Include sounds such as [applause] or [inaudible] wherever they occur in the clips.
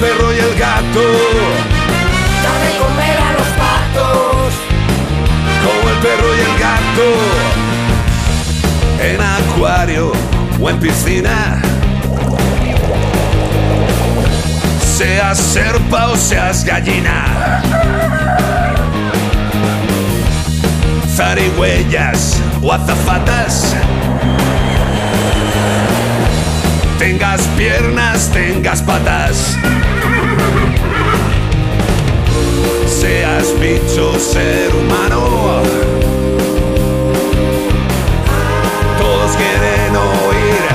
Perro y el gato. Dar de comer a los patos. Como el perro y el gato. En acuario o en piscina. Seas serpa o seas gallina. Zarigüeyas o azafatas. Tengas piernas, tengas patas. Seas bicho, ser humano. Todos quieren oír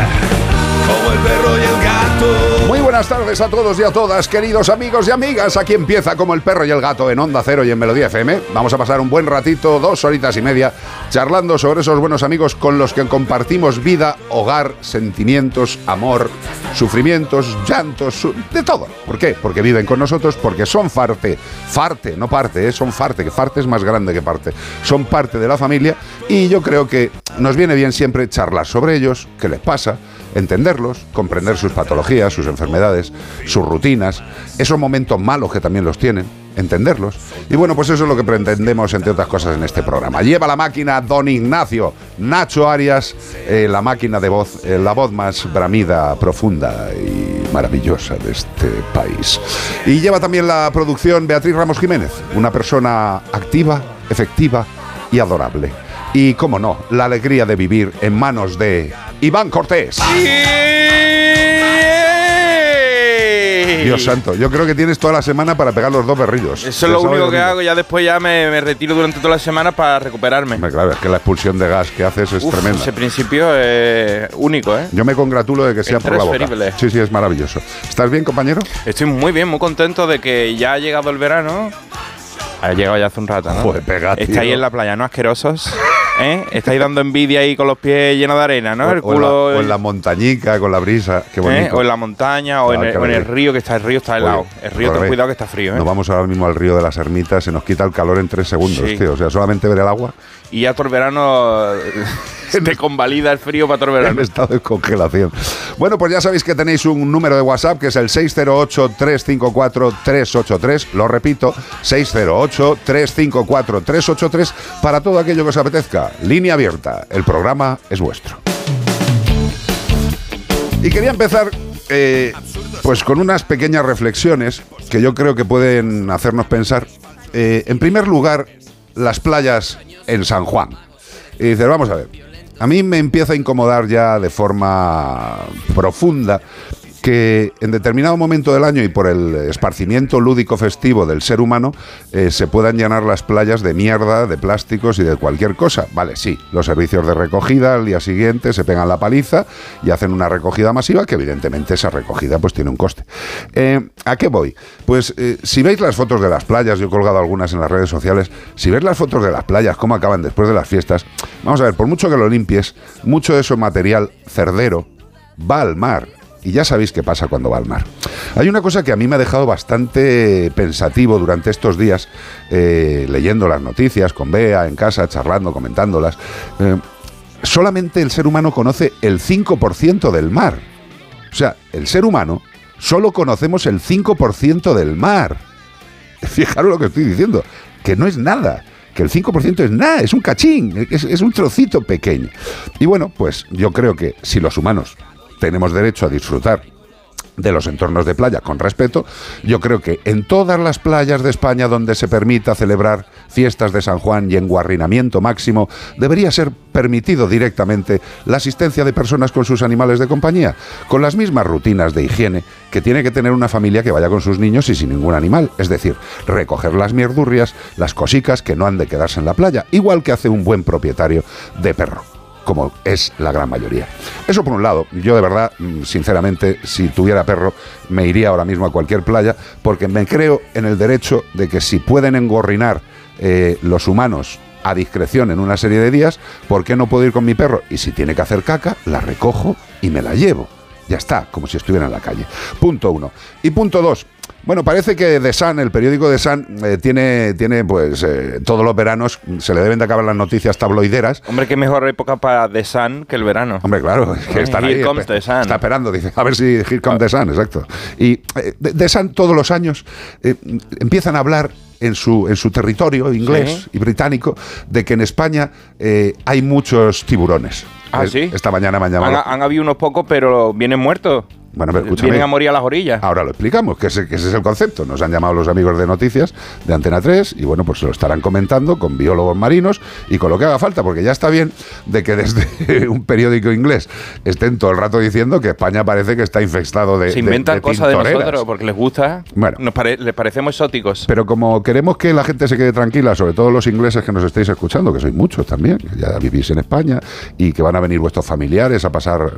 como el perro y el gato. Muy buenas tardes a todos y a todas, queridos amigos y amigas. Aquí empieza como el perro y el gato en Onda Cero y en Melodía FM. Vamos a pasar un buen ratito, dos horitas y media, charlando sobre esos buenos amigos con los que compartimos vida, hogar, sentimientos, amor, sufrimientos, llantos, de todo. ¿Por qué? Porque viven con nosotros, porque son parte, farte, no parte, ¿eh? son parte, que parte es más grande que parte. Son parte de la familia y yo creo que nos viene bien siempre charlar sobre ellos, qué les pasa, entenderlos, comprender sus patologías, sus enfermedades, sus rutinas, esos momentos malos que también los tienen, entenderlos. Y bueno, pues eso es lo que pretendemos, entre otras cosas, en este programa. Lleva la máquina don Ignacio, Nacho Arias, eh, la máquina de voz, eh, la voz más bramida, profunda y maravillosa de este país. Y lleva también la producción Beatriz Ramos Jiménez, una persona activa, efectiva y adorable. Y, cómo no, la alegría de vivir en manos de Iván Cortés. Dios santo, yo creo que tienes toda la semana para pegar los dos berrillos. Eso es lo único que hago, ya después ya me, me retiro durante toda la semana para recuperarme. Hombre, Claro, es que la expulsión de gas que haces es Uf, tremenda. ese principio es único, ¿eh? Yo me congratulo de que sea por la boca. Sí, sí, es maravilloso. ¿Estás bien, compañero? Estoy muy bien, muy contento de que ya ha llegado el verano. Ha llegado ya hace un rato, ¿no? Joder, pega. Estáis en la playa, ¿no? Asquerosos. ¿Eh? Estáis dando envidia ahí con los pies llenos de arena, ¿no? O- el o, en la, culo. o en la montañica con la brisa. Qué ¿eh? bonito. O en la montaña, o, Ah, en el, qué o en el alegría. río, que está el río está helado. Oye, el río, ten cuidado que está frío, ¿eh? Nos vamos ahora mismo al río de las ermitas, se nos quita el calor en tres segundos, Sí. tío. O sea, solamente ver el agua Y ya todo el verano [laughs] te convalida el frío para todo el [laughs] en verano. estado de congelación. Bueno, pues ya sabéis que tenéis un número de WhatsApp que es el 608-354-383. Lo repito, 608-354-383 para todo aquello que os apetezca. Línea abierta. El programa es vuestro. Y quería empezar eh, pues con unas pequeñas reflexiones que yo creo que pueden hacernos pensar. Eh, en primer lugar, las playas en San Juan. Y dices, vamos a ver, a mí me empieza a incomodar ya de forma profunda que en determinado momento del año y por el esparcimiento lúdico festivo del ser humano eh, se puedan llenar las playas de mierda, de plásticos y de cualquier cosa. Vale, sí, los servicios de recogida al día siguiente se pegan la paliza y hacen una recogida masiva que evidentemente esa recogida pues tiene un coste. Eh, ¿A qué voy? Pues eh, si veis las fotos de las playas, yo he colgado algunas en las redes sociales, si veis las fotos de las playas, cómo acaban después de las fiestas, vamos a ver, por mucho que lo limpies, mucho de ese material cerdero va al mar. Y ya sabéis qué pasa cuando va al mar. Hay una cosa que a mí me ha dejado bastante pensativo durante estos días, eh, leyendo las noticias con Bea en casa, charlando, comentándolas. Eh, solamente el ser humano conoce el 5% del mar. O sea, el ser humano solo conocemos el 5% del mar. [laughs] Fijaros lo que estoy diciendo, que no es nada, que el 5% es nada, es un cachín, es, es un trocito pequeño. Y bueno, pues yo creo que si los humanos tenemos derecho a disfrutar de los entornos de playa con respeto, yo creo que en todas las playas de España donde se permita celebrar fiestas de San Juan y enguarrinamiento máximo, debería ser permitido directamente la asistencia de personas con sus animales de compañía, con las mismas rutinas de higiene que tiene que tener una familia que vaya con sus niños y sin ningún animal, es decir, recoger las mierdurrias, las cosicas que no han de quedarse en la playa, igual que hace un buen propietario de perro. Como es la gran mayoría. Eso por un lado, yo de verdad, mm, sinceramente, si tuviera perro, me iría ahora mismo a cualquier playa, porque me creo en el derecho de que si pueden engorrinar eh, los humanos a discreción en una serie de días, ¿por qué no puedo ir con mi perro? Y si tiene que hacer caca, la recojo y me la llevo. Ya está, como si estuviera en la calle. Punto uno. Y punto dos. Bueno, parece que The Sun, el periódico The Sun, eh, tiene, tiene, pues, eh, todos los veranos se le deben de acabar las noticias tabloideras. Hombre, qué mejor época para The Sun que el verano. Hombre, claro, es que están Here ahí, comes espe- the sun. Está esperando, dice, a ver si Here comes the sun, exacto. Y eh, The Sun todos los años empiezan a hablar en su, en su territorio inglés Sí. y británico de que en España eh, hay muchos tiburones. Ah, sí. Esta mañana han llamado. han habido unos pocos, pero vienen muertos. Bueno, pero escúchame. Vienen a morir a las orillas. Ahora lo explicamos, que ese, que ese es el concepto. Nos han llamado los amigos de noticias de Antena 3 y bueno, pues se lo estarán comentando con biólogos marinos y con lo que haga falta, porque ya está bien de que desde [laughs] un periódico inglés estén todo el rato diciendo que España parece que está infestado de Se inventan de- de cosas de nosotros porque les gusta. Bueno. Nos pare- les parecemos exóticos. Pero como queremos que la gente se quede tranquila, sobre todo los ingleses que nos estéis escuchando, que sois muchos también, que ya vivís en España y que van a venir vuestros familiares a pasar un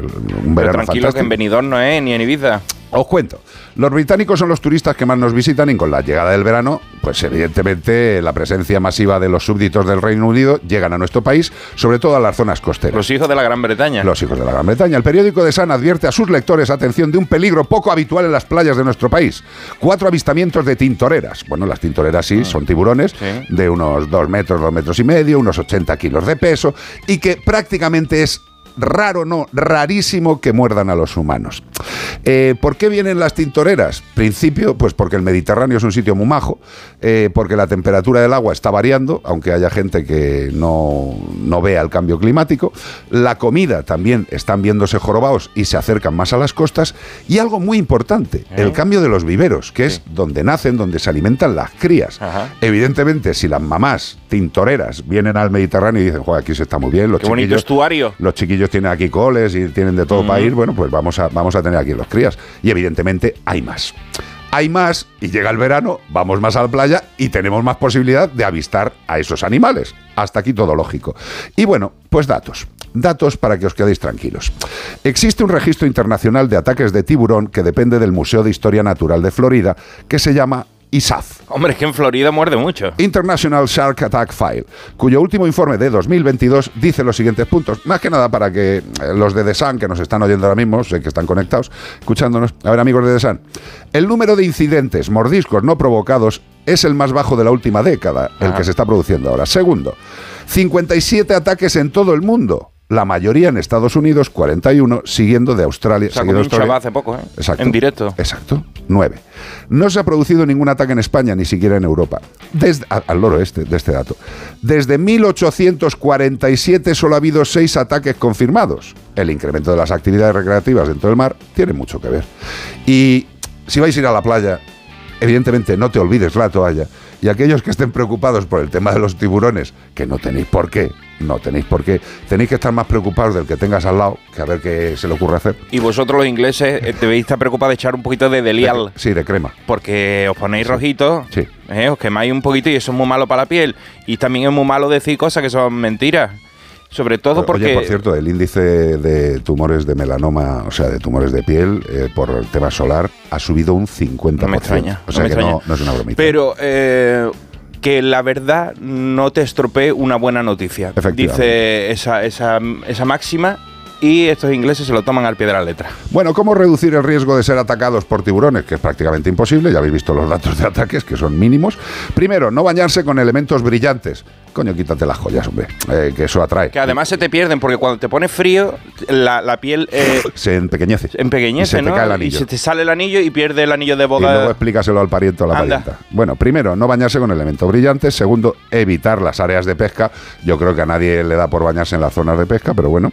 Pero verano tranquilo que fantástico. en Benidorm no es, ni en Ibiza. Os cuento, los británicos son los turistas que más nos visitan y con la llegada del verano, pues evidentemente la presencia masiva de los súbditos del Reino Unido llegan a nuestro país, sobre todo a las zonas costeras. Los hijos de la Gran Bretaña. Los hijos de la Gran Bretaña. El periódico de Sun advierte a sus lectores, atención, de un peligro poco habitual en las playas de nuestro país. Cuatro avistamientos de tintoreras. Bueno, las tintoreras sí, son tiburones Sí. de unos dos metros, dos metros y medio, unos 80 kilos de peso y que prácticamente es raro, no, rarísimo que muerdan a los humanos. Eh, ¿Por qué vienen las tintoreras? Principio, pues porque el Mediterráneo es un sitio muy majo, eh, porque la temperatura del agua está variando, aunque haya gente que no, no vea el cambio climático. La comida también están viéndose jorobados y se acercan más a las costas. Y algo muy importante, el cambio de los viveros, que es donde nacen, donde se alimentan las crías. Ajá. Evidentemente, si las mamás tintoreras vienen al Mediterráneo y dicen, joder, aquí se está muy bien, los Qué bonito estuario. los chiquillos tienen aquí coles y tienen de todo para ir, bueno, pues vamos a, vamos a tener aquí los crías. Y evidentemente hay más. Hay más y llega el verano, vamos más a la playa y tenemos más posibilidad de avistar a esos animales. Hasta aquí todo lógico. Y bueno, pues datos. Datos para que os quedéis tranquilos. Existe un registro internacional de ataques de tiburón que depende del Museo de Historia Natural de Florida, que se llama ISAF. Hombre, es que en Florida muerde mucho. International Shark Attack File, cuyo último informe de 2022 dice los siguientes puntos. Más que nada para que eh, los de The Sun, que nos están oyendo ahora mismo, sé que están conectados, escuchándonos. A ver, amigos de The Sun. El número de incidentes mordiscos no provocados es el más bajo de la última década, el Ajá. que se está produciendo ahora. Segundo, 57 ataques en todo el mundo. La mayoría en Estados Unidos, 41, siguiendo de Australia. Seguido hace poco, ¿eh? Exacto. En directo. Exacto. Nueve. No se ha producido ningún ataque en España, ni siquiera en Europa. Desde, al loro este, de este dato. Desde 1847 solo ha habido seis ataques confirmados. El incremento de las actividades recreativas dentro del mar tiene mucho que ver. Y si vais a ir a la playa, evidentemente no te olvides la toalla. Y aquellos que estén preocupados por el tema de los tiburones, que no tenéis por qué, no tenéis por qué, tenéis que estar más preocupados del que tengas al lado, que a ver qué se le ocurre hacer. Y vosotros los ingleses eh, debéis estar preocupados de echar un poquito de delial. Sí, de crema. Porque os ponéis rojitos, Sí. eh, os quemáis un poquito y eso es muy malo para la piel. Y también es muy malo decir cosas que son mentiras. Sobre todo porque... Oye, por cierto, el índice de tumores de melanoma, o sea, de tumores de piel, eh, por el tema solar, ha subido un 50%. No me extraña. O sea no que no, no es una bromita. Pero eh, que la verdad no te estropee una buena noticia. Dice esa, esa, esa máxima y estos ingleses se lo toman al pie de la letra. Bueno, ¿cómo reducir el riesgo de ser atacados por tiburones? Que es prácticamente imposible, ya habéis visto los datos de ataques, que son mínimos. Primero, no bañarse con elementos brillantes. Coño, quítate las joyas, hombre, eh, que eso atrae. Que además se te pierden porque cuando te pones frío, la, la piel eh, [laughs] Se empequeñece. empequeñece, Y se te ¿no? cae el y anillo. se te sale el anillo y pierde el anillo de Y luego boda. explícaselo al pariente o a la Anda. parienta. Bueno, primero, no bañarse con elementos brillantes. Segundo, evitar las áreas de pesca. Yo creo que a nadie le da por bañarse en las zonas de pesca, pero bueno.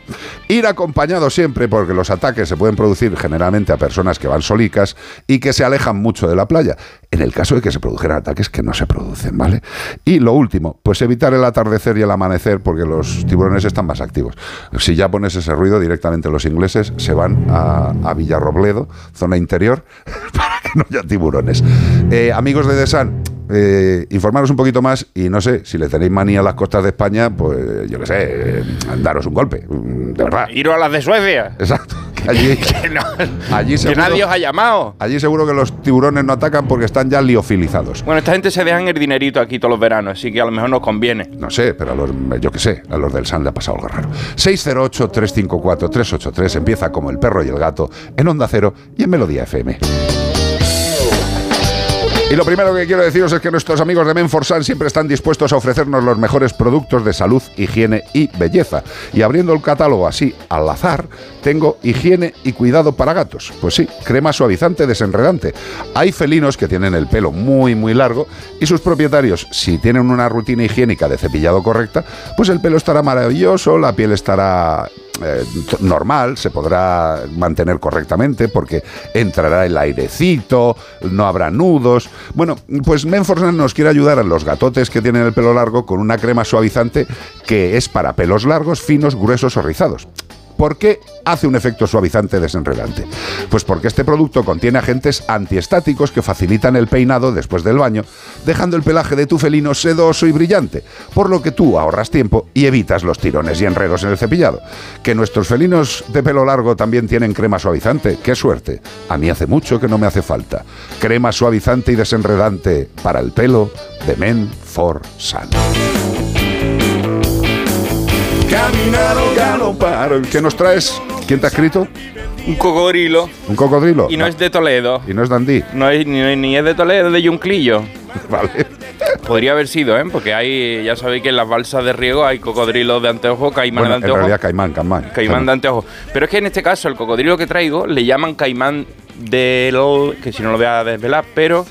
Ir acompañado siempre, porque los ataques se pueden producir generalmente a personas que van solicas y que se alejan mucho de la playa. En el caso de que se produjeran ataques que no se producen, ¿vale? Y lo último, pues evitar el atardecer y el amanecer, porque los tiburones están más activos. Si ya pones ese ruido, directamente los ingleses se van a, a Villarrobledo, zona interior, [laughs] para que no haya tiburones. Eh, amigos de The Sun, eh, informaros un poquito más y no sé, si le tenéis manía a las costas de España, pues yo qué sé, eh, daros un golpe, mm, de verdad. Iros a las de Suecia. Exacto. [laughs] que Allí, Que, no- [laughs] allí que seguro- nadie os ha llamado. allí seguro que los tiburones no atacan porque están ya liofilizados. Bueno, esta gente se dejan el dinerito aquí todos los veranos, así que a lo mejor nos conviene. No sé, pero a los, yo qué sé, a los del SAN le ha pasado algo raro. 608-354-383 empieza como el perro y el gato en Onda Cero y en Melodía FM. Y lo primero que quiero deciros es que nuestros amigos de Menforsan siempre están dispuestos a ofrecernos los mejores productos de salud, higiene y belleza. Y abriendo el catálogo así al azar, tengo higiene y cuidado para gatos. Pues sí, crema suavizante desenredante. Hay felinos que tienen el pelo muy muy largo y sus propietarios, si tienen una rutina higiénica de cepillado correcta, pues el pelo estará maravilloso, la piel estará eh, normal, se podrá mantener correctamente porque entrará el airecito, no habrá nudos. Bueno, pues Menforsan nos quiere ayudar a los gatotes que tienen el pelo largo con una crema suavizante que es para pelos largos, finos, gruesos o rizados. ¿Por qué hace un efecto suavizante desenredante? Pues porque este producto contiene agentes antiestáticos que facilitan el peinado después del baño, dejando el pelaje de tu felino sedoso y brillante, por lo que tú ahorras tiempo y evitas los tirones y enredos en el cepillado. Que nuestros felinos de pelo largo también tienen crema suavizante, qué suerte. A mí hace mucho que no me hace falta. Crema suavizante y desenredante para el pelo de Men for Sun. Caminaron, galoparon. ¿Qué nos traes? ¿Quién te ha escrito? Un cocodrilo. ¿Un cocodrilo? Y no es de Toledo. Y no es dandí. No es, ni, ni es de Toledo, es de Yunclillo. [laughs] Vale. Podría haber sido, ¿eh? Porque hay, ya sabéis que en las balsas de riego hay cocodrilos de anteojo, caimán Bueno, de en anteojo. realidad caimán, caimán. Caimán de anteojo. Pero es que en este caso, el cocodrilo que traigo le llaman caimán del. que si no lo voy a desvelar, pero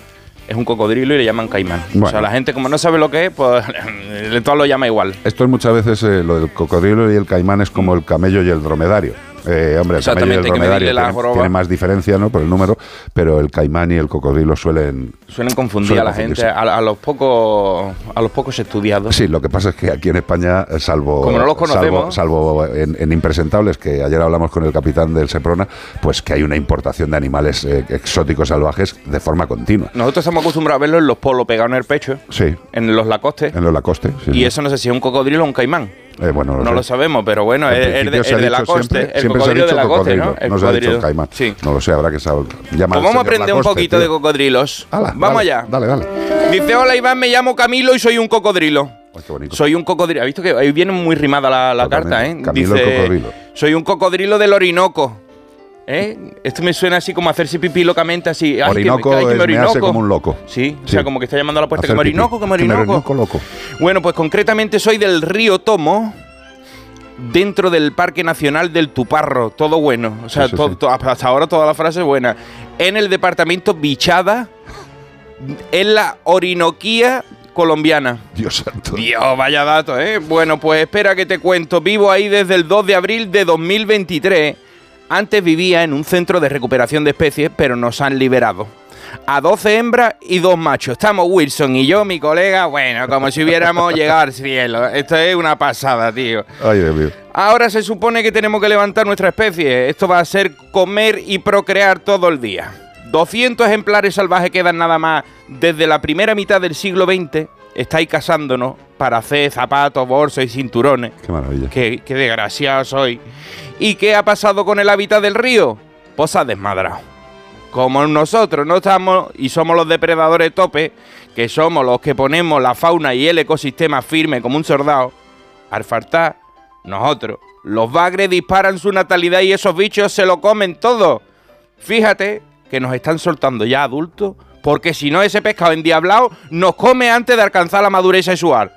es un cocodrilo y le llaman caimán. O sea, la gente, como no sabe lo que es, pues [laughs] todo lo llama igual. Esto es muchas veces eh, lo del cocodrilo y el caimán es como el camello y el dromedario. Eh, hombre, el camello y el dromedario tienen, tienen más diferencia ¿no? por el número, pero el caimán y el cocodrilo suelen... Suelen confundir a la gente, a, a los pocos a los pocos estudiados. Sí, lo que pasa es que aquí en España, eh, salvo, Como no los conocemos. salvo en, en Impresentables, que ayer hablamos con el capitán del Seprona, pues que hay una importación de animales eh, exóticos salvajes de forma continua. Nosotros estamos acostumbrados a verlo en los polos pegados en el pecho, Sí, en los lacostes. en los Lacoste. sí, y sí. eso no sé si es un cocodrilo o un caimán. Eh, bueno, No sé. lo sabemos, pero bueno, En es, se es ha de dicho Lacoste. siempre- el siempre se ha cocodrilo de dicho Lacoste, ¿no? cocodrilo, El no se ha dicho cocodrilo. caimán. Sí. No lo sé, habrá que saber. Pues vamos a aprender un poquito tío. de cocodrilos. Hala, vamos dale, allá. Dale, dale. Dice, hola Iván, me llamo Camilo y soy un cocodrilo. Ay, qué. Soy un cocodrilo. ¿Has visto que ahí viene muy rimada la, la carta, eh? Camilo el cocodrilo. soy un cocodrilo del Orinoco. ¿Eh? Esto me suena así como hacerse pipí locamente, así. Ay, que me- Orinoco ay, que me como un loco. Sí, o sea, como que está llamando a la puerta Hacer que me pipí. orinoco, que me Que me orinoco. loco. Bueno, pues concretamente soy del río Tomo, dentro del Parque Nacional del Tuparro. Todo bueno. O sea, Sí, sí, to- sí. to- hasta ahora toda la frase es buena. En el departamento Bichada, en la Orinoquía colombiana. Dios santo. Dios, vaya dato, ¿eh? Bueno, pues espera que te cuento. Vivo ahí desde el 2 de abril de 2023. Antes vivía en un centro de recuperación de especies, pero nos han liberado. A 12 hembras y dos machos. Estamos Wilson y yo, mi colega, bueno, como si hubiéramos [laughs] llegado al cielo. Esto es una pasada, tío. Ay, Dios mío. Ahora se supone que tenemos que levantar nuestra especie. Esto va a ser comer y procrear todo el día. 200 ejemplares salvajes quedan nada más desde la primera mitad del siglo XX. Estáis cazándonos para hacer zapatos, bolsos y cinturones. Qué maravilla. Qué, qué desgraciado soy. ¿Y qué ha pasado con el hábitat del río? Pues ha desmadrado. Como nosotros no estamos y somos los depredadores tope, que somos los que ponemos la fauna y el ecosistema firme como un soldado, al faltar, nosotros, los bagres disparan su natalidad y esos bichos se lo comen todo. Fíjate que nos están soltando ya adultos, porque si no ese pescado endiablado nos come antes de alcanzar la madurez sexual.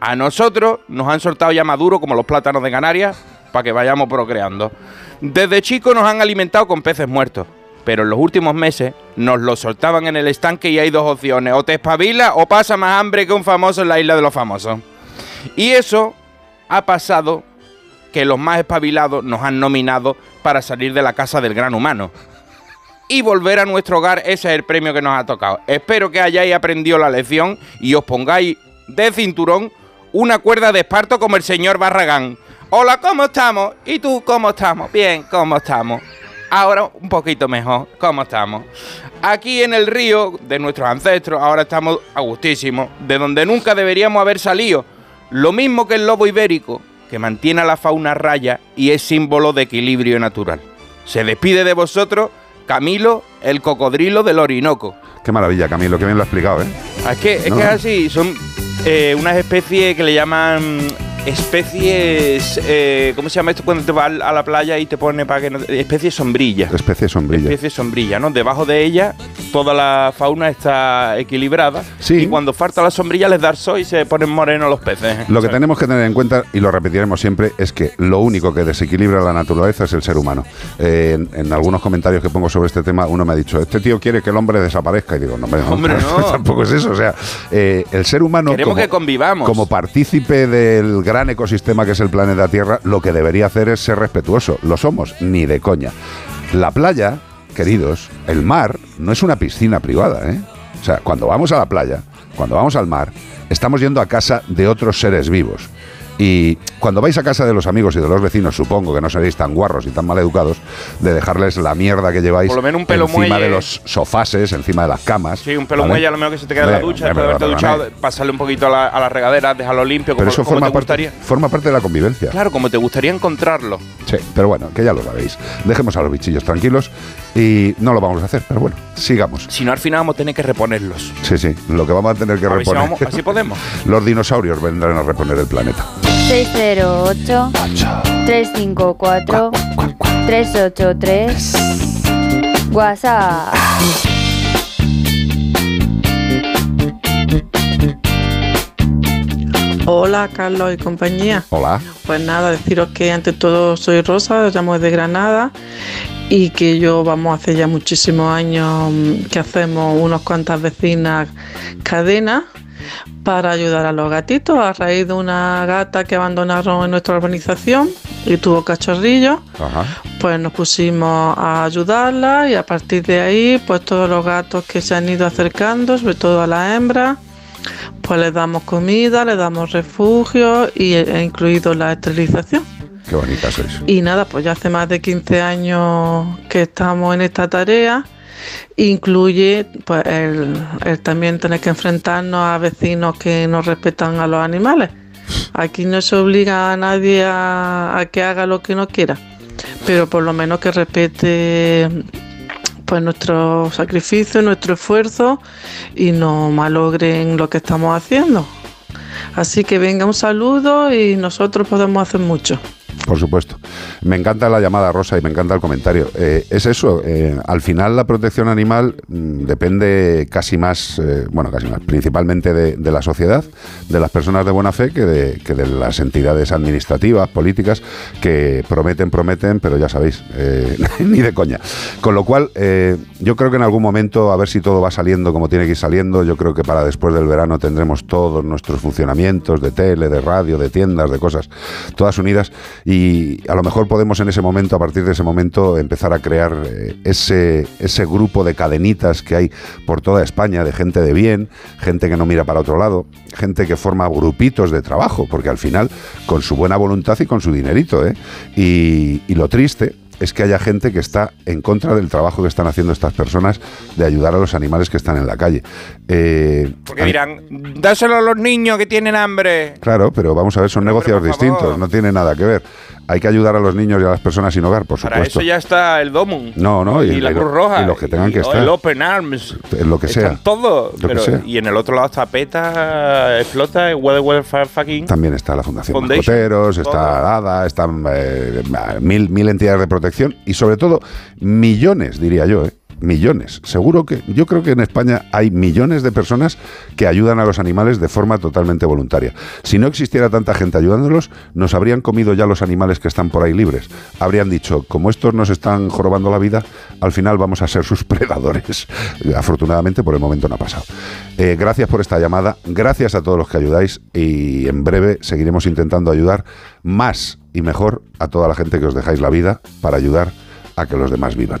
A nosotros nos han soltado ya maduro como los plátanos de Canarias para que vayamos procreando. Desde chicos nos han alimentado con peces muertos, pero en los últimos meses nos los soltaban en el estanque y hay dos opciones, o te espabilas o pasa más hambre que un famoso en la isla de los famosos. Y eso ha pasado que los más espabilados nos han nominado para salir de la casa del gran humano. Y volver a nuestro hogar, ese es el premio que nos ha tocado. Espero que hayáis aprendido la lección y os pongáis de cinturón una cuerda de esparto como el señor Barragán. Hola, ¿cómo estamos? ¿Y tú cómo estamos? Bien, ¿cómo estamos? Ahora un poquito mejor. ¿Cómo estamos? Aquí en el río de nuestros ancestros, ahora estamos a gustísimo, de donde nunca deberíamos haber salido. Lo mismo que el lobo ibérico, que mantiene a la fauna raya y es símbolo de equilibrio natural. Se despide de vosotros Camilo, el cocodrilo del Orinoco. Qué maravilla, Camilo, qué bien lo ha explicado, ¿eh? Es que es, No. que es así, son eh, unas especies que le llaman especies. eh, ¿Cómo se llama esto cuando te vas a la playa y te pone para que no. Especies sombrillas. Especie sombrilla. Especie sombrilla, ¿no? Debajo de ella toda la fauna está equilibrada. Sí. Y cuando falta la sombrilla les da el sol y se ponen morenos los peces. Lo que tenemos que tener en cuenta, y lo repetiremos siempre, es que lo único que desequilibra la naturaleza es el ser humano. Eh, en, en algunos comentarios que pongo sobre este tema, uno me ha dicho, este tío quiere que el hombre desaparezca. Y digo, no, hombre, no, Hombre, [laughs] no. tampoco es eso. O sea, eh, el ser humano, Queremos que convivamos. como partícipe del gran ecosistema que es el planeta Tierra, lo que debería hacer es ser respetuoso. Lo somos, ni de coña. La playa, queridos, el mar no es una piscina privada, ¿eh? O sea, cuando vamos a la playa, cuando vamos al mar, estamos yendo a casa de otros seres vivos. Y cuando vais a casa de los amigos y de los vecinos, supongo que no seréis tan guarros y tan mal educados, de dejarles la mierda que lleváis Por lo menos un pelo encima muelle. de los sofases, encima de las camas. Sí, un pelo ¿vale? muelle a lo mejor que se te queda en la ducha, después de haberte duchado, pasarle un poquito a la, a la regadera, dejarlo limpio, como, Pero eso como forma te parte, gustaría. forma parte de la convivencia. Claro, como te gustaría encontrarlo. Sí, pero bueno, que ya lo sabéis. Dejemos a los bichillos tranquilos y no lo vamos a hacer, pero bueno, sigamos. Si no, al final vamos a tener que reponerlos. Sí, sí, lo que vamos a tener que A ver si reponer. vamos- así podemos. [laughs] los dinosaurios vendrán a reponer el planeta. 608 354 383 WhatsApp. Hola Carlos y compañía. Hola. Pues nada, deciros que ante todo soy Rosa, os llamo desde Granada y que yo vamos hace ya muchísimos años mm, que hacemos unas cuantas vecinas cadenas para ayudar a los gatitos a raíz de una gata que abandonaron en nuestra urbanización y tuvo cachorrillos Ajá. pues nos pusimos a ayudarla y a partir de ahí, pues todos los gatos que se han ido acercando, sobre todo a las hembras, pues les damos comida, les damos refugio y e incluido la esterilización. Qué bonita sois. Y nada, pues ya hace más de 15 años que estamos en esta tarea. Incluye pues el, también tener que enfrentarnos a vecinos que no respetan a los animales. Aquí no se obliga a nadie a, a que haga lo que no quiera, pero por lo menos que respete pues nuestro sacrificio, nuestro esfuerzo y no malogren lo que estamos haciendo. Así que venga un saludo y nosotros podemos hacer mucho. Por supuesto. Me encanta la llamada rosa y me encanta el comentario. Eh, es eso, eh, al final la protección animal mm, depende casi más, eh, bueno, casi más, principalmente de, la sociedad, de las personas de buena fe, que de, que de las entidades administrativas, políticas, que prometen, prometen, pero ya sabéis, [laughs] ni de coña. Con lo cual, yo creo que en algún momento, a ver si todo va saliendo como tiene que ir saliendo, yo creo que para después del verano tendremos todos nuestros funcionamientos de tele, de radio, de tiendas, de cosas, todas unidas y a lo mejor podemos en ese momento, a partir de ese momento, empezar a crear eh, ese, ese grupo de cadenitas que hay por toda España de gente de bien, gente que no mira para otro lado, gente que forma grupitos de trabajo, porque al final, con su buena voluntad y con su dinerito, ¿eh? y, y lo triste es que haya gente que está en contra del trabajo que están haciendo estas personas de ayudar a los animales que están en la calle. Eh, Porque dirán, dáselo a los niños que tienen hambre. Claro, pero vamos a ver, son Pero, negocios pero, distintos, no tiene nada que ver. Hay que ayudar a los niños y a las personas sin hogar, por Para supuesto. eso ya está el DOMUN. No, no, y, y- la Cruz Roja. y los que tengan que estar. El Open Arms. Lo que sea. Están todos. Lo que pero- sea. Y en el otro lado está PETA, explota, Weather Welfare Fucking. También está la Fundación Mascoteros, está ADA, están eh, mil, mil entidades de protección y sobre todo millones, diría yo, ¿eh? Millones. Seguro que yo creo que en España hay millones de personas que ayudan a los animales de forma totalmente voluntaria. Si no existiera tanta gente ayudándolos, nos habrían comido ya los animales que están por ahí libres. Habrían dicho, como estos nos están jorobando la vida, al final vamos a ser sus [laughs] predadores. Afortunadamente por el momento no ha pasado. Eh, gracias por esta llamada, gracias a todos los que ayudáis y en breve seguiremos intentando ayudar más y mejor a toda la gente que os dejáis la vida para ayudar a que los demás vivan.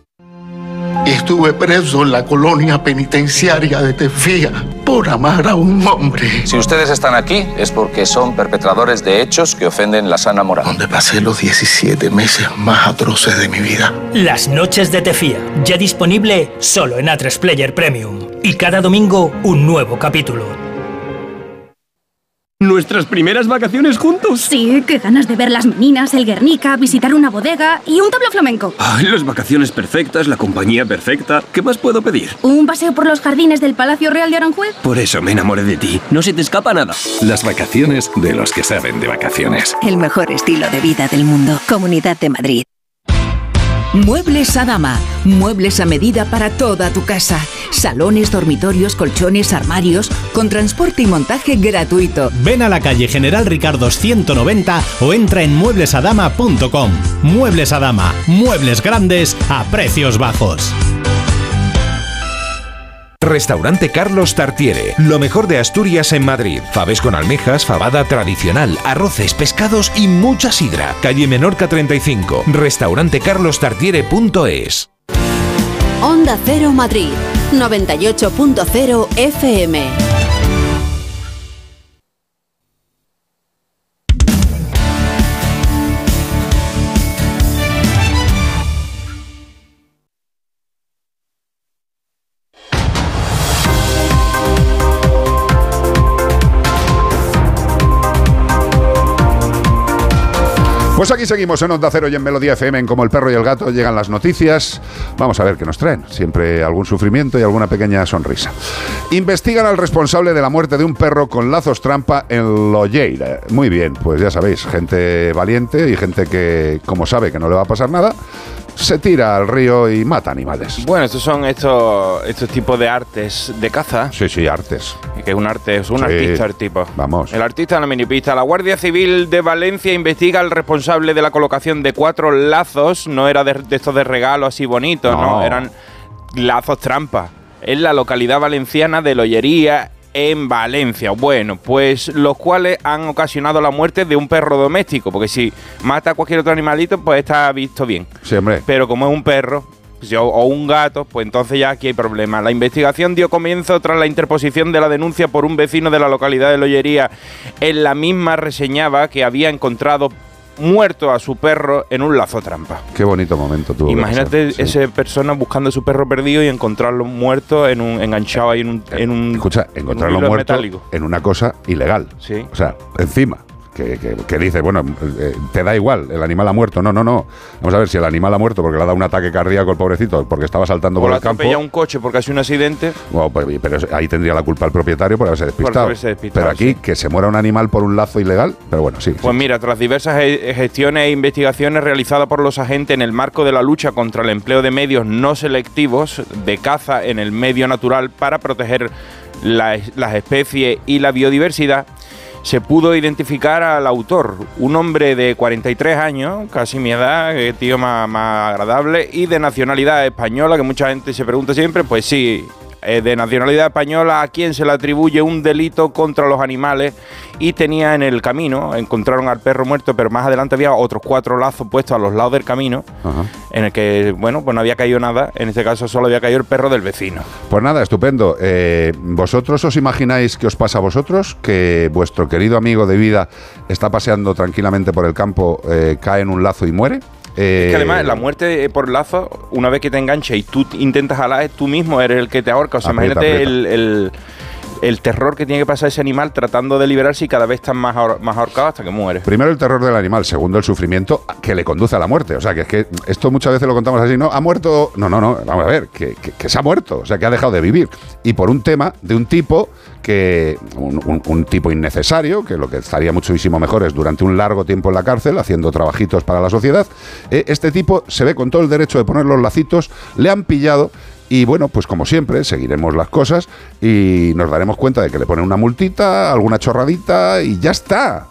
Estuve preso en la colonia penitenciaria de Tefía por amar a un hombre. Si ustedes están aquí es porque son perpetradores de hechos que ofenden la sana moral. Donde pasé los 17 meses más atroces de mi vida. Las noches de Tefía, ya disponible solo en A3 Player Premium. Y cada domingo un nuevo capítulo. ¿Nuestras primeras vacaciones juntos? Sí, qué ganas de ver las meninas, el Guernica, visitar una bodega y un tablo flamenco. Ay, las vacaciones perfectas, la compañía perfecta. ¿Qué más puedo pedir? ¿Un paseo por los jardines del Palacio Real de Aranjuez? Por eso me enamoré de ti. No se te escapa nada. Las vacaciones de los que saben de vacaciones. El mejor estilo de vida del mundo. Comunidad de Madrid. Muebles a dama. Muebles a medida para toda tu casa. Salones, dormitorios, colchones, armarios, con transporte y montaje gratuito. Ven a la calle General Ricardo 190 o entra en mueblesadama.com. Muebles a dama. Muebles grandes a precios bajos. Restaurante Carlos Tartiere, lo mejor de Asturias en Madrid. Faves con almejas, fabada tradicional, arroces, pescados y mucha sidra. Calle Menorca 35, restaurantecarlostartiere.es. Onda Cero Madrid, 98.0 FM. Pues aquí seguimos en Onda Cero y en Melodía FM en Como el Perro y el Gato. Llegan las noticias. Vamos a ver qué nos traen. Siempre algún sufrimiento y alguna pequeña sonrisa. Investigan al responsable de la muerte de un perro con lazos trampa en Loyeira. Muy bien, pues ya sabéis, gente valiente y gente que, como sabe que no le va a pasar nada, se tira al río y mata animales. Bueno, estos son estos, estos tipos de artes de caza. Sí, sí, artes. Que es un arte, es un Sí. artista el tipo. Vamos. El artista de la minipista. La Guardia Civil de Valencia investiga al responsable de la colocación de cuatro lazos. No era de, de estos de regalo así bonitos, no. No. Eran lazos trampa. En la localidad valenciana de Lollería, en Valencia. Bueno, pues los cuales han ocasionado la muerte de un perro doméstico. Porque si mata a cualquier otro animalito, pues está visto bien. Sí, hombre. Pero como es un perro o- o un gato, pues entonces ya aquí hay problema. La investigación dio comienzo tras la interposición de la denuncia por un vecino de la localidad de Lollería. En la misma reseñaba que había encontrado muerto a su perro en un lazo trampa. Qué bonito momento tuvo. que Imagínate sí. esa persona buscando a su perro perdido y encontrarlo muerto en un enganchado ahí en un, en un Escucha, encontrarlo muerto metálico. en una cosa ilegal. Sí. O sea, encima. Que, que, que dices, bueno, eh, te da igual, el animal ha muerto. No, no, no. Vamos a ver si el animal ha muerto porque le ha dado un ataque cardíaco al pobrecito, porque estaba saltando O por el campo. un coche porque ha sido un accidente. Bueno, pues, pero ahí tendría la culpa el propietario por haberse despistado. haberse despistado, pero aquí, que se muera un animal por un lazo ilegal, pero bueno, sí. Pues mira, tras diversas ge- gestiones e investigaciones realizadas por los agentes en el marco de la lucha contra el empleo de medios no selectivos de caza en el medio natural para proteger la- las especies y la biodiversidad, se pudo identificar al autor, un hombre de 43 años, casi mi edad, que tío más, más agradable, y de nacionalidad española, que mucha gente se pregunta siempre, pues sí, eh, de nacionalidad española a quien se le atribuye un delito contra los animales y tenía en el camino, encontraron al perro muerto, pero más adelante había otros cuatro lazos puestos a los lados del camino, Ajá. en el que, bueno, pues no había caído nada, en este caso solo había caído el perro del vecino. Pues nada, estupendo. Eh, ¿Vosotros os imagináis qué os pasa a vosotros? Que vuestro querido amigo de vida está paseando tranquilamente por el campo, eh, cae en un lazo y muere. Eh, Es que además la muerte eh, por lazo, una vez que te engancha y tú intentas jalar, tú mismo eres el que te ahorca. O sea, Aprieta, imagínate aprieta. El, el- el terror que tiene que pasar ese animal tratando de liberarse y cada vez estás más, ahor- más ahorcado hasta que muere. Primero el terror del animal, segundo el sufrimiento que le conduce a la muerte. O sea, que es que esto muchas veces lo contamos así, ¿no? Ha muerto. No, no, no, vamos a ver, que, se ha muerto, o sea, que ha dejado de vivir. Y por un tema de un tipo que. Un tipo innecesario, que lo que estaría muchísimo mejor es durante un largo tiempo en la cárcel, haciendo trabajitos para la sociedad. eh, este tipo se ve con todo el derecho de poner los lacitos, le han pillado. Y bueno, pues como siempre, seguiremos las cosas y nos daremos cuenta de que le ponen una multita, alguna chorradita y ya está.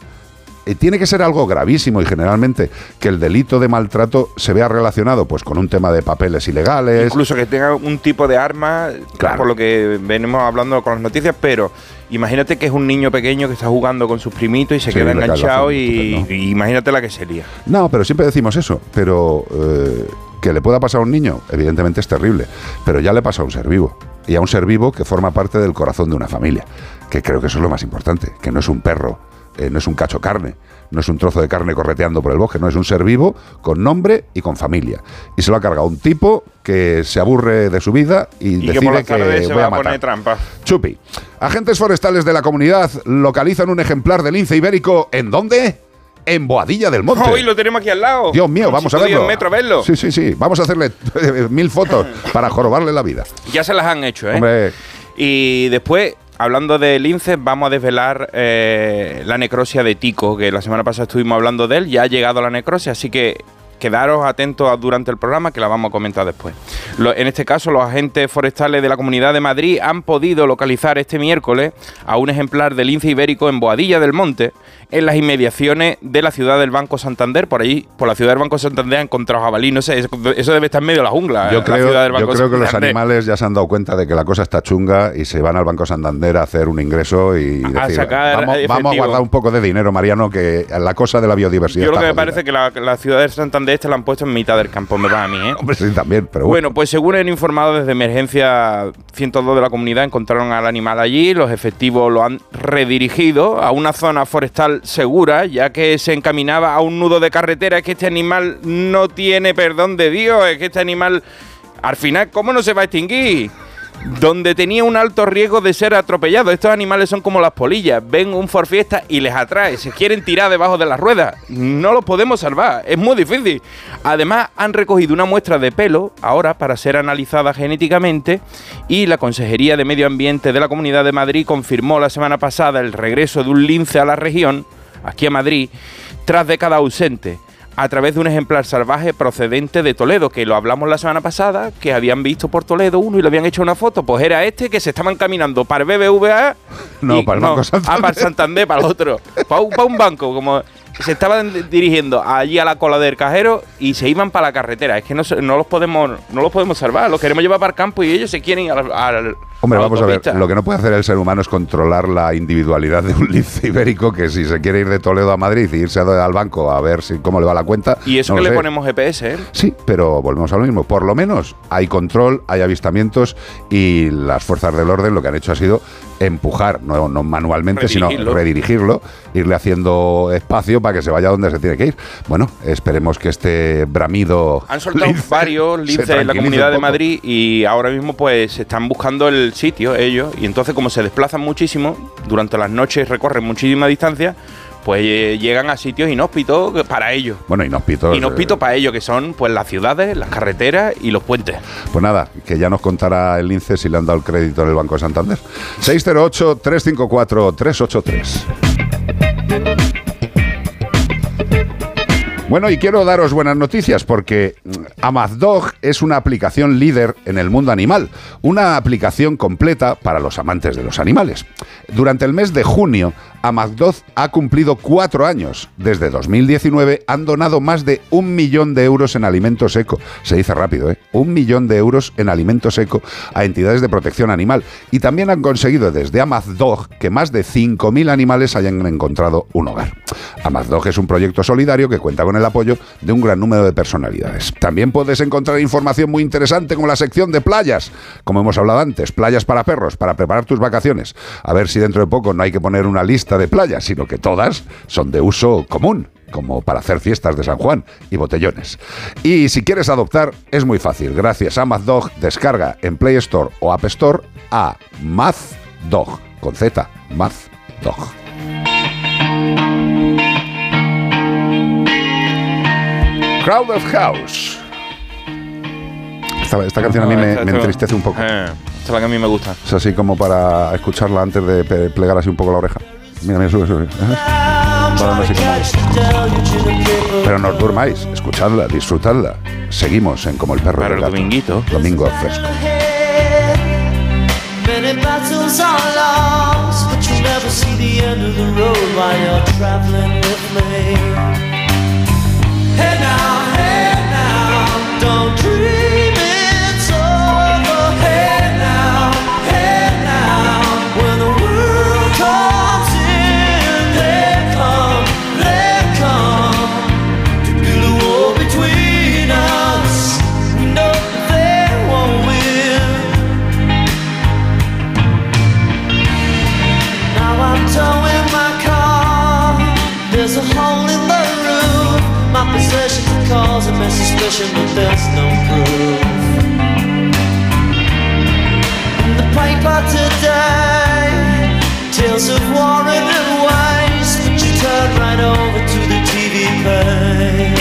Eh, tiene que ser algo gravísimo y generalmente que el delito de maltrato se vea relacionado pues con un tema de papeles ilegales. Incluso que tenga un tipo de arma, por lo que venimos hablando con las noticias, pero imagínate que es un niño pequeño que está jugando con sus primitos y se Sí, queda enganchado y imagínate la que sería. No, pero siempre decimos eso. Pero eh, que le pueda pasar a un niño, evidentemente es terrible. Pero ya le pasa a un ser vivo. Y a un ser vivo que forma parte del corazón de una familia. Que creo que eso es lo más importante. Que no es un perro, eh, no es un cacho carne, no es un trozo de carne correteando por el bosque. No, es un ser vivo con nombre y con familia. Y se lo ha cargado un tipo que se aburre de su vida y, Y que por las que, tardes se voy va a matar. poner trampa. Chupi. Agentes forestales de la comunidad localizan un ejemplar del lince ibérico. ¿En dónde? En Boadilla del Monte. Hoy lo tenemos aquí al lado. Dios mío, vamos a verlo. 10 metros a verlo. Sí, sí, sí. Vamos a hacerle [laughs] mil fotos para jorobarle la vida. Ya se las han hecho, ¿eh? Hombre, Y después, hablando de lince, vamos a desvelar eh, la necrosia de Tico, que la semana pasada estuvimos hablando de él. Ya ha llegado la necrosia, así que quedaros atentos durante el programa que la vamos a comentar después. En este caso, los agentes forestales de la Comunidad de Madrid han podido localizar este miércoles a un ejemplar de lince ibérico en Boadilla del Monte, en las inmediaciones de la ciudad del Banco Santander. Por ahí, por la ciudad del Banco Santander han encontrado jabalí. No sé, eso, debe estar en medio de la jungla. yo la creo, del yo Banco creo que los animales ya se han dado cuenta de que la cosa está chunga y se van al Banco Santander a hacer un ingreso y A decir, sacar vamos, vamos a efectivo". guardar un poco de dinero, Mariano, que la cosa de la biodiversidad Yo lo que me parece que la, la ciudad de Santander esta la han puesto en mitad del campo, me va a mí, ¿eh? Hombre, sí, también, pero bueno. Bueno, pues según han informado desde Emergencia 102 de la comunidad, encontraron al animal allí, los efectivos lo han redirigido a una zona forestal segura, ya que se encaminaba a un nudo de carretera. Es que este animal no tiene perdón de Dios, es que este animal, al final, ¿cómo no se va a extinguir? Donde tenía un alto riesgo de ser atropellado. Estos animales son como las polillas. Ven un Ford Fiesta y les atrae. Se quieren tirar debajo de las ruedas. No los podemos salvar. Es muy difícil. Además, han recogido una muestra de pelo ahora para ser analizada genéticamente. Y la Consejería de Medio Ambiente de la Comunidad de Madrid confirmó la semana pasada el regreso de un lince a la región, aquí a Madrid, tras décadas ausente a través de un ejemplar salvaje procedente de Toledo, que lo hablamos la semana pasada, que habían visto por Toledo uno y le habían hecho una foto. Pues era este que se estaban caminando para el BBVA. No, y- para el Banco Santander. Ah, para el Santander, para el otro. Para un, para un banco, como se estaban di- dirigiendo allí a la cola del cajero y se iban para la carretera. Es que no, no los podemos no los podemos salvar. Los queremos llevar para el campo y ellos se quieren ir al, al- Hombre, vamos a ver, lo que no puede hacer el ser humano es controlar la individualidad de un [laughs] lince ibérico que si se quiere ir de Toledo a Madrid y irse al banco a ver si cómo le va la cuenta. Y eso no que le sé. ponemos GPS, ¿eh? Sí, pero volvemos a lo mismo. Por lo menos hay control, hay avistamientos y las fuerzas del orden lo que han hecho ha sido empujar, no, no manualmente, sino Redirigirlo. irle haciendo espacio para que se vaya donde se tiene que ir. Bueno, esperemos que este bramido. Han soltado [laughs] lince varios linces en la comunidad un de. Madrid y ahora mismo pues están buscando el sitio ellos y entonces como se desplazan muchísimo, durante las noches recorren muchísima distancia, pues eh, llegan a sitios inhóspitos para ellos. Bueno, inhóspitos. Inhóspitos para ellos, que son pues las ciudades, las carreteras y los puentes. Pues nada, que ya nos contará el lince si le han dado el crédito en el Banco de Santander. 608-354-383. Bueno, y quiero daros buenas noticias porque mm, Amazdog es una aplicación líder en el mundo animal, una aplicación completa para los amantes de los animales. Durante el mes de junio, Amazdog ha cumplido cuatro años. Desde 2019 han donado más de un millón de euros en alimento seco. Se dice rápido, ¿eh? Un millón de euros en alimento seco a entidades de protección animal. Y también han conseguido desde Amazdog que más de 5.000 animales hayan encontrado un hogar. Amazdog es un proyecto solidario que cuenta con el apoyo de un gran número de personalidades. También puedes encontrar información muy interesante como la sección de playas, como hemos hablado antes, playas para perros, para preparar tus vacaciones. A ver si dentro de poco no hay que poner una lista de playas, sino que todas son de uso común como para hacer fiestas de San Juan y botellones. Y si quieres adoptar, es muy fácil. Gracias a Mazdog, descarga en Play Store o App Store a Mazdog, con Z, Mazdog. Crowd of House. Esta, esta canción a mí me, entristece un poco. Eh, esta es la que a mí me gusta. Es así como para escucharla antes de plegar así un poco la oreja. Mira, mira, sube, sube. Bueno, no sé Pero no os durmáis, escuchadla, disfrutadla. Seguimos en Como el perro Para el gato. dominguito. Domingo fresco. Hey now suspicion, but there's no proof. In the paper today, tales of war and waste, but you turn right over to the TV page.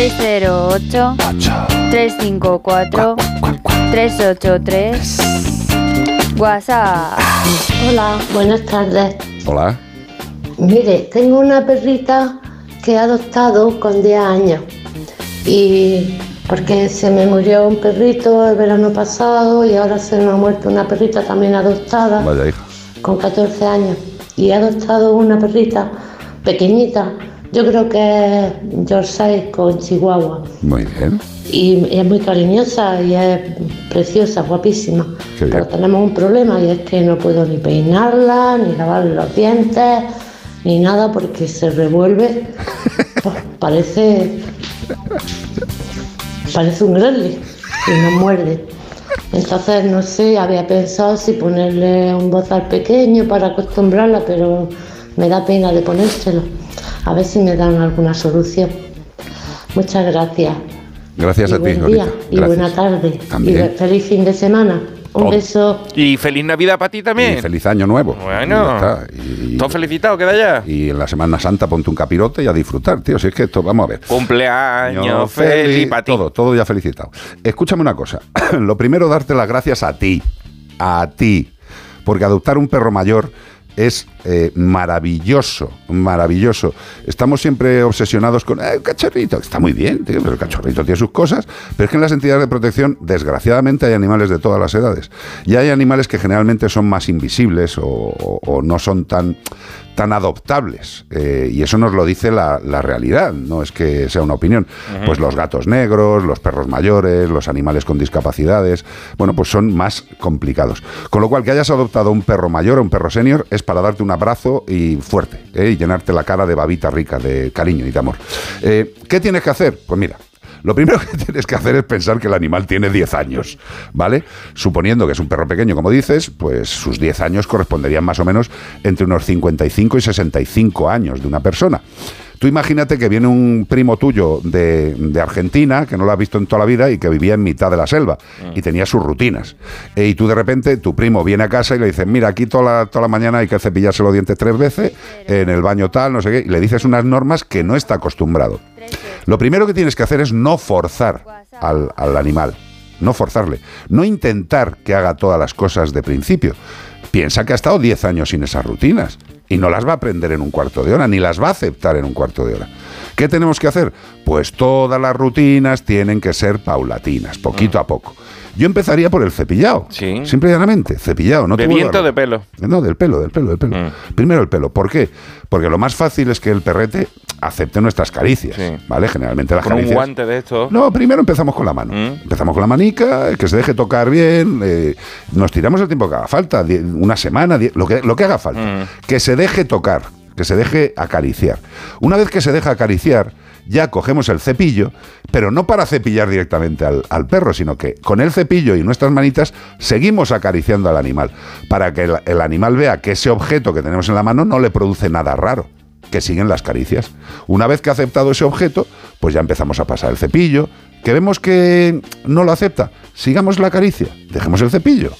...608... ...354... ...383... WhatsApp. Hola, buenas tardes. Hola. Mire, tengo una perrita que he adoptado con 10 años. Y porque se me murió un perrito el verano pasado y ahora se me ha muerto una perrita también adoptada Vaya hija. con 14 años. Y he adoptado una perrita pequeñita, yo creo que es Yorkshire con Chihuahua. Muy bien. Y es muy cariñosa y es preciosa, guapísima. Qué bien. Pero tenemos un problema y es que no puedo ni peinarla, ni lavarle los dientes, ni nada porque se revuelve. [laughs] Pues, parece. Parece un gremlin y nos muerde. Entonces, no sé, había pensado si ponerle un bozal pequeño para acostumbrarla, pero me da pena de ponérselo. A ver si me dan alguna solución. Muchas gracias. Gracias y a ti, buen día Lolita. y Gracias. buena tarde. También. Y feliz fin de semana. Un Oh. beso. Y feliz Navidad para ti también. Y feliz año nuevo. Bueno. Y ya está. Y- Todo felicitado, queda ya. Y en la Semana Santa ponte un capirote y a disfrutar, tío. Si es que esto, vamos a ver. Cumpleaños feliz para ti. Todo, todo ya felicitado. Escúchame una cosa. [clears throat] Lo primero, darte las gracias a ti. A ti. Porque adoptar un perro mayor es eh, maravilloso, maravilloso. Estamos siempre obsesionados con "Eh, el cachorrito, está muy bien, tío, pero el cachorrito tiene sus cosas, pero es que en las entidades de protección, desgraciadamente, hay animales de todas las edades. Y hay animales que generalmente son más invisibles o no son tan, tan adoptables. Eh, y eso nos lo dice la, la realidad, no es que sea una opinión. Pues los gatos negros, los perros mayores, los animales con discapacidades, bueno, pues son más complicados. Con lo cual, que hayas adoptado un perro mayor o un perro senior es para darte un abrazo y fuerte, ¿eh? y llenarte la cara de babita rica, de cariño y de amor. Eh, ¿Qué tienes que hacer? Pues mira, Lo primero que [laughs] tienes que hacer es pensar que el animal tiene 10 años, ¿vale? Suponiendo que es un perro pequeño, como dices, pues sus 10 años corresponderían más o menos entre unos 55 y 65 años de una persona. Tú imagínate que viene un primo tuyo de, de Argentina, que no lo has visto en toda la vida y que vivía en mitad de la selva y tenía sus rutinas. E- y tú de repente, tu primo viene a casa y le dices, mira, aquí toda la, toda la mañana hay que cepillarse los dientes tres veces, en el baño tal, no sé qué, y le dices unas normas que no está acostumbrado. Lo primero que tienes que hacer es no forzar al, al animal, no forzarle, no intentar que haga todas las cosas de principio. Piensa que ha estado 10 años sin esas rutinas y no las va a aprender en un cuarto de hora, ni las va a aceptar en un cuarto de hora. ¿Qué tenemos que hacer? Pues todas las rutinas tienen que ser paulatinas, poquito a poco. Yo empezaría por el cepillado, simple y llanamente, cepillado. No ¿De viento de pelo? No, del pelo, del pelo, del pelo. Mm. Primero el pelo. ¿Por qué? Porque lo más fácil es que el perrete acepte nuestras caricias, ¿vale? Generalmente las Con un caricias... guante de esto. No, primero empezamos con la mano. Empezamos con la manica, que se deje tocar bien. eh, nos tiramos el tiempo que haga falta, una semana, lo, que, lo que haga falta. Que se deje tocar, que se deje acariciar. Una vez que se deja acariciar, ya cogemos el cepillo, pero no para cepillar directamente al, al perro, sino que con el cepillo y nuestras manitas seguimos acariciando al animal, para que el, el animal vea que ese objeto que tenemos en la mano no le produce nada raro que siguen las caricias. Una vez que ha aceptado ese objeto, pues ya empezamos a pasar el cepillo. Que vemos que no lo acepta, sigamos la caricia, dejemos el cepillo.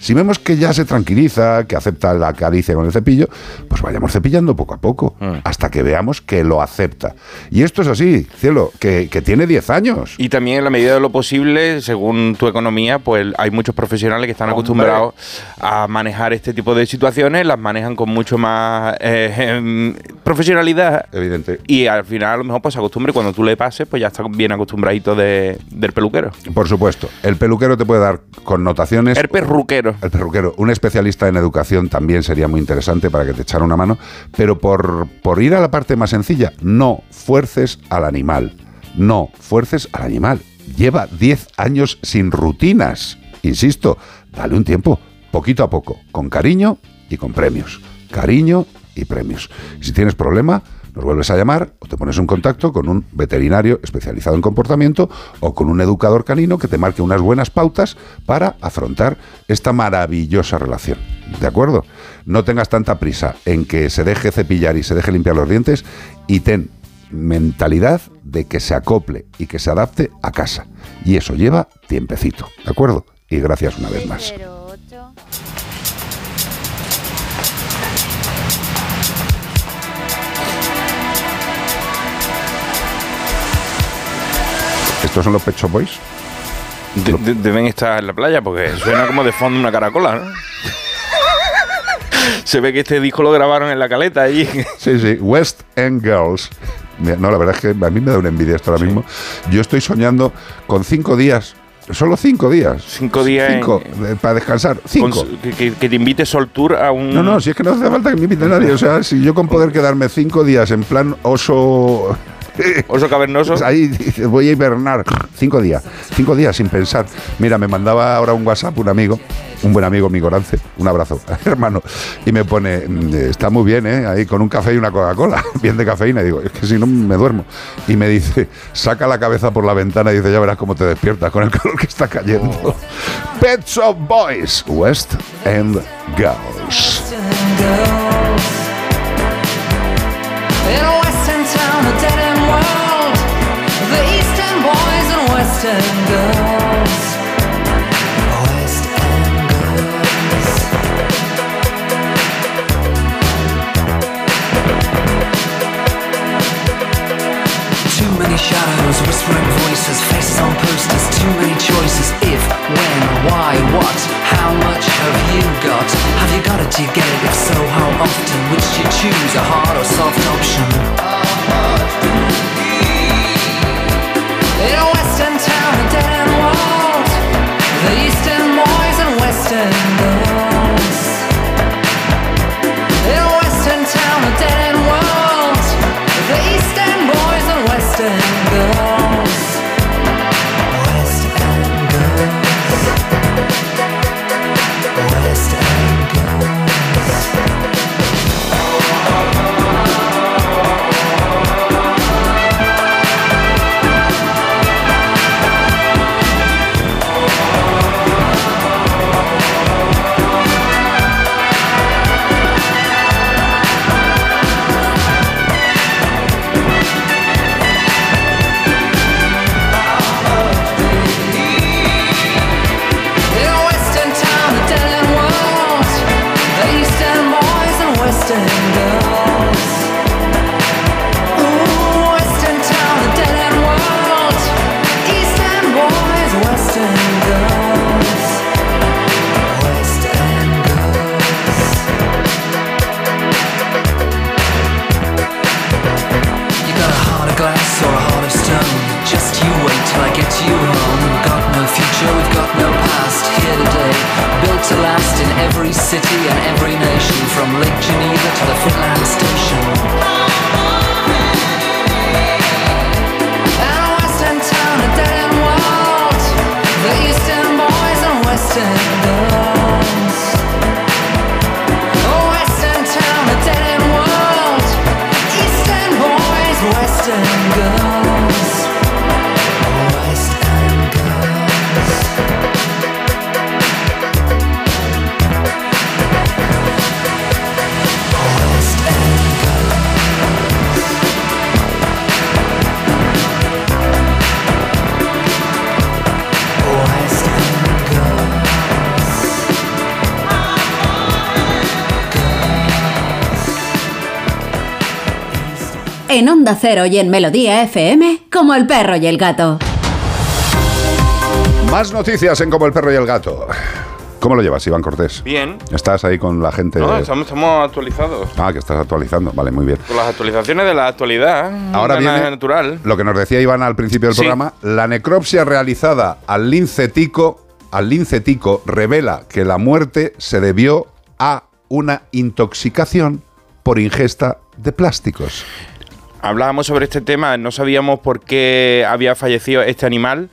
Si vemos que ya se tranquiliza, que acepta la caricia con el cepillo, pues vayamos cepillando poco a poco, hasta que veamos que lo acepta. Y esto es así, cielo, que, que tiene 10 años. Y también en la medida de lo posible, según tu economía, pues hay muchos profesionales que están acostumbrados a manejar este tipo de situaciones, las manejan con mucho más eh, em, profesionalidad. Evidente. Y al final a lo mejor pues se acostumbre, cuando tú le pases, pues ya está bien acostumbradito de, del peluquero. Por supuesto, el peluquero te puede dar connotaciones. El perruquero. El perruquero. Un especialista en educación también sería muy interesante para que te echara una mano. Pero por, por ir a la parte más sencilla, no fuerces al animal. No fuerces al animal. Lleva 10 años sin rutinas. Insisto, dale un tiempo, poquito a poco, con cariño y con premios. Cariño y premios. Si tienes problema, nos vuelves a llamar o te pones en contacto con un veterinario especializado en comportamiento o con un educador canino que te marque unas buenas pautas para afrontar esta maravillosa relación. ¿De acuerdo? No tengas tanta prisa en que se deje cepillar y se deje limpiar los dientes y ten mentalidad de que se acople y que se adapte a casa. Y eso lleva tiempecito. ¿De acuerdo? Y gracias una vez más. ¿Estos son los Pet Shop Boys? De- de- deben estar en la playa porque suena como de fondo una caracola, ¿no? [laughs] Se ve que este disco lo grabaron en la caleta allí. Sí, sí, West End Girls. No, la verdad es que a mí me da una envidia esto ahora mismo. Yo estoy soñando con cinco días, solo cinco días. Cinco días Cinco, eh, para descansar. Cinco. Que te invite Sol Tour a un. No, no, si es que no hace falta que me invite nadie. O sea, si yo con poder [laughs] quedarme cinco días en plan oso. [laughs] Oso cavernoso. Ahí dices, voy a hibernar. Cinco días. Cinco días sin pensar. Mira, me mandaba ahora un WhatsApp un amigo, un buen amigo, mi Gorance. Un abrazo, [laughs] hermano. Y me pone, mm, está muy bien, ¿eh? Ahí con un café y una Coca-Cola. [laughs] Bien de cafeína. Y digo, es que si no me duermo. Y me dice, saca la cabeza por la ventana y dice, ya verás cómo te despiertas con el calor que está cayendo. Pets of Boys, West End Girls. Shadows, whispering voices, faces on posters, too many choices. If, when, why, what, how much have you got? Have you got it? Do you get it? If so, how often? Which do you choose, a hard or soft option? In a western town, a dead end world. The eastern boys and western every city and every nation, from Lake Geneva to the Finland station. And western town, a dead-end world. The eastern boys and western girls. A western town, a dead-end world. Eastern boys, western girls. En Onda Cero y en Melodía FM, como el perro y el gato. Más noticias en Como el perro y el gato. ¿Cómo lo llevas, Iván Cortés? Bien. ¿Estás ahí con la gente? No, estamos, estamos actualizados. Ah, que estás actualizando. Vale, muy bien. Con las actualizaciones de la actualidad. Ahora de la viene natural. lo que nos decía Iván al principio del Sí. programa. La necropsia realizada al lince tico, al lince tico revela que la muerte se debió a una intoxicación por ingesta de plásticos. Hablábamos sobre este tema, no sabíamos por qué había fallecido este animal.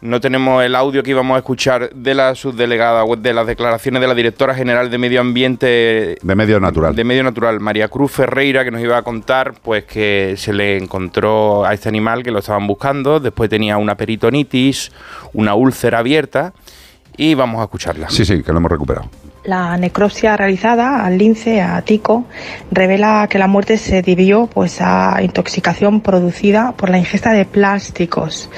No tenemos el audio que íbamos a escuchar de la subdelegada, de las declaraciones de la directora general de Medio Ambiente De medio natural. de Medio Natural, María Cruz Ferreira, que nos iba a contar pues que se le encontró a este animal que lo estaban buscando, después tenía una peritonitis, una úlcera abierta y vamos a escucharla. Sí, sí, que lo hemos recuperado. La necropsia realizada al lince, a Tico, revela que la muerte se debió pues, a intoxicación producida por la ingesta de plásticos.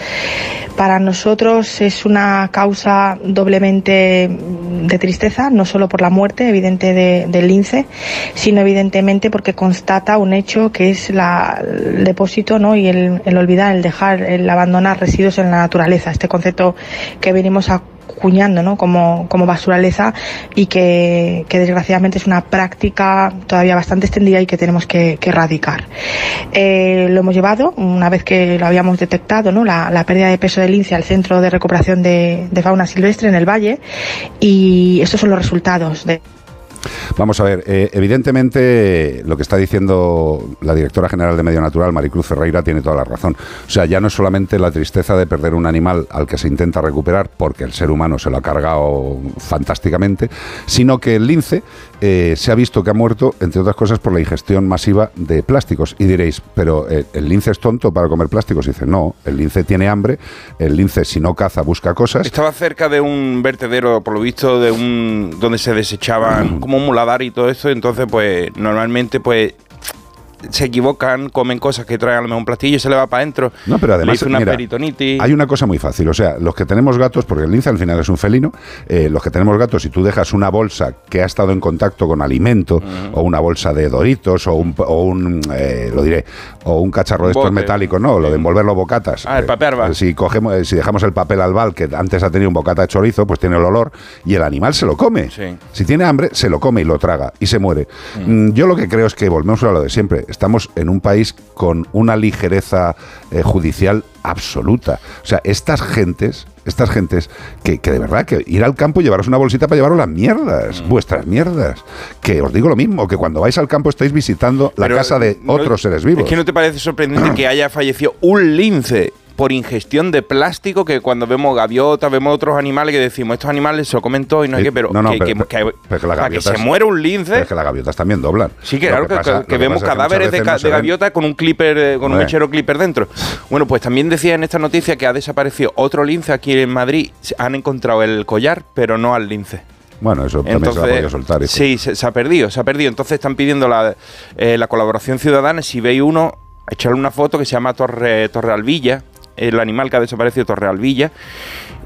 Para nosotros es una causa doblemente mm, de tristeza, no solo por la muerte evidente de- del lince, sino evidentemente porque constata un hecho que es la- el depósito ¿no? y el, el olvidar, el dejar, el abandonar residuos en la naturaleza. Este concepto que venimos acuñando ¿no? como, como basuraleza y que, desgraciadamente es una práctica todavía bastante extendida y que tenemos que, que erradicar. Eh, lo hemos llevado, una vez que lo habíamos detectado, ¿no? la, pérdida de peso del lince al Centro de Recuperación de, de Fauna Silvestre en el Valle y estos son los resultados de Vamos a ver, eh, evidentemente lo que está diciendo la directora general de Medio Natural, Maricruz Ferreira, tiene toda la razón. O sea, ya no es solamente la tristeza de perder un animal al que se intenta recuperar porque el ser humano se lo ha cargado fantásticamente, sino que el lince eh, se ha visto que ha muerto, entre otras cosas, por la ingestión masiva de plásticos. Y diréis, pero eh, ¿el lince es tonto para comer plásticos? Y dice, no, el lince tiene hambre, el lince si no caza busca cosas. Estaba cerca de un vertedero, por lo visto, de un donde se desechaban [clears throat] como un muladar y todo eso. Entonces, pues normalmente, pues se equivocan, comen cosas que traen a lo mejor un platillo y se le va para adentro. No, pero Le además, hizo una mira, peritonitis. hay una cosa muy fácil. O sea, los que tenemos gatos, porque el lince al final es un felino, eh, los que tenemos gatos, si tú dejas una bolsa que ha estado en contacto con alimento, o una bolsa de doritos, o un, o un eh, lo diré, o un cacharro de estos Bote. metálicos, no, lo de envolverlo bocatas. Ah, el Eh, papel albal. si cogemos, eh, si dejamos el papel albal, que antes ha tenido un bocata de chorizo, pues tiene el olor, y el animal se lo come. Sí. Si tiene hambre, se lo come y lo traga, y se muere. Mm, Yo lo que creo es que volvemos a lo de siempre. Estamos en un país con una ligereza eh, judicial absoluta. O sea, estas gentes, estas gentes que, que de verdad que ir al campo y llevaros una bolsita para llevaros las mierdas, Mm. vuestras mierdas. Que os digo lo mismo, que cuando vais al campo estáis visitando la Pero, casa de no- otros seres vivos. Es que no te parece sorprendente [clears throat] que haya fallecido un lince por ingestión de plástico que cuando vemos gaviotas, vemos otros animales que decimos, estos animales se lo comen todo y no hay que, pero, no, no, que, pero- que- que- pero que las para que se muera un lince... Pero es que las gaviotas también doblan. Sí, que claro, que, pasa- vemos cadáveres de, no de gaviota con un clipper, eh, con un mechero clipper dentro. Bueno, pues también decía en esta noticia que ha desaparecido otro lince aquí en Madrid. Han encontrado el collar, pero no al lince. Bueno, eso también se la podía soltar. hijo. sí, se, se ha perdido, se ha perdido. Entonces están pidiendo la, eh, la colaboración ciudadana. Si veis uno, echarle una foto que se llama Torre, Torre Alvilla, el animal que ha desaparecido Torre Alvilla.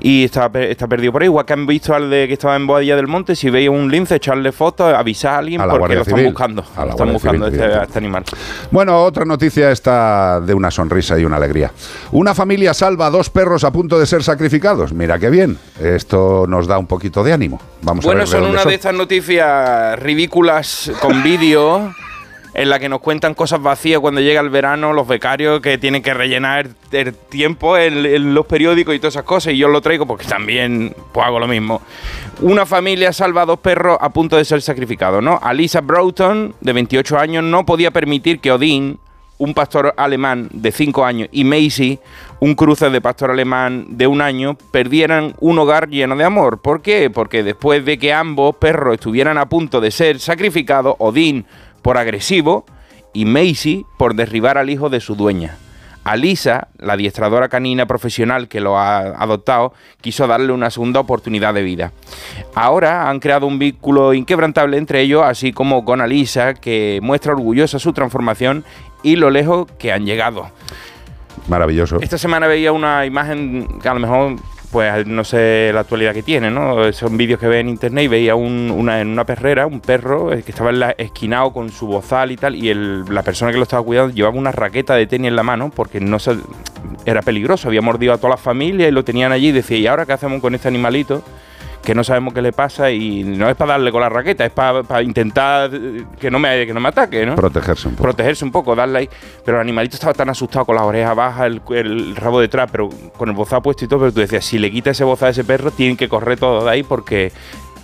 Y está, está perdido por ahí. Igual que han visto al de que estaba en Boadilla del Monte, si veis un lince, echarle foto, avisar a alguien A porque lo están Civil. buscando. A Lo están buscando Civil, este- a este animal. Bueno, otra noticia está de una sonrisa y una alegría. Una familia salva a dos perros a punto de ser sacrificados. Mira qué bien. Esto nos da un poquito de ánimo. Vamos a Bueno, ver de son una de estas noticias ridículas con vídeo en la que nos cuentan cosas vacías cuando llega el verano, los becarios que tienen que rellenar el tiempo en, los periódicos y todas esas cosas, y yo lo traigo porque también pues, hago lo mismo. Una familia salva a dos perros a punto de ser sacrificados, ¿no? Alisa Broughton, de 28 años, no podía permitir que Odín, un pastor alemán de 5 años, y Macy, un cruce de pastor alemán de un año, perdieran un hogar lleno de amor. ¿Por qué? Porque después de que ambos perros estuvieran a punto de ser sacrificados, Odín por agresivo y Macy por derribar al hijo de su dueña. Alisa, la adiestradora canina profesional que lo ha adoptado, quiso darle una segunda oportunidad de vida. Ahora han creado un vínculo inquebrantable entre ellos, así como con Alisa, que muestra orgullosa su transformación y lo lejos que han llegado. Maravilloso. Esta semana veía una imagen que a lo mejor, pues no sé la actualidad que tiene, ¿no? Son vídeos que ve en internet y veía un- una, en una perrera un perro eh, que estaba en la- esquinado con su bozal y tal, y el- la persona que lo estaba cuidando llevaba una raqueta de tenis en la mano porque no se, era peligroso, había mordido a toda la familia y lo tenían allí y decía, ¿y ahora qué hacemos con este animalito? Que no sabemos qué le pasa y no es para darle con la raqueta, es para, intentar eh, que no me, que no me ataque, ¿no? Protegerse un poco. protegerse un poco, darle ahí. Pero el animalito estaba tan asustado con las orejas bajas, el, el rabo detrás, pero con el bozal puesto y todo. Pero tú decías, si le quita ese bozal a ese perro, tienen que correr todo de ahí porque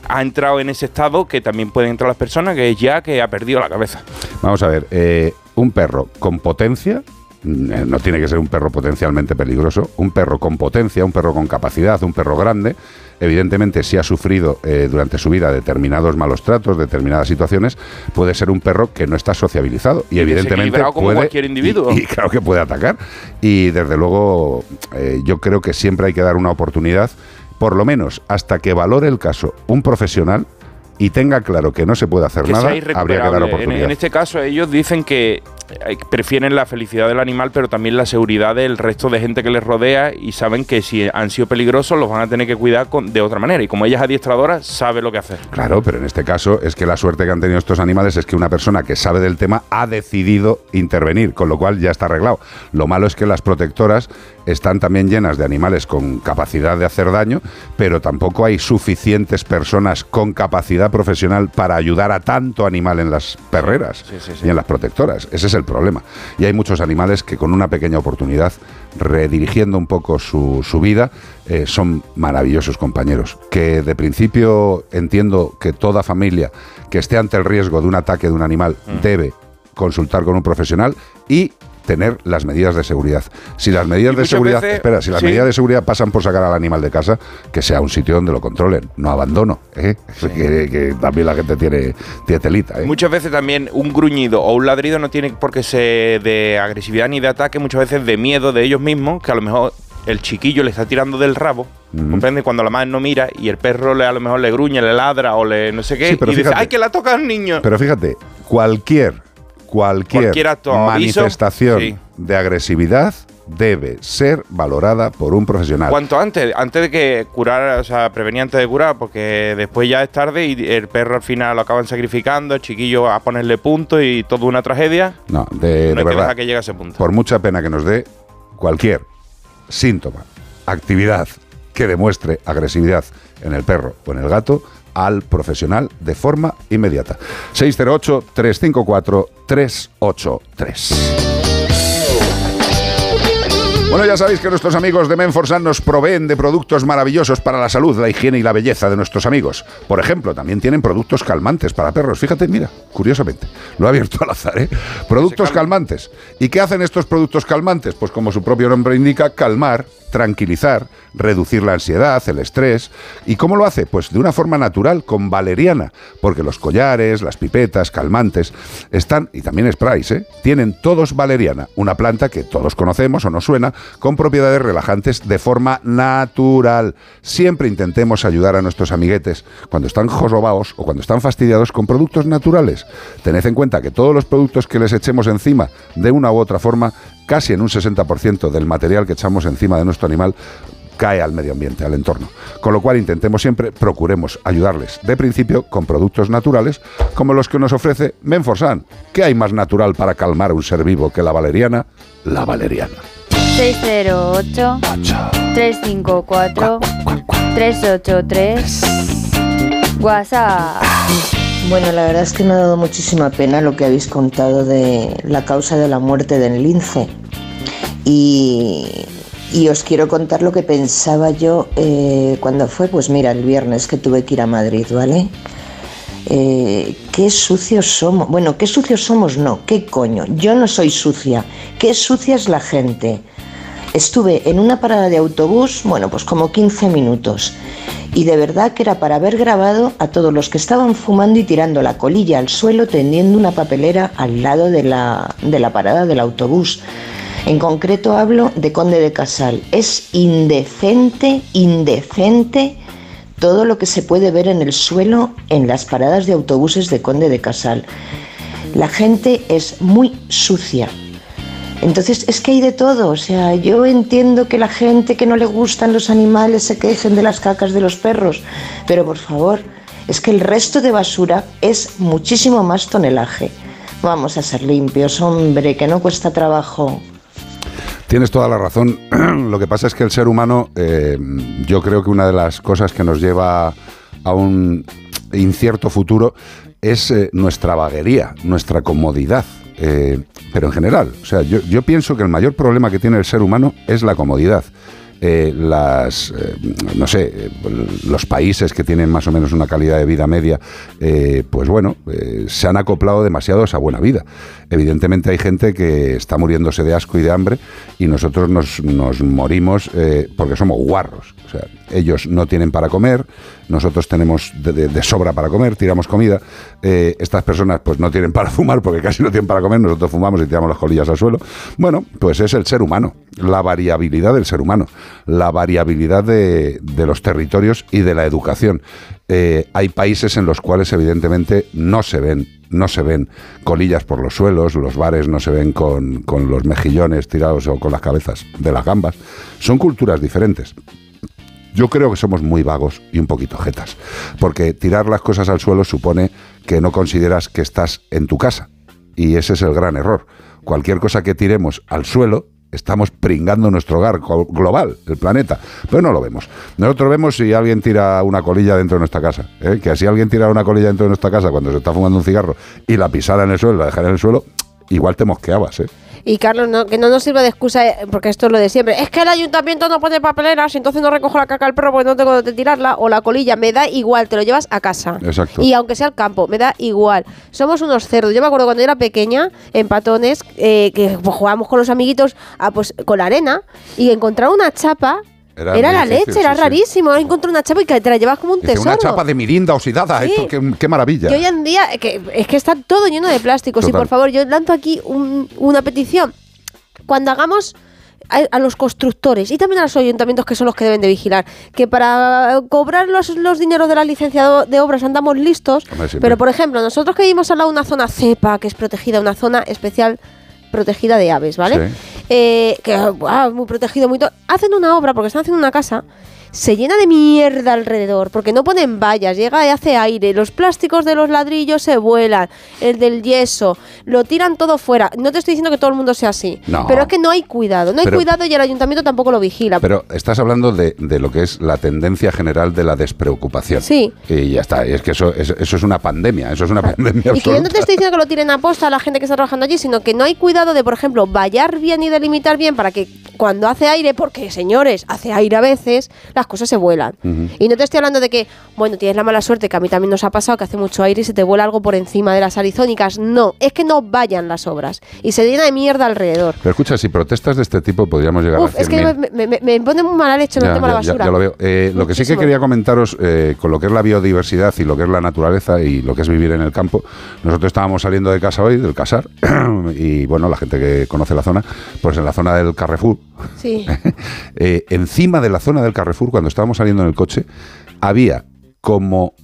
ha entrado en ese estado que también pueden entrar las personas, que es ya que ha perdido la cabeza. Vamos a ver, eh, un perro con potencia, mm, eh, no tiene que ser un perro potencialmente peligroso, un perro con potencia, un perro con capacidad, un perro grande, evidentemente si ha sufrido eh, durante su vida determinados malos tratos, determinadas situaciones, puede ser un perro que no está sociabilizado y, Y evidentemente como puede, cualquier individuo. Y, y claro que puede atacar. Y desde luego eh, yo creo que siempre hay que dar una oportunidad, por lo menos hasta que valore el caso un profesional y tenga claro que no se puede hacer Que nada, habría que dar. En, oportunidad. en este caso, ellos dicen que prefieren la felicidad del animal, pero también la seguridad del resto de gente que les rodea y saben que si han sido peligrosos los van a tener que cuidar con- de otra manera. Y como ella es adiestradora, sabe lo que hacer. Claro, pero en este caso es que la suerte que han tenido estos animales es que una persona que sabe del tema ha decidido intervenir, con lo cual ya está arreglado. Lo malo es que las protectoras están también llenas de animales con capacidad de hacer daño, pero tampoco hay suficientes personas con capacidad profesional para ayudar a tanto animal en las perreras y en las protectoras. Ese es el problema. Y hay muchos animales que con una pequeña oportunidad, redirigiendo un poco su, su vida, eh, son maravillosos compañeros. Que de principio entiendo que toda familia que esté ante el riesgo de un ataque de un animal debe consultar con un profesional y tener las medidas de seguridad. Si las medidas Y de seguridad, veces- espera, si las sí. medidas de seguridad pasan por sacar al animal de casa, que sea un sitio donde lo controlen, no abandono, ¿eh? [laughs] que, que también la gente tiene, tiene telita. ¿eh? Muchas veces también un gruñido o un ladrido no tiene por qué ser de agresividad ni de ataque, muchas veces de miedo de ellos mismos, que a lo mejor el chiquillo le está tirando del rabo, comprende cuando la madre no mira y el perro le, a lo mejor le gruñe, le ladra o le no sé qué, Sí, pero y dice, fíjate. ¡ay, que la toca al niño! Pero fíjate, cualquier, cualquier, Cualquier acto o aviso, manifestación sí. de agresividad debe ser valorada por un profesional. Cuanto antes, antes de que curar, o sea, prevenir antes de curar, porque después ya es tarde y el perro al final lo acaban sacrificando, el chiquillo a ponerle punto y toda una tragedia. No, de, no de hay que verdad. dejar que llegue a ese punto. por mucha pena que nos dé, cualquier síntoma, actividad que demuestre agresividad en el perro o en el gato, al profesional de forma inmediata. 608-354-383. Bueno, ya sabéis que nuestros amigos de Menforsan nos proveen de productos maravillosos para la salud, la higiene y la belleza de nuestros amigos. Por ejemplo, también tienen productos calmantes para perros. Fíjate, mira, curiosamente, lo ha abierto al azar, ¿eh? Productos calmantes. ¿Y qué hacen estos productos calmantes? Pues como su propio nombre indica, calmar, tranquilizar, reducir la ansiedad, el estrés. ¿Y cómo lo hace? Pues de una forma natural, con valeriana, porque los collares, las pipetas, calmantes, están, y también sprays, ¿eh? tienen todos valeriana, una planta que todos conocemos o nos suena, con propiedades relajantes de forma natural. Siempre intentemos ayudar a nuestros amiguetes cuando están jorobaos o cuando están fastidiados con productos naturales. Tened en cuenta que todos los productos que les echemos encima, de una u otra forma, casi en un 60% del material que echamos encima de nuestro animal, cae al medio ambiente, al entorno. Con lo cual intentemos siempre, procuremos ayudarles de principio con productos naturales como los que nos ofrece Menforsan. ¿Qué hay más natural para calmar a un ser vivo que la valeriana? La valeriana. 608 354 383 WhatsApp Bueno, la verdad es que me ha dado muchísima pena lo que habéis contado de la causa de la muerte del lince. Y, y os quiero contar lo que pensaba yo eh, cuando fue, pues mira, el viernes que tuve que ir a Madrid, ¿vale? Eh, qué sucios somos. Bueno, qué sucios somos, no, qué coño. Yo no soy sucia. Qué sucia es la gente. Estuve en una parada de autobús, bueno, pues como 15 minutos. Y de verdad que era para haber grabado a todos los que estaban fumando y tirando la colilla al suelo tendiendo una papelera al lado de la, de la parada del autobús. En concreto hablo de Conde de Casal. Es indecente, indecente todo lo que se puede ver en el suelo en las paradas de autobuses de Conde de Casal. La gente es muy sucia. Entonces es que hay de todo, o sea, yo entiendo que la gente que no le gustan los animales se quejen de las cacas de los perros, pero por favor, es que el resto de basura es muchísimo más tonelaje. Vamos a ser limpios, hombre, que no cuesta trabajo. Tienes toda la razón. [clears throat] Lo que pasa es que el ser humano, eh, yo creo que una de las cosas que nos lleva a un incierto futuro es eh, nuestra vaguería, nuestra comodidad. Eh, pero en general, o sea, yo, yo pienso que el mayor problema que tiene el ser humano es la comodidad. Eh, las, eh, no sé, eh, los países que tienen más o menos una calidad de vida media, pues bueno, se han acoplado demasiado a esa buena vida. Evidentemente hay gente que está muriéndose de asco y de hambre y nosotros nos, morimos porque somos guarros. O sea, ellos no tienen para comer, nosotros tenemos de, sobra para comer, tiramos comida. Estas personas pues no tienen para [laughs] fumar porque casi no tienen para comer, nosotros fumamos y tiramos las colillas al suelo. Bueno, pues es el ser humano, la variabilidad del ser humano, la variabilidad de, de los territorios y de la educación. Eh, hay países en los cuales evidentemente no se ven no se ven colillas por los suelos, los bares no se ven con, con los mejillones tirados o con las cabezas de las gambas. Son culturas diferentes. Yo creo que somos muy vagos y un poquito jetas, porque tirar las cosas al suelo supone que no consideras que estás en tu casa. Y ese es el gran error. Cualquier cosa que tiremos al suelo, estamos pringando nuestro hogar global, el planeta, pero no lo vemos. Nosotros vemos si alguien tira una colilla dentro de nuestra casa, ¿eh? que si alguien tira una colilla dentro de nuestra casa cuando se está fumando un cigarro y la pisara en el suelo, la dejara en el suelo, igual te mosqueabas, ¿eh? Y Carlos, no, que no nos sirva de excusa, eh, porque esto es lo de siempre. Es que el ayuntamiento no pone papeleras, entonces no recojo la caca al perro porque no tengo donde tirarla, o la colilla, me da igual, te lo llevas a casa. Exacto. Y aunque sea al campo, me da igual. Somos unos cerdos. Yo me acuerdo cuando era pequeña, en patones, eh, que pues, jugábamos con los amiguitos ah, pues, con la arena, y encontrar una chapa. Era la leche, era sí, sí. rarísimo. Ahora encontré una chapa y que te la llevas como un tesoro. una chapa de mirinda oxidada, Sí. esto, qué, qué maravilla. Y hoy en día, eh, que, es que está todo lleno de plásticos. Y Total. por favor, yo lanzo aquí un- una petición. Cuando hagamos a, a los constructores y también a los ayuntamientos que son los que deben de vigilar, que para cobrar los, los dineros de la licencia de obras andamos listos, Hombre, pero por ejemplo, nosotros que vivimos al lado de una zona CEPA, que es protegida, una zona especial protegida de aves, ¿vale? Sí. Eh, que ah, muy protegido, muy hacen una obra porque están haciendo una casa se llena de mierda alrededor porque no ponen vallas, llega y hace aire, los plásticos de los ladrillos se vuelan, el del yeso, lo tiran todo fuera. No te estoy diciendo que todo el mundo sea así, No. pero es que no hay cuidado, no hay Pero- cuidado y el ayuntamiento tampoco lo vigila. Pero estás hablando de, de lo que es la tendencia general de la despreocupación. Sí. Y ya está. Y es que eso, es- eso es una pandemia. Eso es una pandemia Y que yo no te estoy diciendo que lo tiren a posta a la gente que está trabajando allí, sino que no hay cuidado de, por ejemplo, vallar bien y delimitar bien para que cuando hace aire, porque señores, hace aire a veces, las cosas se vuelan. Y no te estoy hablando de que, bueno, tienes la mala suerte, que a mí también nos ha pasado, que hace mucho aire y se te vuela algo por encima de las arizónicas. No, es que no vayan las obras. Y se llena de mierda alrededor. Pero escucha, si protestas de este tipo podríamos llegar Uf, a es que 100.000. me, me- me pone muy mala leche en el tema de la ya- basura. ya lo veo. Eh, lo que sí que quería comentaros eh, con lo que es la biodiversidad y lo que es la naturaleza y lo que es vivir en el campo. Nosotros estábamos saliendo de casa hoy, del Casar, [clears throat] y bueno, la gente que conoce la zona, pues en la zona del Carrefour, Sí. [laughs] eh, encima de la zona del Carrefour, cuando estábamos saliendo en el coche, había como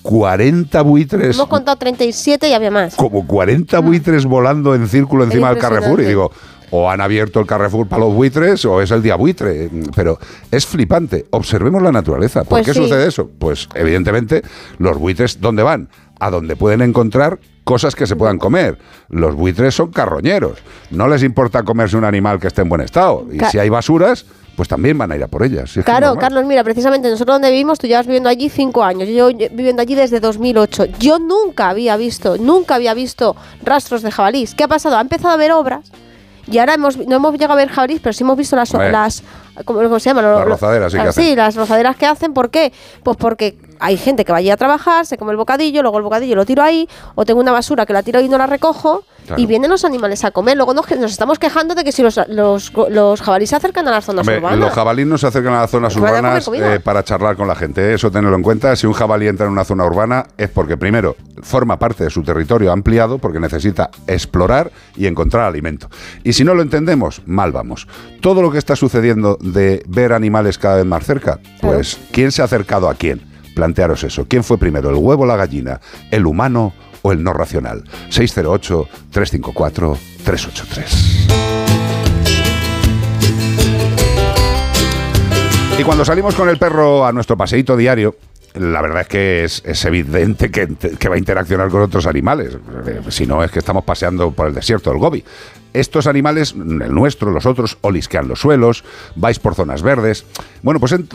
40 buitres Hemos contado 37 y había más. como 40 buitres volando en círculo encima del Carrefour y digo, o han abierto el Carrefour para los buitres o es el día buitre. Pero es flipante. Observemos la naturaleza. ¿Por Pues qué sí. sucede eso? Pues evidentemente los buitres, ¿dónde van? A donde pueden encontrar cosas que se puedan comer. Los buitres son carroñeros. No les importa comerse un animal que esté en buen estado. Y Ca- si hay basuras, pues también van a ir a por ellas. Si Claro. Carlos, mira, precisamente nosotros donde vivimos, tú llevas viviendo allí cinco años, yo viviendo allí desde 2008. Yo nunca había visto, nunca había visto rastros de jabalís. ¿Qué ha pasado? Ha empezado a haber obras y ahora hemos, no hemos llegado a ver jabalís, pero sí hemos visto las, ¿cómo, se llama? Las rozaderas, sí, que hacen. sí, las rozaderas que hacen. ¿Por qué? Pues porque hay gente que va allí a trabajar, se come el bocadillo, luego el bocadillo lo tiro ahí, o tengo una basura que la tiro y no la recojo, Claro. y vienen los animales a comer. Luego nos, nos estamos quejando de que si los, los, los jabalíes se acercan a las zonas Hombre, urbanas. los jabalíes no se acercan a las zonas urbanas eh, para charlar con la gente. ¿eh? Eso tenerlo en cuenta. Si un jabalí entra en una zona urbana es porque primero forma parte de su territorio ampliado porque necesita explorar y encontrar alimento. Y si no lo entendemos, mal vamos. Todo lo que está sucediendo de ver animales cada vez más cerca, pues ¿quién se ha acercado a quién? Plantearos eso. ¿Quién fue primero, el huevo o la gallina? ¿El humano o el no racional? 608-354-383. Y cuando salimos con el perro a nuestro paseíto diario, la verdad es que es, evidente que, que va a interaccionar con otros animales. Eh, Si no, es que estamos paseando por el desierto del Gobi. Estos animales, el nuestro, los otros, olisquean los suelos, vais por zonas verdes. Bueno, pues en,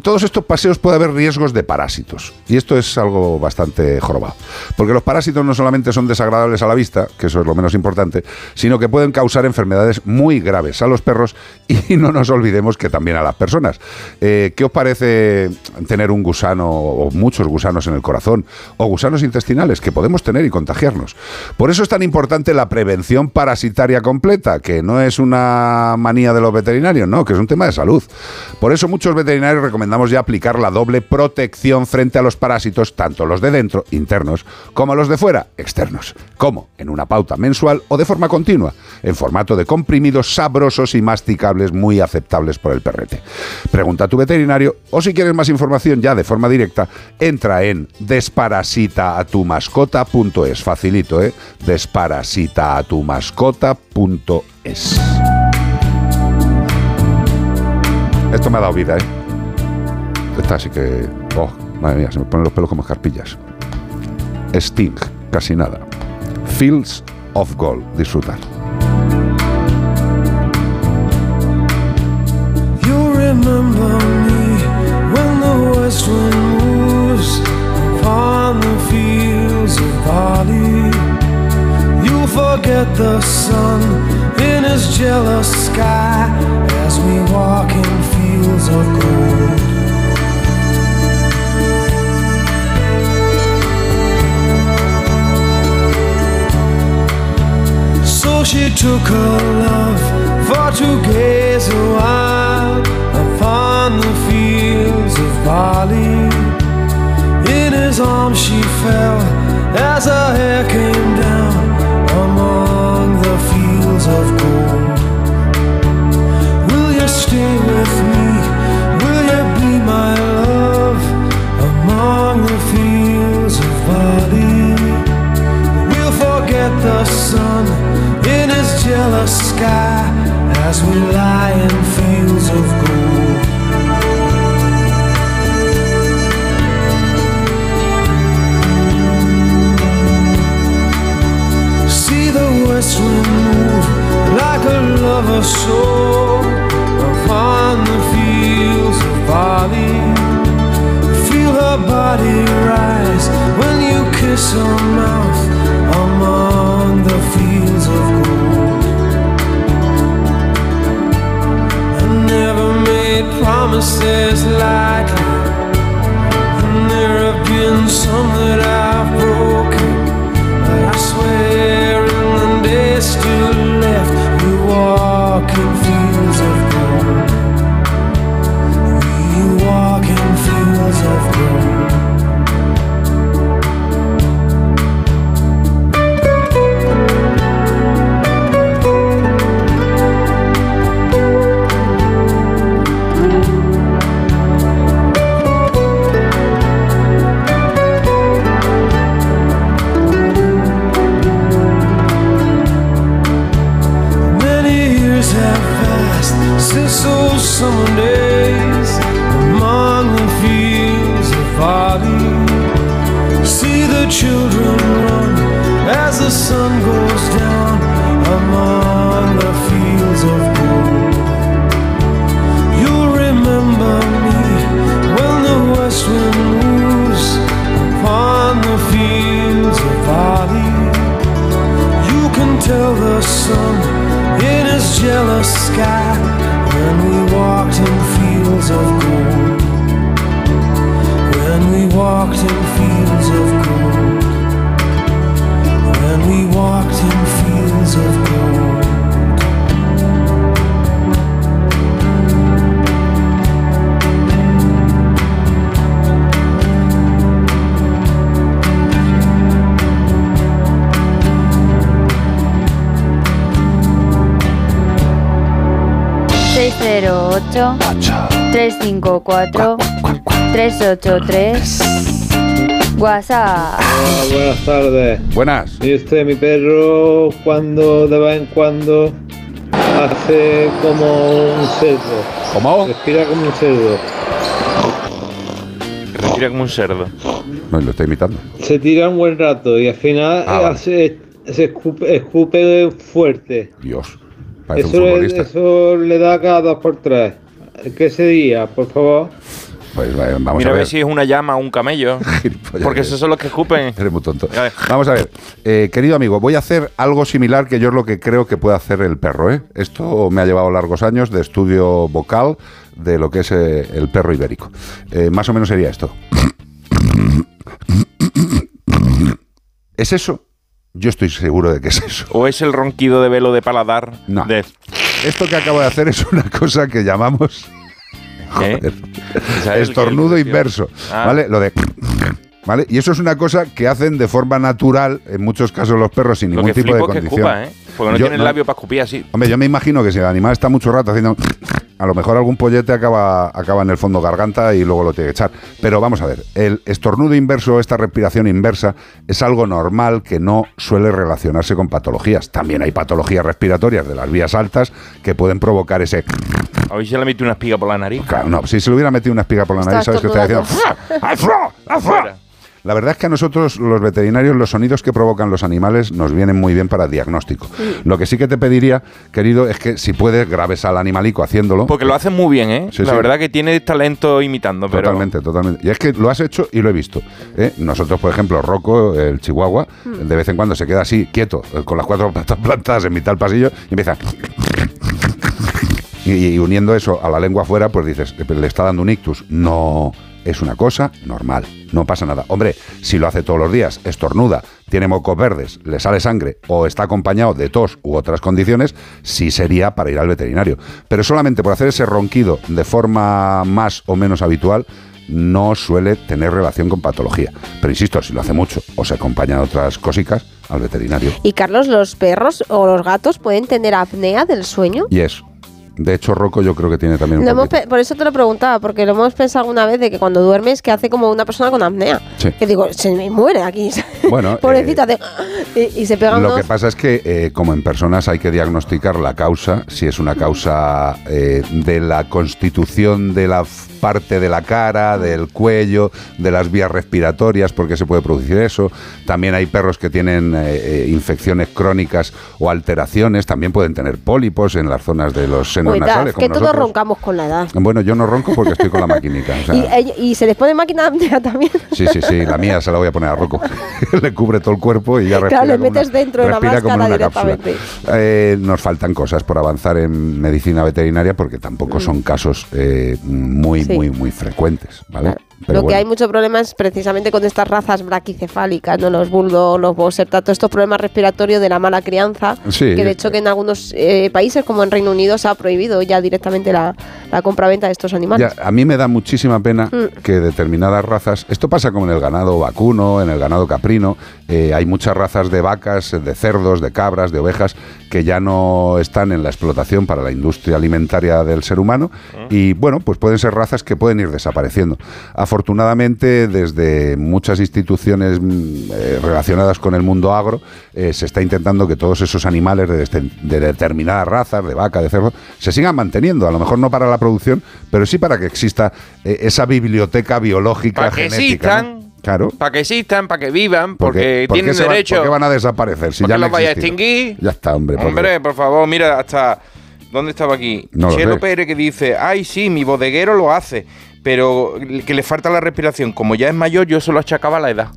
todos estos paseos puede haber riesgos de parásitos. Y esto es algo bastante jorobado. Porque los parásitos no solamente son desagradables a la vista, que eso es lo menos importante, sino que pueden causar enfermedades muy graves a los perros [laughs] y no nos olvidemos que también a las personas. Eh, ¿Qué os parece tener un gusano o muchos gusanos en el corazón o gusanos intestinales que podemos tener y contagiarnos? Por eso es tan importante la prevención parasitaria completa, que no es una manía de los veterinarios, no, que es un tema de salud. Por eso muchos veterinarios recomendamos ya aplicar la doble protección frente a los parásitos, tanto los de dentro, internos, como los de fuera, externos. Como en una pauta mensual o de forma continua, en formato de comprimidos sabrosos y masticables muy aceptables por el perrete. Pregunta a tu veterinario o si quieres más información ya de forma directa, entra en desparasitaatumascota.es. Facilito, ¿eh? Desparasitaatumascota.es. Esto me ha dado vida, ¿eh? Esta sí que... Oh, madre mía, se me ponen los pelos como escarpillas. Sting, casi nada. Fields of Gold. Disfrutar. You remember me when the west wind moves upon the fields of barley. Forget the sun in his jealous sky as we walk in fields of gold. So she took her love for to gaze a while upon the fields of barley. In his arms she fell as her hair came down of gold. Will you stay with me? Will you be my love among the fields of barley? We'll forget the sun in his jealous sky as we lie in fields of gold. Wind like a lover's soul upon the fields of. Feel her body rise when you kiss her mouth among the fields of gold. I never made promises lightly, and there have been some that I've summer days among the fields of barley. See the children run as the sun goes down among the fields of gold. You'll remember me when the west wind moves upon the fields of barley. You can tell the sun in his jealous sky fields of gold. When we walked in fields of gold. When we walked in fields of gold. ocho 354 383 WhatsApp. Hola, buenas tardes. Buenas. Y usted, mi perro, cuando de vez en cuando hace como un cerdo. ¿Cómo? Respira como un cerdo. Respira como un cerdo. No, lo está imitando. Se tira un buen rato y al final Ah, vale. hace- se escupe, escupe fuerte. Dios. Eso un le, eso le da cada dos por tres. ¿Qué sería, por favor? Pues vamos Mira a a ver. ver si es una llama o un camello. [laughs] Porque esos son los que escupen. [laughs] Eres muy tonto. Vamos a ver, eh, querido amigo, voy a hacer algo similar que yo es lo que creo que puede hacer el perro. ¿eh? Esto me ha llevado largos años de estudio vocal de lo que es eh, el perro ibérico. Eh, más o menos sería esto. ¿Es eso? Yo estoy seguro de que es eso. O es el ronquido de velo de paladar. No. De, Esto que acabo de hacer es una cosa que llamamos ¿eh? Estornudo inverso, Ah. ¿vale? Lo de ¿Vale? Y eso es una cosa que hacen de forma natural, en muchos casos los perros, sin Lo ningún que tipo de que condición. escupa, ¿eh? Porque no Yo- tiene el labio para escupir así. Hombre, yo me imagino que si el animal está mucho rato haciendo... A lo mejor algún pollete acaba, acaba en el fondo garganta y luego lo tiene que echar. Pero vamos a ver, el estornudo inverso, esta respiración inversa, es algo normal que no suele relacionarse con patologías. También hay patologías respiratorias de las vías altas que pueden provocar ese... Hoy se le mete una espiga por la nariz. Claro, no, si se le hubiera metido una espiga por la nariz, ¿sabes qué está diciendo? [laughs] La verdad es que a nosotros, los veterinarios, los sonidos que provocan los animales nos vienen muy bien para diagnóstico. Lo que sí que te pediría, querido, es que si puedes, grabes al animalico haciéndolo. Porque lo hacen muy bien, ¿eh? Sí, la sí. verdad que tiene talento imitando, pero. Totalmente, totalmente. Y es que lo has hecho y lo he visto. ¿eh? Nosotros, por ejemplo, Rocco, el chihuahua, Hmm. de vez en cuando se queda así, quieto, eh, con las cuatro patas plantadas en mitad del pasillo y empieza... Y, y uniendo eso a la lengua afuera, pues dices, "Eh, le está dando un ictus. No, es una cosa normal, no pasa nada. Hombre, si lo hace todos los días, estornuda, tiene mocos verdes, le sale sangre o está acompañado de tos u otras condiciones, sí sería para ir al veterinario. Pero solamente por hacer ese ronquido de forma más o menos habitual, no suele tener relación con patología. Pero insisto, si lo hace mucho o se acompaña de otras cosicas, al veterinario. Y Carlos, ¿los perros o los gatos pueden tener apnea del sueño? Y eso. De hecho, Rocco yo creo que tiene también un hemos pe- por eso te lo preguntaba, porque lo hemos pensado alguna vez de que cuando duermes que hace como una persona con apnea. Sí. Que digo, se me muere aquí. [laughs] Bueno, Pobrecita, de- y, y se pega Lo unos- que pasa es que, eh, como en personas, hay que diagnosticar la causa, si es una causa eh, de la constitución de la f- parte de la cara, del cuello, de las vías respiratorias, porque se puede producir eso. También hay perros que tienen eh, eh, infecciones crónicas o alteraciones, también pueden tener pólipos en las zonas de los senos Cuidado, nasales. que como todos nosotros. roncamos con la edad. Bueno, yo no ronco porque estoy con la maquinica. o [laughs] sea, y, ella- y se les pone máquina [laughs] también. Sí, sí, sí, la mía se la voy a poner a Rocco. [laughs] le cubre todo el cuerpo y ya respira. Claro, le metes una- dentro de la máscara directamente. Eh, nos faltan cosas por avanzar en medicina veterinaria porque tampoco son casos eh, muy, Mm. Sí. muy, muy frecuentes, ¿vale? Pero Lo que hay mucho problema es precisamente con estas razas braquicefálicas, ¿no? los bulldogs, los boxer, todos estos problemas respiratorios de la mala crianza, Sí. que de hecho que en algunos eh, países como en Reino Unido se ha prohibido ya directamente la, la compraventa de estos animales. Ya, a mí me da muchísima pena Mm. que determinadas razas, esto pasa como en el ganado vacuno, en el ganado caprino, eh, hay muchas razas de vacas, de cerdos, de cabras, de ovejas que ya no están en la explotación para la industria alimentaria del ser humano y bueno, pues pueden ser razas que pueden ir desapareciendo. Afortunadamente, desde muchas instituciones mm, eh, relacionadas con el mundo agro, eh, se está intentando que todos esos animales de, de determinadas razas, de vaca, de cerdo, se sigan manteniendo. A lo mejor no para la producción, pero sí para que exista eh, esa biblioteca biológica Para que genética. ¿no? existan, Claro. para que existan, para que vivan, porque, ¿por tienen van- derecho. ¿Por qué van a desaparecer? Si ¿Por ya qué no los vaya a extinguir? Ya está, hombre. Hombre, por favor, mira, hasta. ¿Dónde estaba aquí? No lo Chelo. Pérez que dice: Ay, sí, mi bodeguero lo hace, pero que le falta la respiración. Como ya es mayor, yo se lo achacaba a la edad.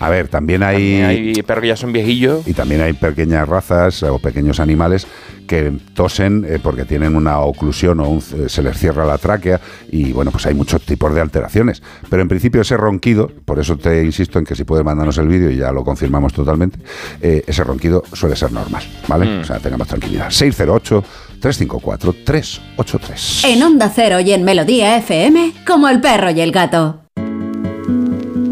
A ver, también hay, Hay perros que ya son viejillos. y también hay pequeñas razas o pequeños animales que tosen eh, porque tienen una oclusión o un- eh, se les cierra la tráquea y bueno, pues hay muchos tipos de alteraciones. Pero en principio ese ronquido, por eso te insisto en que si puedes mandarnos el vídeo y ya lo confirmamos totalmente, eh, ese ronquido suele ser normal, ¿vale? Mm. O sea, tengamos tranquilidad. 608-354-383. En Onda Cero y en Melodía FM, como el perro y el gato.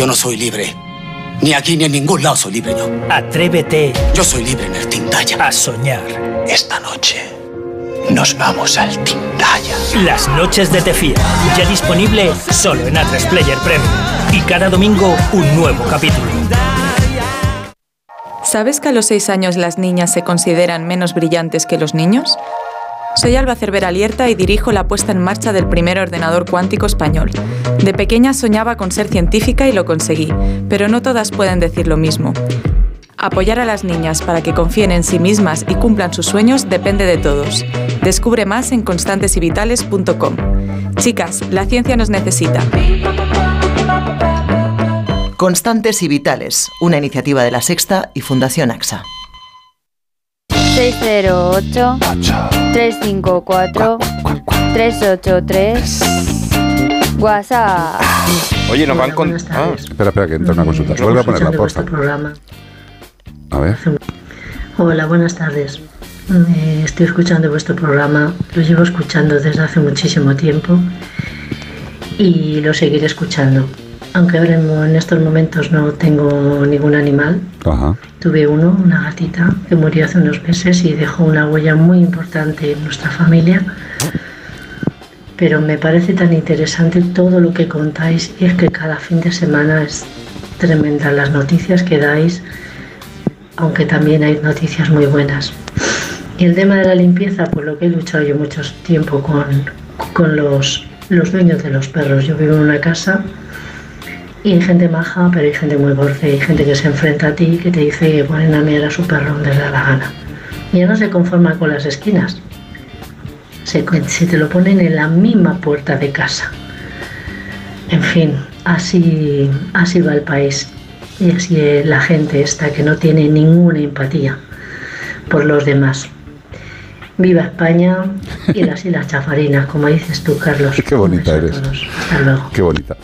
Yo no soy libre. Ni aquí ni en ningún lado soy libre yo. Atrévete. Yo soy libre en el Tindaya. A soñar. Esta noche nos vamos al Tindaya. Las noches de Tefía. Ya disponible solo en A3 Player Premium. Y cada domingo un nuevo capítulo. ¿Sabes que a los 6 años las niñas se consideran menos brillantes que los niños? Soy Alba Cervera Lierta y dirijo la puesta en marcha del primer ordenador cuántico español. De pequeña soñaba con ser científica y lo conseguí, pero no todas pueden decir lo mismo. Apoyar a las niñas para que confíen en sí mismas y cumplan sus sueños depende de todos. Descubre más en constantesyvitales.com. Chicas, la ciencia nos necesita. Constantes y Vitales, una iniciativa de la Sexta y Fundación AXA. 608-354-383. WhatsApp. Oye, nos van con. Ah, Espera, espera, que entra una consulta. Vuelve a ponerla, por favor. A ver. Hola, buenas tardes. Eh, estoy escuchando vuestro programa, lo llevo escuchando desde hace muchísimo tiempo y lo seguiré escuchando. Aunque ahora en estos momentos no tengo ningún animal, Ajá. tuve uno, una gatita, que murió hace unos meses y dejó una huella muy importante en nuestra familia. Pero me parece tan interesante todo lo que contáis y es que cada fin de semana es tremenda las noticias que dais, aunque también hay noticias muy buenas. Y el tema de la limpieza, pues lo que he luchado yo mucho tiempo con, con los, los dueños de los perros. Yo vivo en una casa y hay gente maja, pero hay gente muy borde, hay gente que se enfrenta a ti que te dice que ponen a mirar a su perro donde da la gana. Y ya no se conforma con las esquinas, se, se te lo ponen en la misma puerta de casa. En fin, así, así va el país y así es la gente esta que no tiene ninguna empatía por los demás. Viva España y las Islas Chafarinas, como dices tú, Carlos. [laughs] Qué bonita eres. Hasta luego. Qué bonita.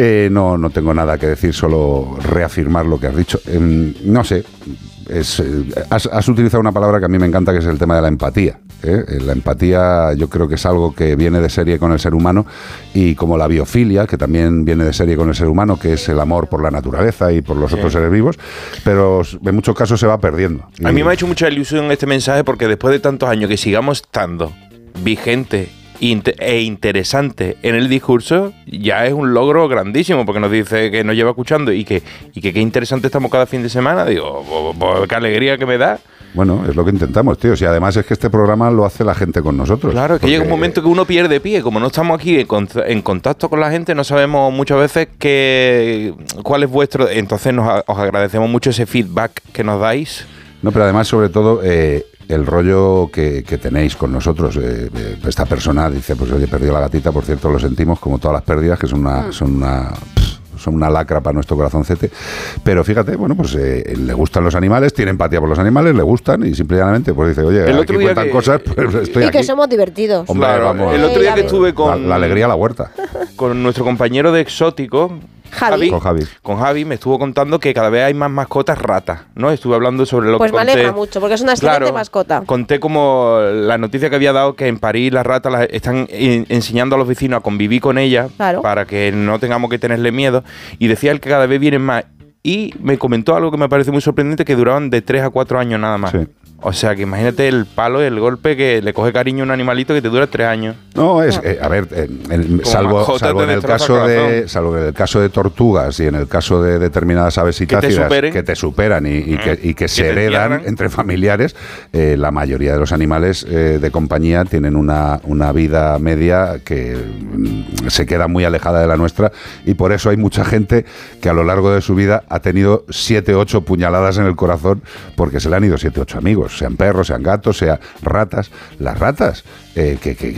Eh, no, no tengo nada que decir, solo reafirmar lo que has dicho. Em, no sé, es, eh, has, has utilizado una palabra que a mí me encanta, que es el tema de la empatía. ¿eh? Eh, La empatía yo creo que es algo que viene de serie con el ser humano y como la biofilia, que también viene de serie con el ser humano, que es el amor por la naturaleza y por los otros seres vivos, pero en muchos casos se va perdiendo. A mí me ha hecho mucha ilusión este mensaje porque después de tantos años que sigamos estando vigente e interesante en el discurso, ya es un logro grandísimo porque nos dice que nos lleva escuchando y que, y que qué interesante estamos cada fin de semana. Digo, "Pues, pues, qué alegría que me da. Bueno, es lo que intentamos, tío. Y además es que este programa lo hace la gente con nosotros. Claro, es que llega un momento que uno pierde pie. Como no estamos aquí en, con- en contacto con la gente, no sabemos muchas veces qué, cuál es vuestro. Entonces nos, os agradecemos mucho ese feedback que nos dais. No, pero además, sobre todo, eh, el rollo que, que tenéis con nosotros. Eh, eh, esta persona dice, pues oye, perdió la gatita, por cierto, lo sentimos, como todas las pérdidas, que son una, son una, pff, son una lacra para nuestro corazoncete. Pero fíjate, bueno, pues eh, le gustan los animales, tiene empatía por los animales, le gustan y simplemente pues dice, oye, El aquí otro día cuentan que- cosas, pues estoy y aquí. que somos divertidos. Hombre, Claro, vamos. el otro día que estuve con- La, la alegría a la huerta. [laughs] Con nuestro compañero de exótico. Javi. Con Javi. Con Javi me estuvo contando que cada vez hay más mascotas ratas, ¿no? Estuve hablando sobre lo Pues que me conté. alegra mucho, porque es una excelente Claro. mascota. Conté como la noticia que había dado que en París las ratas las están en- enseñando a los vecinos a convivir con ellas Claro. para que no tengamos que tenerle miedo. Y decía él que cada vez vienen más. Y me comentó algo que me pareció muy sorprendente, que duraban de 3 a 4 años nada más. O sea, que imagínate el palo, el golpe que le coge cariño a un animalito que te dura tres años. No, es, eh, a ver, eh, salvo, salvo en el caso de, salvo en el caso de tortugas y en el caso de determinadas aves citácidas superen. que te superan y, y que, y que se heredan entre [laughs] familiares, eh, la mayoría de los animales eh, de compañía tienen una, una vida media que mm, se queda muy alejada de la nuestra y por eso hay mucha gente que a lo largo de su vida ha tenido siete, ocho puñaladas en el corazón porque se le han ido siete, ocho amigos, sean perros, sean gatos, sean ratas. Las ratas, eh, que, que-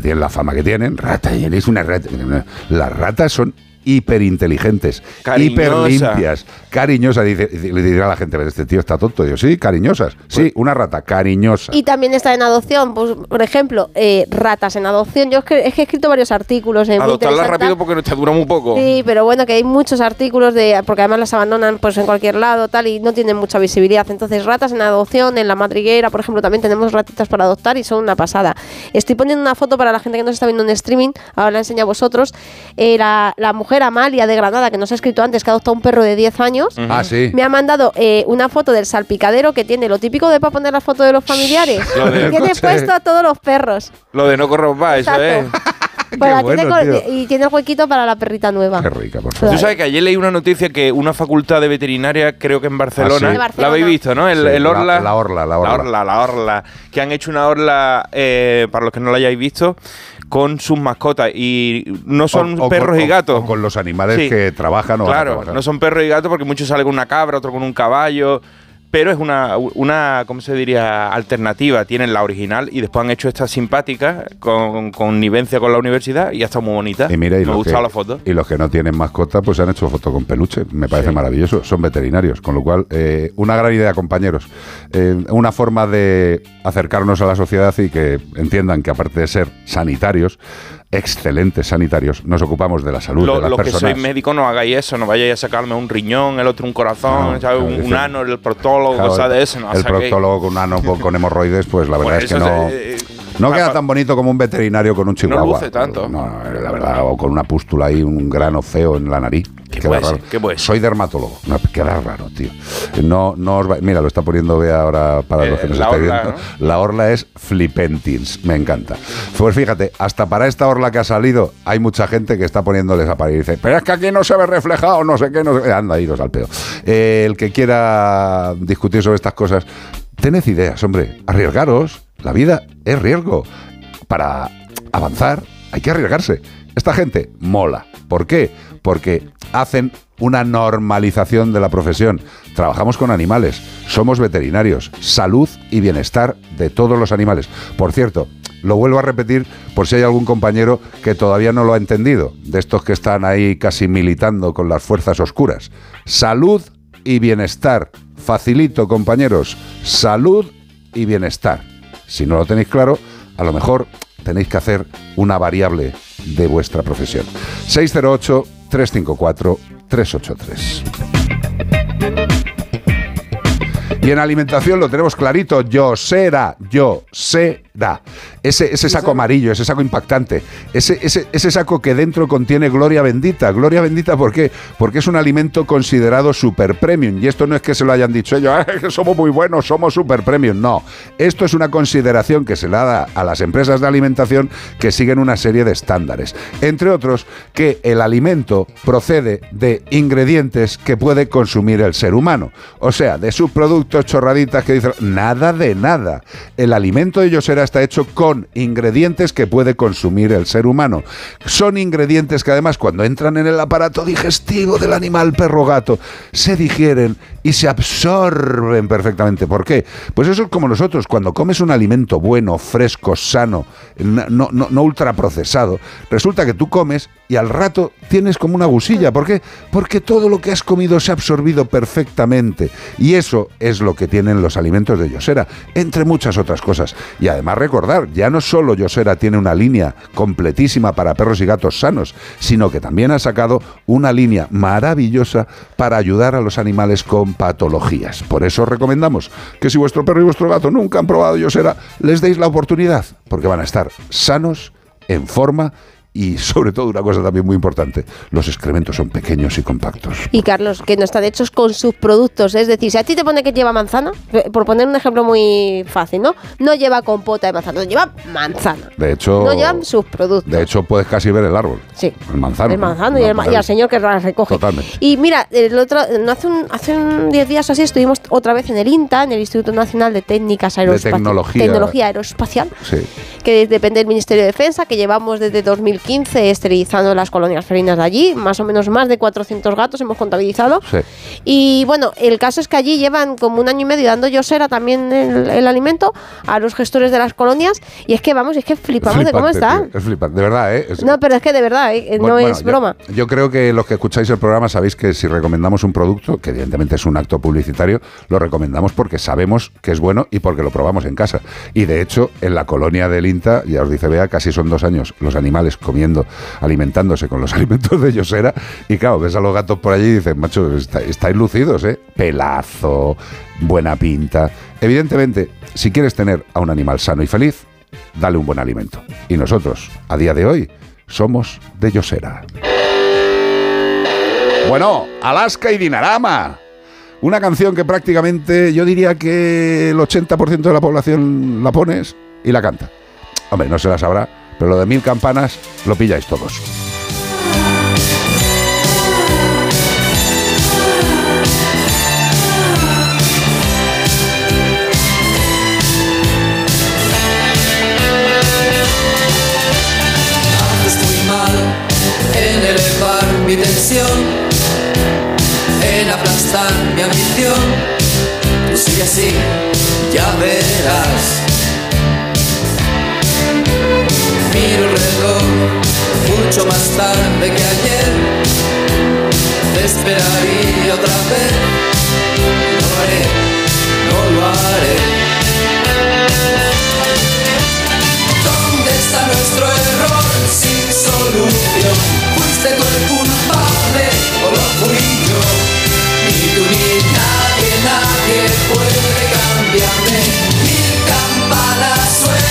tienen la fama que tienen, rata, y eres una rata. Las ratas son hiperinteligentes, Cariñosa. hiperlimpias, cariñosas. Dice, le dirá a la gente, "Pero este tío está tonto. Digo, sí, cariñosas. Sí, una rata, cariñosa. Y también está en adopción, pues, por ejemplo, eh, ratas en adopción. Yo es que, es que he escrito varios artículos. eh, muy Adoptarla interesantes. rápido porque te dura muy poco. Sí, pero bueno, que hay muchos artículos de porque además las abandonan pues en cualquier lado tal y no tienen mucha visibilidad. Entonces, ratas en adopción, en la madriguera, por ejemplo, también tenemos ratitas para adoptar y son una pasada. Estoy poniendo una foto para la gente que nos está viendo en streaming, ahora la enseño a vosotros. Eh, la, la mujer Amalia de Granada, que nos ha escrito antes, que ha adoptado un perro de 10 años, Ah, sí. me ha mandado eh, una foto del salpicadero que tiene lo típico de para poner la foto de los familiares. Lo del tiene coche. puesto a todos los perros. Lo de no corromper, eso es. [laughs] Pues la tiene bueno, tío. y tiene el huequito para la perrita nueva. Qué rica, por Tú favor. sabes que ayer leí una noticia que una facultad de veterinaria, creo que en Barcelona, Ah, sí. De la Barcelona. habéis visto, ¿no? El, Sí, el la- orla, la orla, la orla. la orla, la orla, que han hecho una orla eh, para los que no la hayáis visto con sus mascotas y no son O- o perros con- y gatos. o con los animales Sí. que trabajan o Claro, no son perros y gatos porque muchos salen con una cabra, otro con un caballo. Pero es una, una, ¿cómo se diría? Alternativa. Tienen la original y después han hecho esta simpática con connivencia con la universidad y ya está muy bonita. Y mira, y Me los, gusta que, la foto. y los que no tienen mascota, pues han hecho foto con peluche. Me parece maravilloso. Son veterinarios. Con lo cual, eh, una gran idea, compañeros. Eh, una forma de acercarnos a la sociedad y que entiendan que, aparte de ser sanitarios, excelentes sanitarios, nos ocupamos de la salud Lo- de las los que personas. sois médicos no hagáis eso, no vayáis a sacarme un riñón, el otro un corazón, No, ¿sabes? un, un ano, el proctólogo, Claro, cosas de eso, no el proctólogo con un ano con, con hemorroides, pues la verdad Por es que no. se- eh, no pa- queda tan bonito como un veterinario con un chihuahua. luce tanto. No, no, la verdad, o con una pústula ahí, un grano feo en la nariz. Queda puede raro. ser? ¿Qué puede ser? Soy dermatólogo. No, queda raro, tío. No, no os va- Mira, lo está poniendo Bea ahora para los Eh, que nos la estáis orla, viendo. La orla es flipentins. Me encanta. Pues fíjate, hasta para esta orla que ha salido, hay mucha gente que está poniéndoles a parir y dice, pero es que aquí no se ve reflejado, no sé qué, no sé qué. Anda, iros al peo. Eh, el que quiera discutir sobre estas cosas, tened ideas, hombre. Arriesgaros. La vida es riesgo. Para avanzar hay que arriesgarse. Esta gente mola. ¿Por qué? Porque hacen una normalización de la profesión. Trabajamos con animales, somos veterinarios, salud y bienestar de todos los animales. Por cierto, lo vuelvo a repetir por si hay algún compañero que todavía no lo ha entendido, de estos que están ahí casi militando con las fuerzas oscuras. Salud y bienestar. Facilito, compañeros. Salud y bienestar. Si no lo tenéis claro, a lo mejor tenéis que hacer una variable de vuestra profesión. 608-354-383. Y en alimentación lo tenemos clarito, yo será, yo será. Ese, ese saco amarillo, ese saco impactante, ese, ese, ese saco que dentro contiene gloria bendita. Gloria bendita, ¿por qué? Porque es un alimento considerado super premium. Y esto no es que se lo hayan dicho ellos, "Ah, que somos muy buenos, somos super premium. No, esto es una consideración que se le da a las empresas de alimentación que siguen una serie de estándares. Entre otros, que el alimento procede de ingredientes que puede consumir el ser humano. O sea, de subproductos chorraditas que dicen nada de nada. El alimento de Yosera está hecho con ingredientes que puede consumir el ser humano. Son ingredientes que además cuando entran en el aparato digestivo del animal perro gato se digieren y se absorben perfectamente. ¿Por qué? Pues eso es como nosotros, cuando comes un alimento bueno, fresco, sano, no, no, no, ultraprocesado, resulta que tú comes y al rato tienes como una gusilla. ¿Por qué? Porque todo lo que has comido se ha absorbido perfectamente. Y eso es lo que tienen los alimentos de Yosera, entre muchas otras cosas. Y además recordar, ya no solo Yosera tiene una línea completísima para perros y gatos sanos, sino que también ha sacado una línea maravillosa para ayudar a los animales con patologías. Por eso os recomendamos que si vuestro perro y vuestro gato nunca han probado Yosera, les deis la oportunidad, porque van a estar sanos, en forma y sobre todo una cosa también muy importante, los excrementos son pequeños y compactos. Y Carlos, que no están hechos con sus productos. Es decir, si a ti te pone que lleva manzana, eh, por poner un ejemplo muy fácil, ¿no? No lleva compota de manzana, no lleva manzana. De hecho, No llevan sus productos. de hecho puedes casi ver el árbol. Sí. El manzano. El manzano y, el, y al señor que la recoge. Totalmente. Y mira, el otro, no hace un, hace un 10 días o así estuvimos otra vez en el INTA, en el Instituto Nacional de Técnicas Aeroespaciales. tecnología. Tecnología Aeroespacial, Sí. que depende del Ministerio de Defensa, que llevamos desde 2015 esterilizando las colonias felinas de allí. Más o menos más de 400 gatos hemos contabilizado. Sí. Y bueno, el caso es que allí llevan como un año y medio dando yosera también el, el alimento a los gestores de las colonias. Y es que vamos, es que flipamos de cómo está. tío, Es flipante, de verdad, ¿eh? Es- No, pero es que de verdad, ¿eh? no Bueno, bueno, es yo- broma. Yo, creo que los que escucháis el programa sabéis que si recomendamos un producto, que evidentemente es un acto publicitario, lo recomendamos porque sabemos que es bueno y porque lo probamos en casa. Y de hecho, en la colonia del INTA, ya os dice Bea, casi son dos años los animales comiendo, alimentándose con los [laughs] alimentos de Yosera. Y claro, ves a los gatos por allí y dices, macho, está- estáis lucidos, ¿eh? Pelazo, buena pinta. Evidentemente, si quieres tener a un animal sano y feliz, dale un buen alimento. Y nosotros, a día de hoy, somos de Yosera. Bueno, Alaska y Dinarama. Una canción que prácticamente yo diría que el 80% de la población la pones y la canta. Hombre, no se la sabrá, pero lo de mil campanas lo pilláis todos. En elevar mi tensión, en aplastar mi ambición. Tú sigue así, ya verás. Miro el mucho más tarde que ayer. Te esperaría otra vez. No lo haré, no lo haré. ¿Dónde está nuestro error sin solución? ¿Fuiste tú el culpable o lo fui yo? Ni tú ni nadie, nadie puede cambiarme. Mil campanas suenan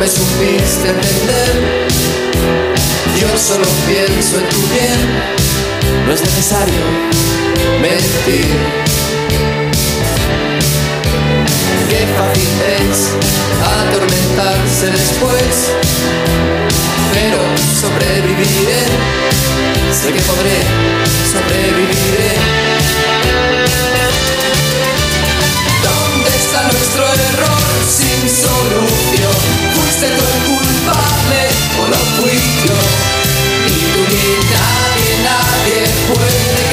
me supiste entender. Yo solo pienso en tu bien, no es necesario mentir. Qué fácil es atormentarse después, pero sobreviviré, sé que podré, sobreviviré. ¿Dónde está nuestro error sin solución? ¿Fuiste el culpable o lo fui yo? Ni tú ni nadie, nadie puede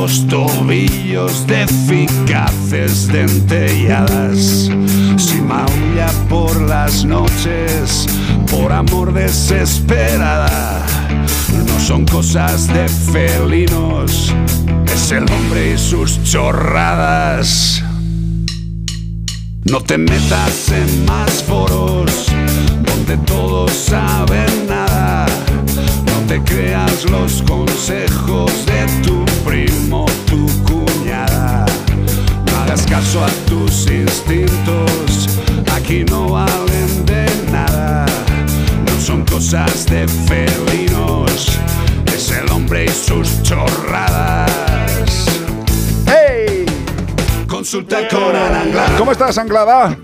los tobillos de eficaces dentelladas. Si maulla por las noches, por amor desesperada. No son cosas de felinos, es el hombre y sus chorradas. No te metas en más foros donde todos saben nada. Te creas los consejos de tu primo, tu cuñada. No hagas caso a tus instintos, aquí no valen de nada. No son cosas de felinos, es el hombre y sus chorradas. ¡Hey! Consulta con Anglada. ¿Cómo estás, Anglada?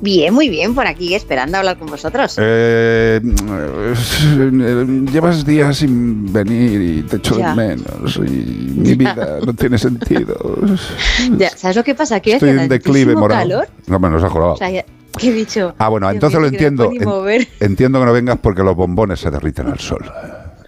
Bien, muy bien, por aquí esperando a hablar con vosotros. Eh, eh, llevas días sin venir y te echo de menos y mi vida no tiene sentido. [laughs] Ya, ¿Sabes lo que pasa? Que Estoy en declive moral. calor. No, me nos ha jurado. O sea, ya- que he dicho. Ah, bueno, Dios entonces lo entiendo. En- entiendo que no vengas porque los bombones se derriten al sol.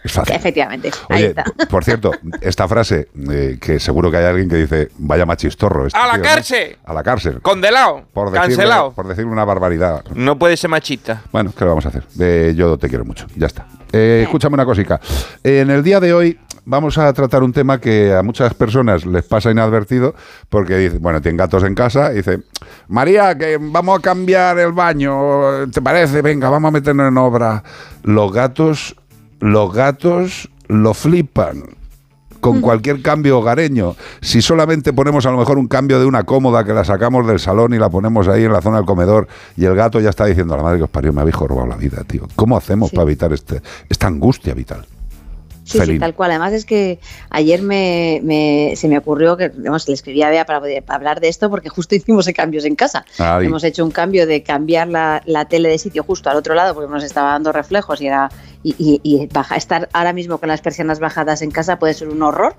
Es fácil. Efectivamente, ahí Oye, está. [laughs] por cierto, esta frase, eh, que seguro que hay alguien que dice, vaya machistorro. este ¡A la tío", ¿no? cárcel! A la cárcel. Condenado. Por decirle, Cancelado. por decirle una barbaridad. No puede ser machista. Bueno, ¿qué le vamos a hacer? Eh, yo te quiero mucho, ya está. Eh, escúchame una cosica. en el día de hoy vamos a tratar un tema que a muchas personas les pasa inadvertido porque dicen, bueno, tienen gatos en casa y dicen, María, que vamos a cambiar el baño, ¿te parece? Venga, vamos a meternos en obra. Los gatos, los gatos lo flipan con cualquier cambio hogareño. Si solamente ponemos a lo mejor un cambio de una cómoda que la sacamos del salón y la ponemos ahí en la zona del comedor y el gato ya está diciendo, la madre que os parió, me habéis robado la vida, tío. ¿Cómo hacemos para evitar este, esta angustia vital? Sí, sí, tal cual. Además es que ayer me, me- se me ocurrió que digamos, le escribí a Bea para, poder- para hablar de esto porque justo [laughs] hicimos cambios en casa. Ay. Hemos hecho un cambio de cambiar la, la tele de sitio justo al otro lado porque nos estaba dando reflejos y era y, y- y baja- estar ahora mismo con las persianas bajadas en casa puede ser un horror.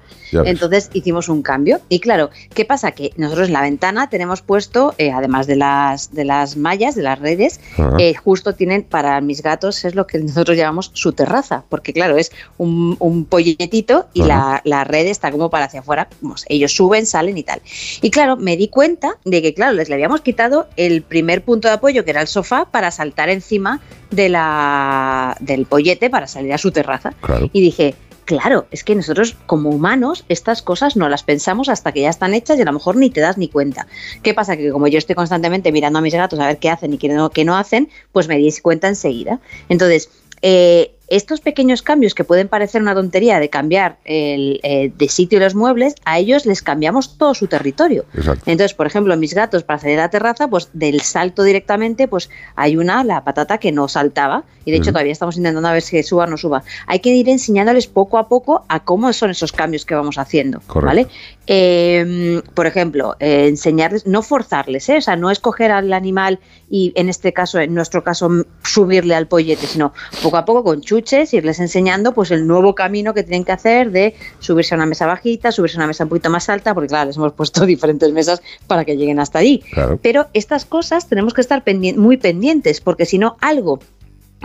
Entonces hicimos un cambio. Y claro, ¿qué pasa? Que nosotros en la ventana tenemos puesto, eh, además de las, de las mallas, de las redes, Ajá. eh, justo tienen para mis gatos, es lo que nosotros llamamos su terraza, porque claro, es un, un polletito y la, la red está como para hacia afuera, vamos, ellos suben, salen y tal. Y claro, me di cuenta de que, claro, les le habíamos quitado el primer punto de apoyo, que era el sofá, para saltar encima de la, del pollete para salir a su terraza. Claro. Y dije, claro, es que nosotros como humanos estas cosas no las pensamos hasta que ya están hechas y a lo mejor ni te das ni cuenta. ¿Qué pasa? Que como yo estoy constantemente mirando a mis gatos a ver qué hacen y qué no, qué no hacen, pues me di cuenta enseguida. Entonces, eh, estos pequeños cambios que pueden parecer una tontería de cambiar el, eh, de sitio los muebles, a ellos les cambiamos todo su territorio. Exacto. Entonces, por ejemplo, mis gatos para salir a la terraza, pues del salto directamente, pues hay una, la patata, que no saltaba. Y de hecho todavía estamos intentando a ver si suba o no suba. Hay que ir enseñándoles poco a poco a cómo son esos cambios que vamos haciendo. Correcto. ¿Vale? Eh, por ejemplo, eh, enseñarles, no forzarles, ¿eh? o sea, no escoger al animal y en este caso, en nuestro caso, subirle al pollete, sino poco a poco con chuches, irles enseñando pues el nuevo camino que tienen que hacer de subirse a una mesa bajita, subirse a una mesa un poquito más alta, porque claro, les hemos puesto [laughs] diferentes mesas para que lleguen hasta allí. Claro. Pero estas cosas tenemos que estar muy pendientes, porque si no, algo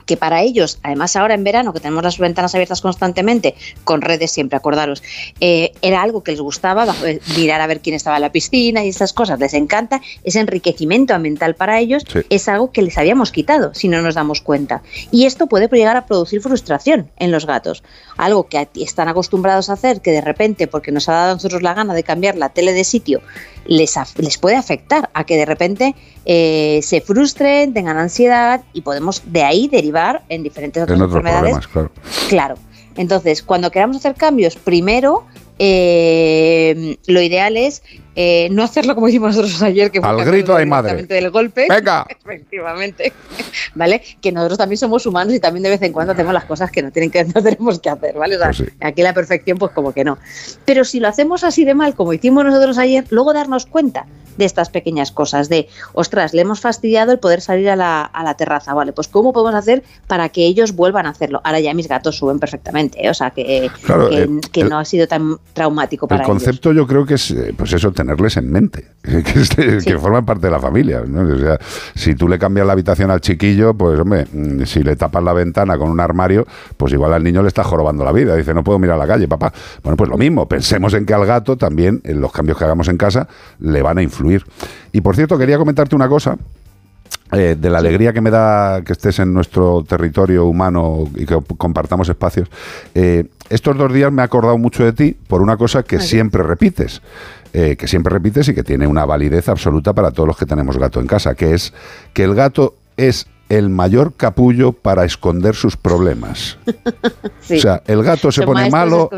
que para ellos, además ahora en verano que tenemos las ventanas abiertas constantemente, con redes siempre, acordaros, eh, era algo que les gustaba, eh, mirar a ver quién estaba en la piscina y esas cosas, les encanta, ese enriquecimiento ambiental para ellos Sí. es algo que les habíamos quitado si no nos damos cuenta. Y esto puede llegar a producir frustración en los gatos, algo que están acostumbrados a hacer, que de repente, porque nos ha dado a nosotros la gana de cambiar la tele de sitio, les, les puede afectar a que de repente eh, se frustren, tengan ansiedad y podemos de ahí derivar en diferentes otras En otros enfermedades. claro. Claro. Entonces, cuando queramos hacer cambios, primero eh, lo ideal es eh, no hacerlo como hicimos nosotros ayer, que fue Al grito hay madre. del golpe. Venga. [laughs] Efectivamente. ¿Vale? Que nosotros también somos humanos y también de vez en cuando hacemos las cosas que no, tienen que, [laughs] no tenemos que hacer, ¿vale? O sea, Pues aquí la perfección, pues como que no. Pero si lo hacemos así de mal, como hicimos nosotros ayer, luego darnos cuenta de estas pequeñas cosas, de, ostras, le hemos fastidiado el poder salir a la, a la terraza, ¿vale? Pues ¿cómo podemos hacer para que ellos vuelvan a hacerlo? Ahora ya mis gatos suben perfectamente, ¿eh? o sea, que, Claro, que, el- que el- no ha sido tan traumático El para ellos. concepto yo creo que es, eh, pues eso, tener tenerles en mente, [laughs] que, este- que forman parte de la familia. ¿no? O sea, si tú le cambias la habitación al chiquillo, pues hombre, mm, si le tapas la ventana con un armario, pues igual al niño le está jorobando la vida. Dice, no puedo mirar a la calle, papá. Bueno, pues lo mismo, pensemos en que al gato también, en los cambios que hagamos en casa, le van a influir. Y por cierto, quería comentarte una cosa. Eh, de la alegría que me da que estés en nuestro territorio humano y que compartamos espacios. Eh, estos dos días me he acordado mucho de ti por una cosa que siempre repites, eh, que siempre repites y que tiene una validez absoluta para todos los que tenemos gato en casa, que es que el gato es el mayor capullo para esconder sus problemas. [laughs] Sí. O sea, el gato se pone malo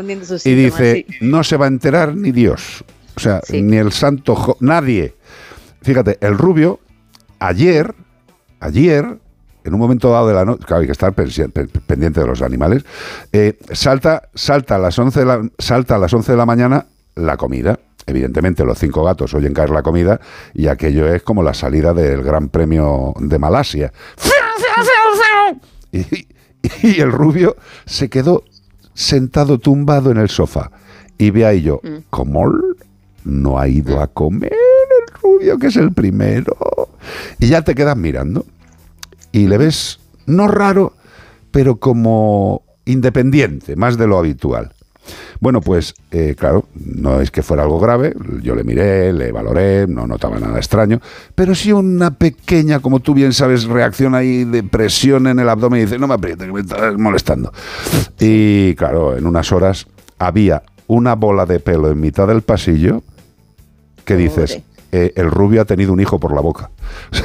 y dice, sí. no se va a enterar ni Dios. O sea, ni el santo, jo- nadie. Fíjate, el rubio, ayer, ayer, en un momento dado de la noche, claro, hay que estar pendiente de los animales, eh, salta, salta, a las 11 de la, salta a las 11 de la mañana la comida. Evidentemente los cinco gatos oyen caer la comida y aquello es como la salida del Gran Premio de Malasia. Y, y el rubio se quedó sentado tumbado en el sofá. Y ve ahí yo, ¿cómo no ha ido a comer rubio, que es el primero? Y ya te quedas mirando. Y le ves, no raro, pero como independiente, más de lo habitual. Bueno, pues eh, claro, no es que fuera algo grave, yo le miré, le valoré, no notaba nada extraño, pero sí una pequeña, como tú bien sabes, reacción ahí de presión en el abdomen y dice, no me aprietes, que me estás molestando. Y claro, en unas horas había una bola de pelo en mitad del pasillo que dices, eh, el rubio ha tenido un hijo por la boca. [laughs]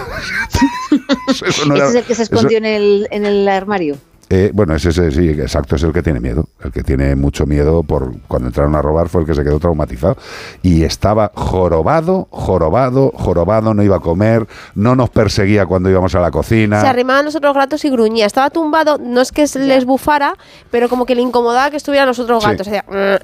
[laughs] Eso no ¿Ese era- es el que se eso- escondió en, el, en el armario? Eh, bueno, ese, ese sí, exacto, es el que tiene miedo. El que tiene mucho miedo por cuando entraron a robar fue el que se quedó traumatizado. Y estaba jorobado, jorobado, jorobado, no iba a comer, no nos perseguía cuando íbamos a la cocina. Se arrimaba a nosotros gatos y gruñía. Estaba tumbado, no es que se les bufara, pero como que le incomodaba que estuvieran los otros Sí. gatos.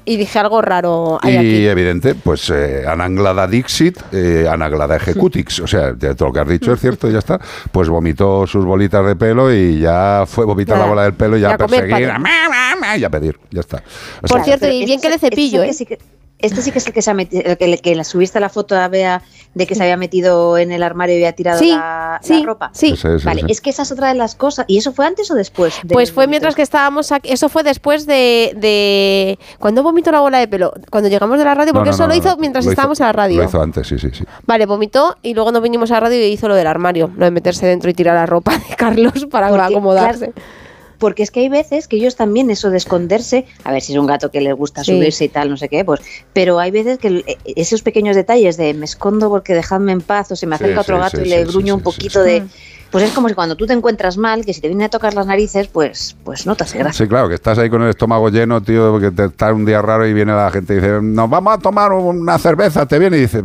Y dije algo raro hay Y aquí. evidente, pues eh, Ananglada Dixit, eh, Anaglada Ejecutix. O sea, de todo lo que has dicho es cierto y ya está. Pues vomitó sus bolitas de pelo y ya fue vomitar la bola del pelo y ya a pedir, ya está. O Por sea, cierto, y bien este que le este cepillo, el que ¿eh? sí que- Este sí que es el que se ha metido, el que, le subiste la foto a Bea de que se había metido en el armario y había tirado Sí, la, ropa. sí. Vale, ese. es que esa es otra de las cosas. ¿Y eso fue antes o después? de Pues fue mientras que estábamos aquí. Eso fue después de. de cuando vomitó la bola de pelo? Cuando llegamos de la radio, porque no, eso no, lo hizo mientras Lo hizo- estábamos en la radio. Lo hizo antes, sí, sí, sí. Vale, vomitó y luego nos vinimos a la radio y hizo lo del armario, lo de meterse dentro y tirar la ropa de [laughs] Carlos para Porque, acomodarse. Porque es que hay veces que ellos también, eso de esconderse, a ver si es un gato que le gusta Sí. subirse y tal, no sé qué, pues, pero hay veces que el- esos pequeños detalles de me escondo porque dejadme en paz o se me Sí, acerca otro sí, gato sí, y le gruño sí, un sí, poquito sí. de... Pues es como si cuando tú te encuentras mal, que si te vienen a tocar las narices, pues, pues no te hace gracia. Sí, claro, que estás ahí con el estómago lleno, tío, que te está un día raro y viene la gente y dice, nos vamos a tomar una cerveza, te viene y dice,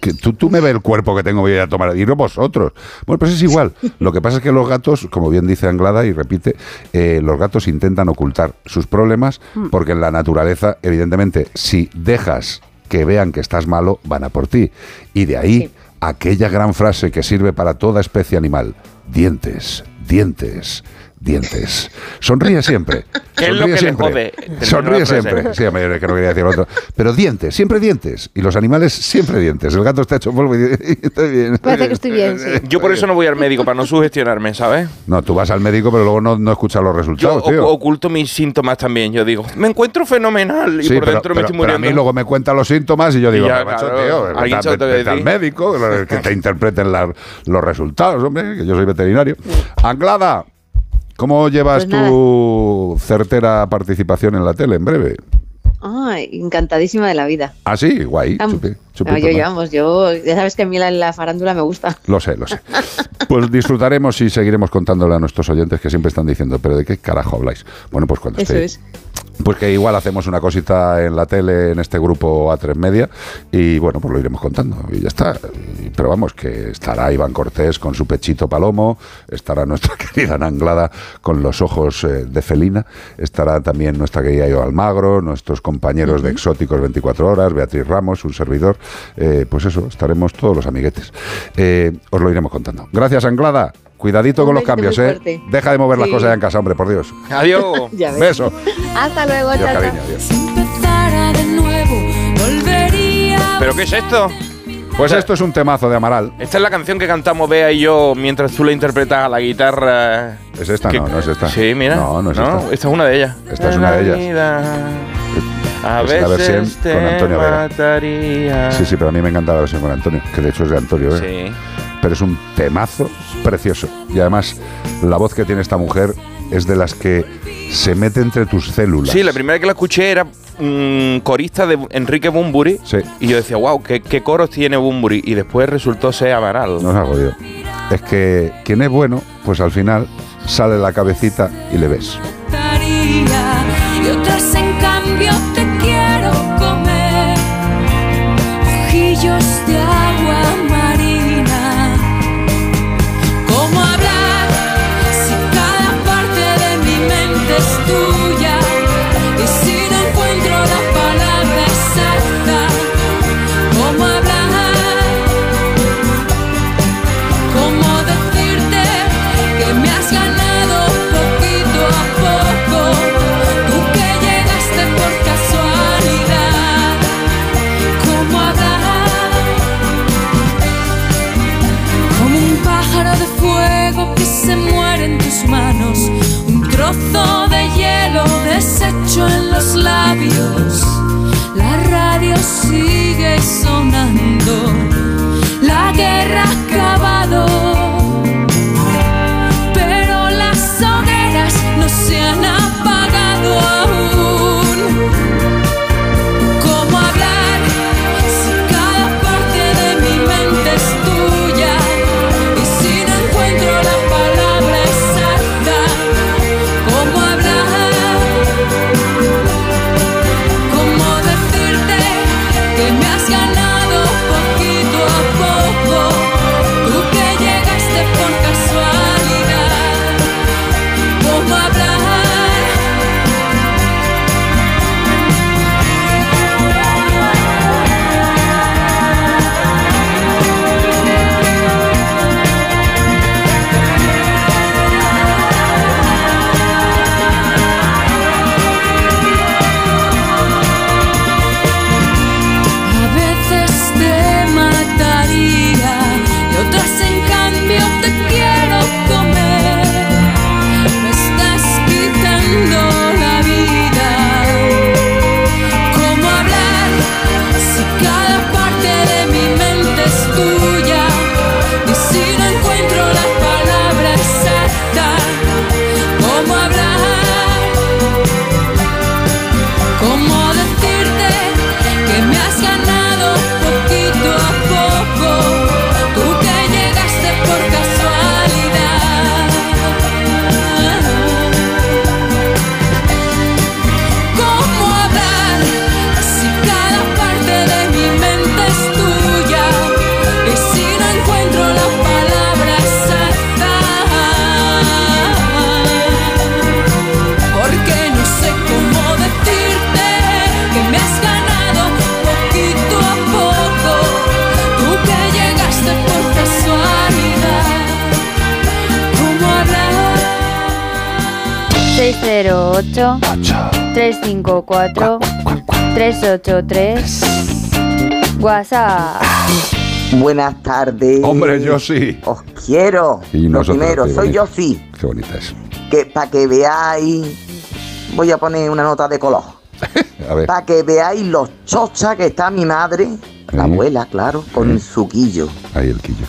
que tú, tú me ves el cuerpo que tengo, voy a ir a tomar, y no vosotros. Bueno, pues es igual. Lo que pasa es que los gatos, como bien dice Anglada y repite, eh, los gatos intentan ocultar sus problemas Mm. porque en la naturaleza, evidentemente, si dejas que vean que estás malo, van a por ti. Y de ahí aquella gran frase que sirve para toda especie animal, dientes, dientes, dientes. Sonríe siempre. ¿Qué [laughs] es lo Sonríe que le siempre. jode? Termina Sonríe siempre. Sí, que no quería decir otro. Pero dientes, siempre dientes. Y los animales siempre dientes. El gato está hecho polvo y [laughs] dice, estoy bien. Parece que estoy bien, sí. Yo por eso no voy al médico, para no sugestionarme, ¿sabes? No, tú vas al médico, pero luego no, no escuchas los Yo resultados, tío. oculto mis síntomas también. Yo digo, me encuentro fenomenal y Sí, por pero, dentro me estoy pero a muriendo. mí luego me cuentan los síntomas y yo digo, Y ya, "Pero, macho, claro, tío, alguien vete, lo vete al decir". médico, que te interpreten la- los resultados, hombre, que yo soy veterinario. Anglada, ¿cómo llevas Pues tu certera participación en la tele en breve? Ay, encantadísima de la vida. Ah, sí, guay. Chupi- No, chupito yo, yo, vamos, yo, ya sabes que a mí la, la farándula me gusta. Lo sé, lo sé. Pues disfrutaremos y seguiremos contándole a nuestros oyentes que siempre están diciendo, pero ¿de qué carajo habláis? Bueno, pues cuando Eso esté es. Pues que igual hacemos una cosita en la tele, en este grupo A3 Media, y bueno, pues lo iremos contando, y ya está. Pero vamos, que estará Iván Cortés con su pechito palomo, estará nuestra [laughs] querida Ana Anglada con los ojos eh, de felina, estará también nuestra querida Yo Almagro, nuestros compañeros de Exóticos 24 Horas, Beatriz Ramos, un servidor, eh, pues eso, estaremos todos los amiguetes. Eh, os lo iremos contando. Gracias, Anglada. Cuidadito Un con los cambios, ¿eh? fuerte. Deja de mover las cosas ya en casa, hombre, por Dios. Adiós. [laughs] Beso. Hasta luego, Adiós, chao, cariño. Adiós. ¿Pero qué es esto? Pues esto es un temazo de Amaral. Esta es la canción que cantamos Bea y yo mientras tú la interpretas a la guitarra. ¿Es esta? Que- No, no es esta. Sí, mira. No, no es esta. Esta es una de ellas. Esta es una de ellas. A Es la versión veces con te Antonio Vega. mataría. Sí, sí, pero a mí me encanta la versión con Antonio, que de hecho es de Antonio, ¿eh? Sí. Pero es un temazo precioso. Y además, la voz que tiene esta mujer es de las que se mete entre tus células. Sí, la primera vez que la escuché era mm, corista de Enrique Bumburi. Y yo decía, wow, ¿qué, qué coros tiene Bumburi. Y después resultó ser Amaral. No se ha jodido. Es que quien es bueno, pues al final sale la cabecita y le ves. y otras en cambio labios. La radio sigue sonando. La guerra ha 608 354 383 WhatsApp. Buenas tardes. Hombre, yo sí. Os quiero. Y Lo primero, soy yo sí. Qué bonita es. Que para que veáis, voy a poner una nota de color. [laughs] A ver. Para que veáis los chocha que está mi madre, la abuela, claro, con el suquillo. Ahí el quillo.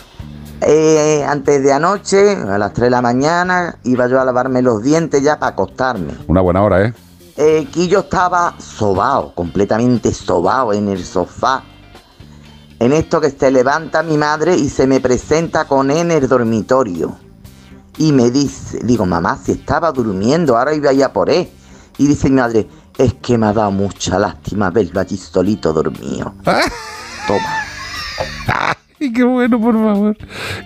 Eh, antes de anoche, a las 3 de la mañana, iba yo a lavarme los dientes ya para acostarme. Una buena hora, ¿eh? Eh, Quillo estaba sobao, completamente sobao en el sofá. En esto que se levanta mi madre y se me presenta con él en el dormitorio. Y me dice, digo, mamá, si estaba durmiendo, ahora iba ya por él. Y dice mi madre, es que me ha dado mucha lástima verlo allí solito dormido. [laughs] Toma. [laughs] [laughs] Y qué bueno, por favor.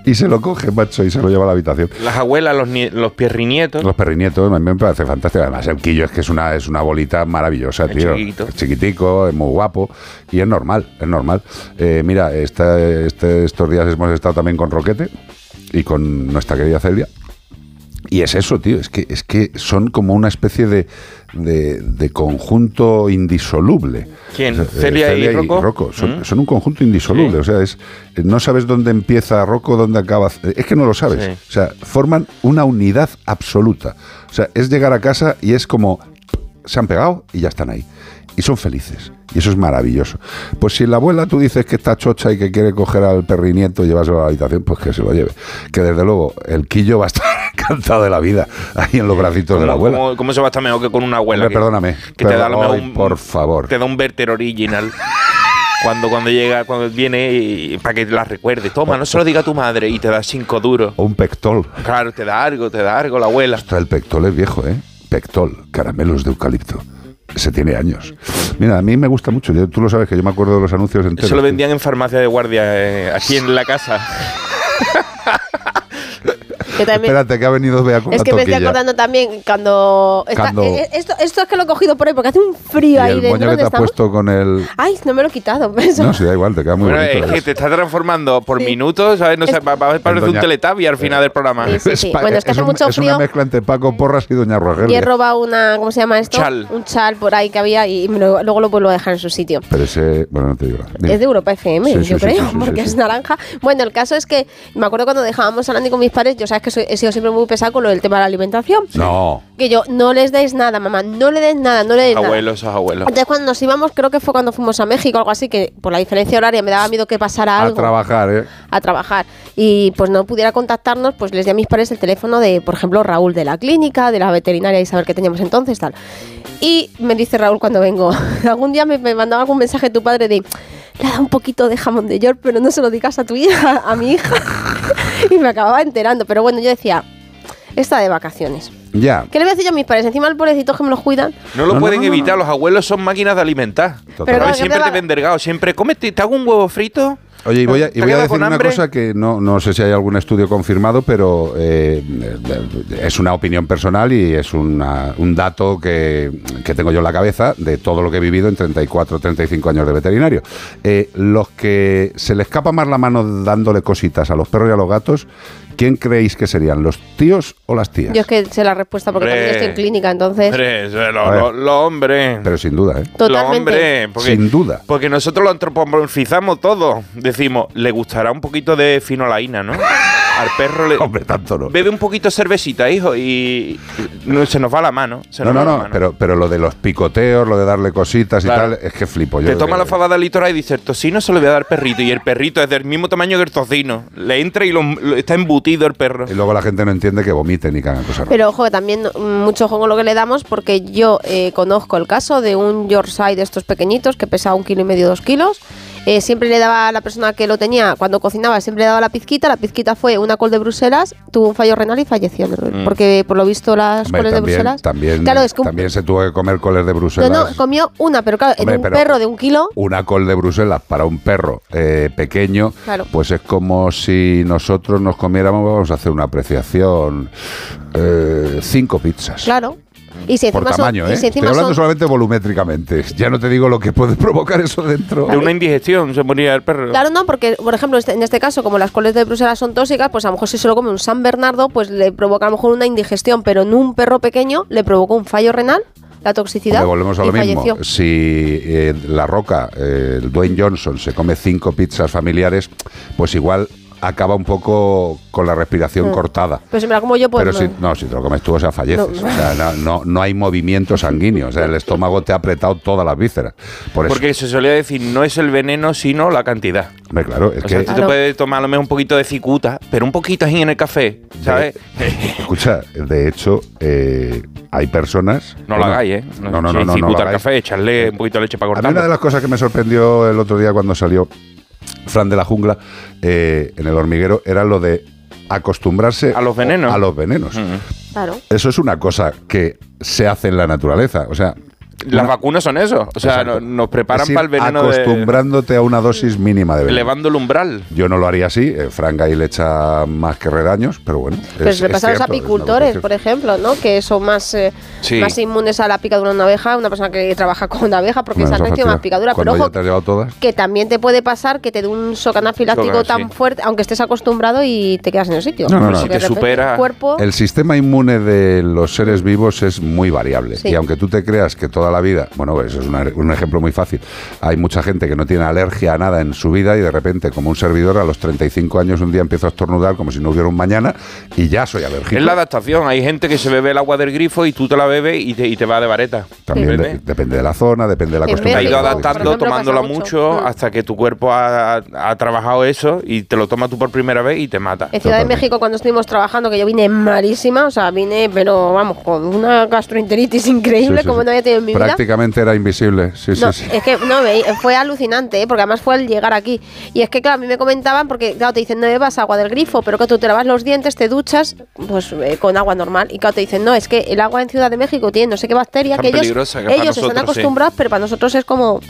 Y se lo coge, macho, y se lo lleva a la habitación. Las abuelas, los, los pierrinietos. Los perrinietos a mí me parece fantástico. Además, el quillo es que es una, es una bolita maravillosa, tío. chiquitito. Es chiquitico, es muy guapo. Y es normal, es normal. Eh, mira, esta- este- estos días hemos estado también con Roquete y con nuestra querida Celia. Y es eso, tío, es que, es que son como una especie de, de, de conjunto indisoluble. ¿Quién? O sea, ¿Celia y Rocco? Son, ¿Mm? son un conjunto indisoluble. O sea, es, no sabes dónde empieza Rocco, dónde acaba. Es que no lo sabes. Sí. O sea, forman una unidad absoluta. O sea, es llegar a casa y es como. Se han pegado y ya están ahí. Y son felices. Y eso es maravilloso. Pues si la abuela tú dices que está chocha y que quiere coger al perrinieto y llevárselo a la habitación, pues que se lo lleve. Que desde luego el quillo va a estar [laughs] encantado de la vida ahí en los bracitos de la ¿Cómo, abuela. cómo- cómo se va a estar mejor que con una abuela? Hombre, que- perdóname. Que te da un, por favor. te da un Werther original. Cuando, cuando llega, cuando viene y- para que la recuerde. Toma, no se lo diga a tu madre y te da cinco duros. O un pectol. Claro, te da algo, te da algo la abuela. Ostras, el pectol es viejo, ¿eh? Pectol, caramelos de eucalipto. Ese tiene años. Mira, a mí me gusta mucho. Yo- tú lo sabes que yo me acuerdo de los anuncios enteros. Eso lo vendían en farmacia de guardia eh, aquí en la casa. [laughs] Que también- Espérate, que ha venido Bea con Es la que me estoy acordando también cuando... está- Cuando- eh, esto, esto es que lo he cogido por ahí porque hace un Y frío ahí el dentro moño que te has puesto con el... Ay, no me lo he quitado. [laughs] eso. No, sí, da igual, te queda muy Bueno, bonito. es que te está transformando por minutos, ¿sabes? No sé, va, va a parecer un teletabi al final del programa. Sí, sí, sí. Bueno, es que hace un- mucho es frío. una mezcla entre Paco Porras y Doña Y he Rogelia. robado una, ¿cómo se llama esto? Chal. Un chal por ahí que había y lo- luego lo vuelvo a dejar en su sitio. Pero ese... Bueno, no te digo. Dime. Es de Europa FM, Sí, sí, yo sí, creo, sí, sí, porque sí, es sí. naranja. Bueno, el caso es que me acuerdo cuando dejábamos a Andy con mis padres, yo sabes que soy- he sido siempre muy pesado con lo del tema de la alimentación. No. Que yo, no les deis nada, mamá, no le des nada, no le des nada. Abuelos, abuelos. Entonces cuando nos íbamos, creo que fue cuando fuimos a México o algo así, que por la diferencia horaria me daba miedo que pasara A algo trabajar, ¿eh? a trabajar y pues no pudiera contactarnos, pues les di a mis padres el teléfono de, por ejemplo, Raúl de la clínica, de la veterinaria y saber qué teníamos entonces, tal. Y me dice Raúl cuando vengo, [laughs] algún día me, me mandaba algún mensaje tu padre de, le da un poquito de jamón de york, pero no se lo digas a tu hija, a mi hija. [laughs] [laughs] y me acababa enterando, pero bueno, yo decía, está de vacaciones. Ya. ¿Qué le voy a decir yo a mis padres? Encima el pobrecito que me los cuidan. No lo No, pueden no, no, evitar, no. los abuelos son máquinas de alimentar. Pero siempre te va- ven delgado, siempre, cómete, te hago un huevo frito. Oye, y voy a, y ¿Te voy a quedas decir una cosa que no, no sé si hay algún estudio confirmado, pero eh, es una opinión personal y es una- un dato que, que tengo yo en la cabeza de todo lo que he vivido en 34, 35 años de veterinario. Eh, los que se le escapa más la mano dándole cositas a los perros y a los gatos, ¿quién creéis que serían? ¿Los tíos o las tías? Yo es que sé la respuesta porque Hombre. también estoy en clínica, entonces... Hombre, lo, lo- lo hombre. Pero sin duda, ¿eh? Lo Totalmente. hombre, porque, Sin duda. Porque nosotros lo antropomorfizamos todo. Decimos, le gustará un poquito de finolaína, ¿no? Al perro le. Hombre, tanto no. Bebe un poquito de cervecita, hijo, y no, se nos va la mano. se No, nos no, va la no, mano. pero, pero lo de los picoteos, lo de darle cositas Claro. y tal, es que flipo yo. Te toma que- la fabada litora y dice, el tocino se lo voy a dar al perrito. Y el perrito es del mismo tamaño que el tocino. Le entra y lo- lo- está embutido el perro. Y luego la gente no entiende que vomiten y que hagan cosas. Pero ojo, que también mucho ojo con lo que le damos, porque yo eh, conozco el caso de un Yorkshire de estos pequeñitos que pesaba un kilo y medio, dos kilos. Eh, siempre le daba a la persona que lo tenía, cuando cocinaba, siempre le daba la pizquita. La pizquita fue una col de Bruselas, tuvo un fallo renal y falleció. Mm. Porque por lo visto las Hombre, coles de Bruselas. también, Claro, es que un- también se tuvo que comer coles de no, Bruselas. no, comió una, pero claro, Hombre, en un pero- perro de un kilo. Una col de Bruselas para un perro eh, pequeño, Claro. pues es como si nosotros nos comiéramos, vamos a hacer una apreciación, eh, cinco pizzas. Claro. Y si Por son- tamaño, y ¿eh? si Estoy encima hablando son- solamente volumétricamente. Ya no te digo lo que puede [laughs] provocar eso dentro. De una indigestión se moría el perro. Claro, no, porque, por ejemplo, este- en este caso, como las coles de Bruselas son tóxicas, pues a lo mejor si se lo come un San Bernardo, pues le provoca a lo mejor una indigestión, pero en un perro pequeño le provocó un fallo renal, la toxicidad, Hombre, volvemos a y lo mismo. falleció. Si eh, La Roca, eh, el Dwayne Johnson, se come cinco pizzas familiares, pues igual acaba un poco con la respiración Mm. cortada. Pero si me la como yo, pues Pero no. si, no, si te lo comes tú, o sea, falleces. No. O sea, no, no, no hay movimiento sanguíneo. O sea, el estómago te ha apretado todas las vísceras. Por eso, Porque se solía decir, no es el veneno, sino la cantidad. hombre, claro, es o sea, que, tú te puedes tomar a lo mejor un poquito de cicuta, pero un poquito así en el café, ¿sabes? [laughs] escucha, de hecho, eh, hay personas... No lo hagáis, ¿eh? No, no, no, Si no, cicuta al café, echarle un poquito de leche para A mí cortarlo. una de las cosas que me sorprendió el otro día cuando salió Fran de la Jungla eh, en el hormiguero era lo de acostumbrarse A los venenos. A los venenos. Claro. Eso es una cosa que se hace en la naturaleza. O sea, Las vacunas son eso. O sea, nos preparan para el veneno de... acostumbrándote a una dosis mínima de veneno. Elevando el umbral. Yo no lo haría así. eh, Frank ahí le echa más que redaños, pero bueno. Pero es- se le pasa a los apicultores, por ejemplo, ¿no? Que son más, eh, Sí. más inmunes a la picadura de una abeja, una persona que trabaja con una abeja, porque no eso tiene más picadura. Pero ojo, ya te has llevado todas. que también te puede pasar que te dé un shock anafiláctico tan sí. fuerte, aunque estés acostumbrado y te quedas en el sitio. No, no, no. Porque de repente El cuerpo, El sistema inmune de los seres vivos es muy variable. Sí. Y aunque tú te creas que toda la vida, bueno, eso es una- un ejemplo muy fácil. Hay mucha gente que no tiene alergia a nada en su vida y de repente, como un servidor, a los 35 años un día empiezo a estornudar como si no hubiera un mañana y ya soy alérgico. Es la adaptación. Hay gente que se bebe el agua del grifo y tú te la bebes y te, y te va de vareta. También de- depende de la zona, depende de la Te costumbre. ha ido adaptando, ejemplo, tomándola mucho, mucho. Mm. hasta que tu cuerpo ha, ha trabajado eso y te lo tomas tú por primera vez y te mata. en Ciudad de México, cuando estuvimos trabajando, que yo vine malísima, o sea, vine, pero vamos, con una gastroenteritis increíble, Sí, sí, como sí. no había tenido en mi vida. Prácticamente era invisible. Sí, No, sí, sí. es que no, me- fue alucinante, ¿eh? porque además fue el llegar aquí. Y es que, claro, a mí me comentaban, porque, claro, te dicen, no bebas agua del grifo, pero que tú te lavas los dientes, te duchas, pues eh, con agua normal. Y claro, te dicen, no, es que el agua en Ciudad de México tiene no sé qué bacteria, Tan que ellos, que están sí. acostumbrados, pero para nosotros es como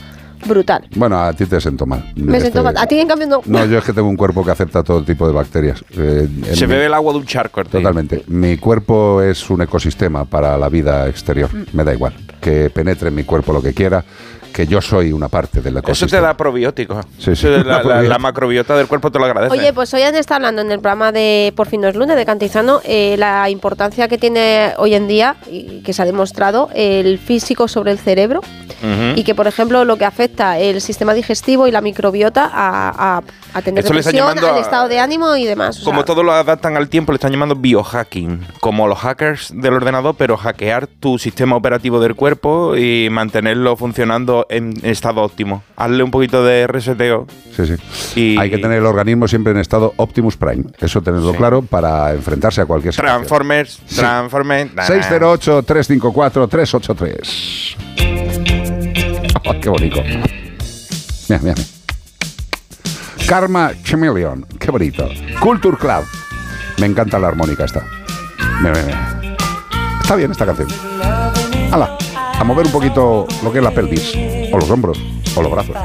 brutal. Bueno, a ti te siento mal. Me siento Este- mal. A ti, en cambio, no. No, yo es que tengo un cuerpo que acepta todo tipo de bacterias. Eh, Se mi- bebe el agua de un charco. Totalmente. Mi cuerpo es un ecosistema para la vida exterior. Mm. Me da igual. Que penetre en mi cuerpo lo que quiera, que yo soy una parte del Eso ecosistema. te da probióticos. Sí, sí. Eso de [laughs] la, la- la macrobiota del cuerpo te lo agradece. Oye, pues hoy han estado hablando en el programa de Por fin no es lunes de Cantizano eh, la importancia que tiene hoy en día y que se ha demostrado el físico sobre el cerebro y que, por ejemplo, lo que afecta el sistema digestivo y la microbiota a, a, a tener Esto depresión, al a- estado de ánimo y demás. o Como sea, todo lo adaptan al tiempo, le están llamando biohacking. Como los hackers del ordenador, pero hackear tu sistema operativo del cuerpo y mantenerlo funcionando en estado óptimo. Hazle un poquito de reseteo. Sí, sí. Y- Hay que tener el organismo siempre en estado Optimus Prime. Eso tenerlo claro para enfrentarse a cualquier situación. Transformers, Transformers. na, na. 608-354-383. ¡Ay, qué bonito! Mira, mira. Karma Chameleon. Qué bonito. Culture Club. Me encanta la armónica esta. Mira, mira, mira. Está bien esta canción. ¡Hala! A mover un poquito lo que es la pelvis. O los hombros. O los brazos.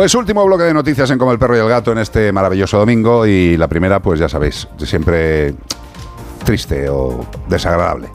Pues último bloque de noticias en Como el Perro y el Gato en este maravilloso domingo y la primera, pues ya sabéis, siempre triste o desagradable.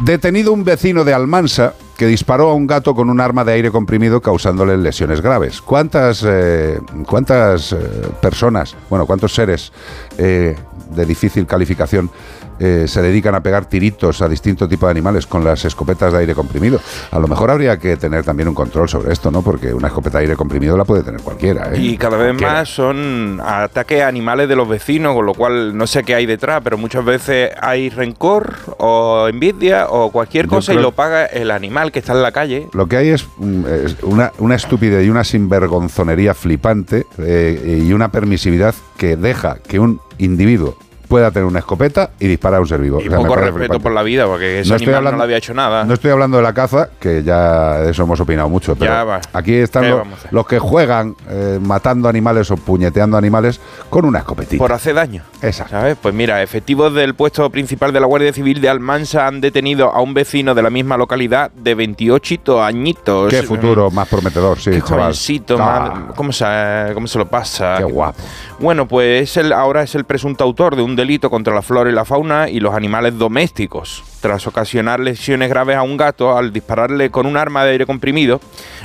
Detenido un vecino de Almansa que disparó a un gato con un arma de aire comprimido causándole lesiones graves. ¿Cuántas, eh, cuántas eh, personas, bueno, cuántos seres eh, de difícil calificación eh, se dedican a pegar tiritos a distintos tipos de animales con las escopetas de aire comprimido? A lo mejor habría que tener también un control sobre esto, ¿no? Porque una escopeta de aire comprimido la puede tener cualquiera. ¿eh? Y cada vez Cualquiera. más son ataques a animales de los vecinos, con lo cual no sé qué hay detrás, pero muchas veces hay rencor o envidia o cualquier cosa y lo paga el animal que está en la calle. Lo que hay es, mm, es una, una estupidez y una sinvergonzonería flipante eh, y una permisividad que deja que un individuo pueda tener una escopeta y disparar a un ser vivo. Y O sea, me poco respeto flipante. por la vida, porque ese No estoy animal hablando- no le había hecho nada. No estoy hablando de la caza, que ya de eso hemos opinado mucho, pero Ya va. aquí están ¿Qué los, que juegan eh, matando animales o puñeteando animales con una escopetita. Por hacer daño. Exacto. ¿Sabes? Pues mira, efectivos del puesto principal de la Guardia Civil de Almansa han detenido a un vecino de la misma localidad de 28 añitos. Qué futuro más prometedor, sí, Qué chaval. jovencito, Ah, ¿cómo, se, ¿cómo se lo pasa? Qué guapo. Bueno, pues es el, ahora es el presunto autor de un delito contra la flora y la fauna y los animales domésticos. Tras ocasionar lesiones graves a un gato al dispararle con un arma de aire comprimido,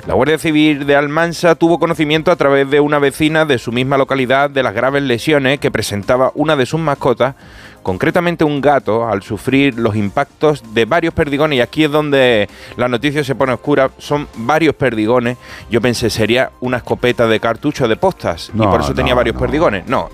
la Guardia Civil de Almansa tuvo conocimiento a través de una vecina de su misma localidad de las graves lesiones que presentaba una de sus mascotas, concretamente un gato, al sufrir los impactos de varios perdigones. Y aquí es donde la noticia se pone oscura. Son varios perdigones. Yo pensé, sería una escopeta de cartucho de postas. y por eso tenía varios no. perdigones. No.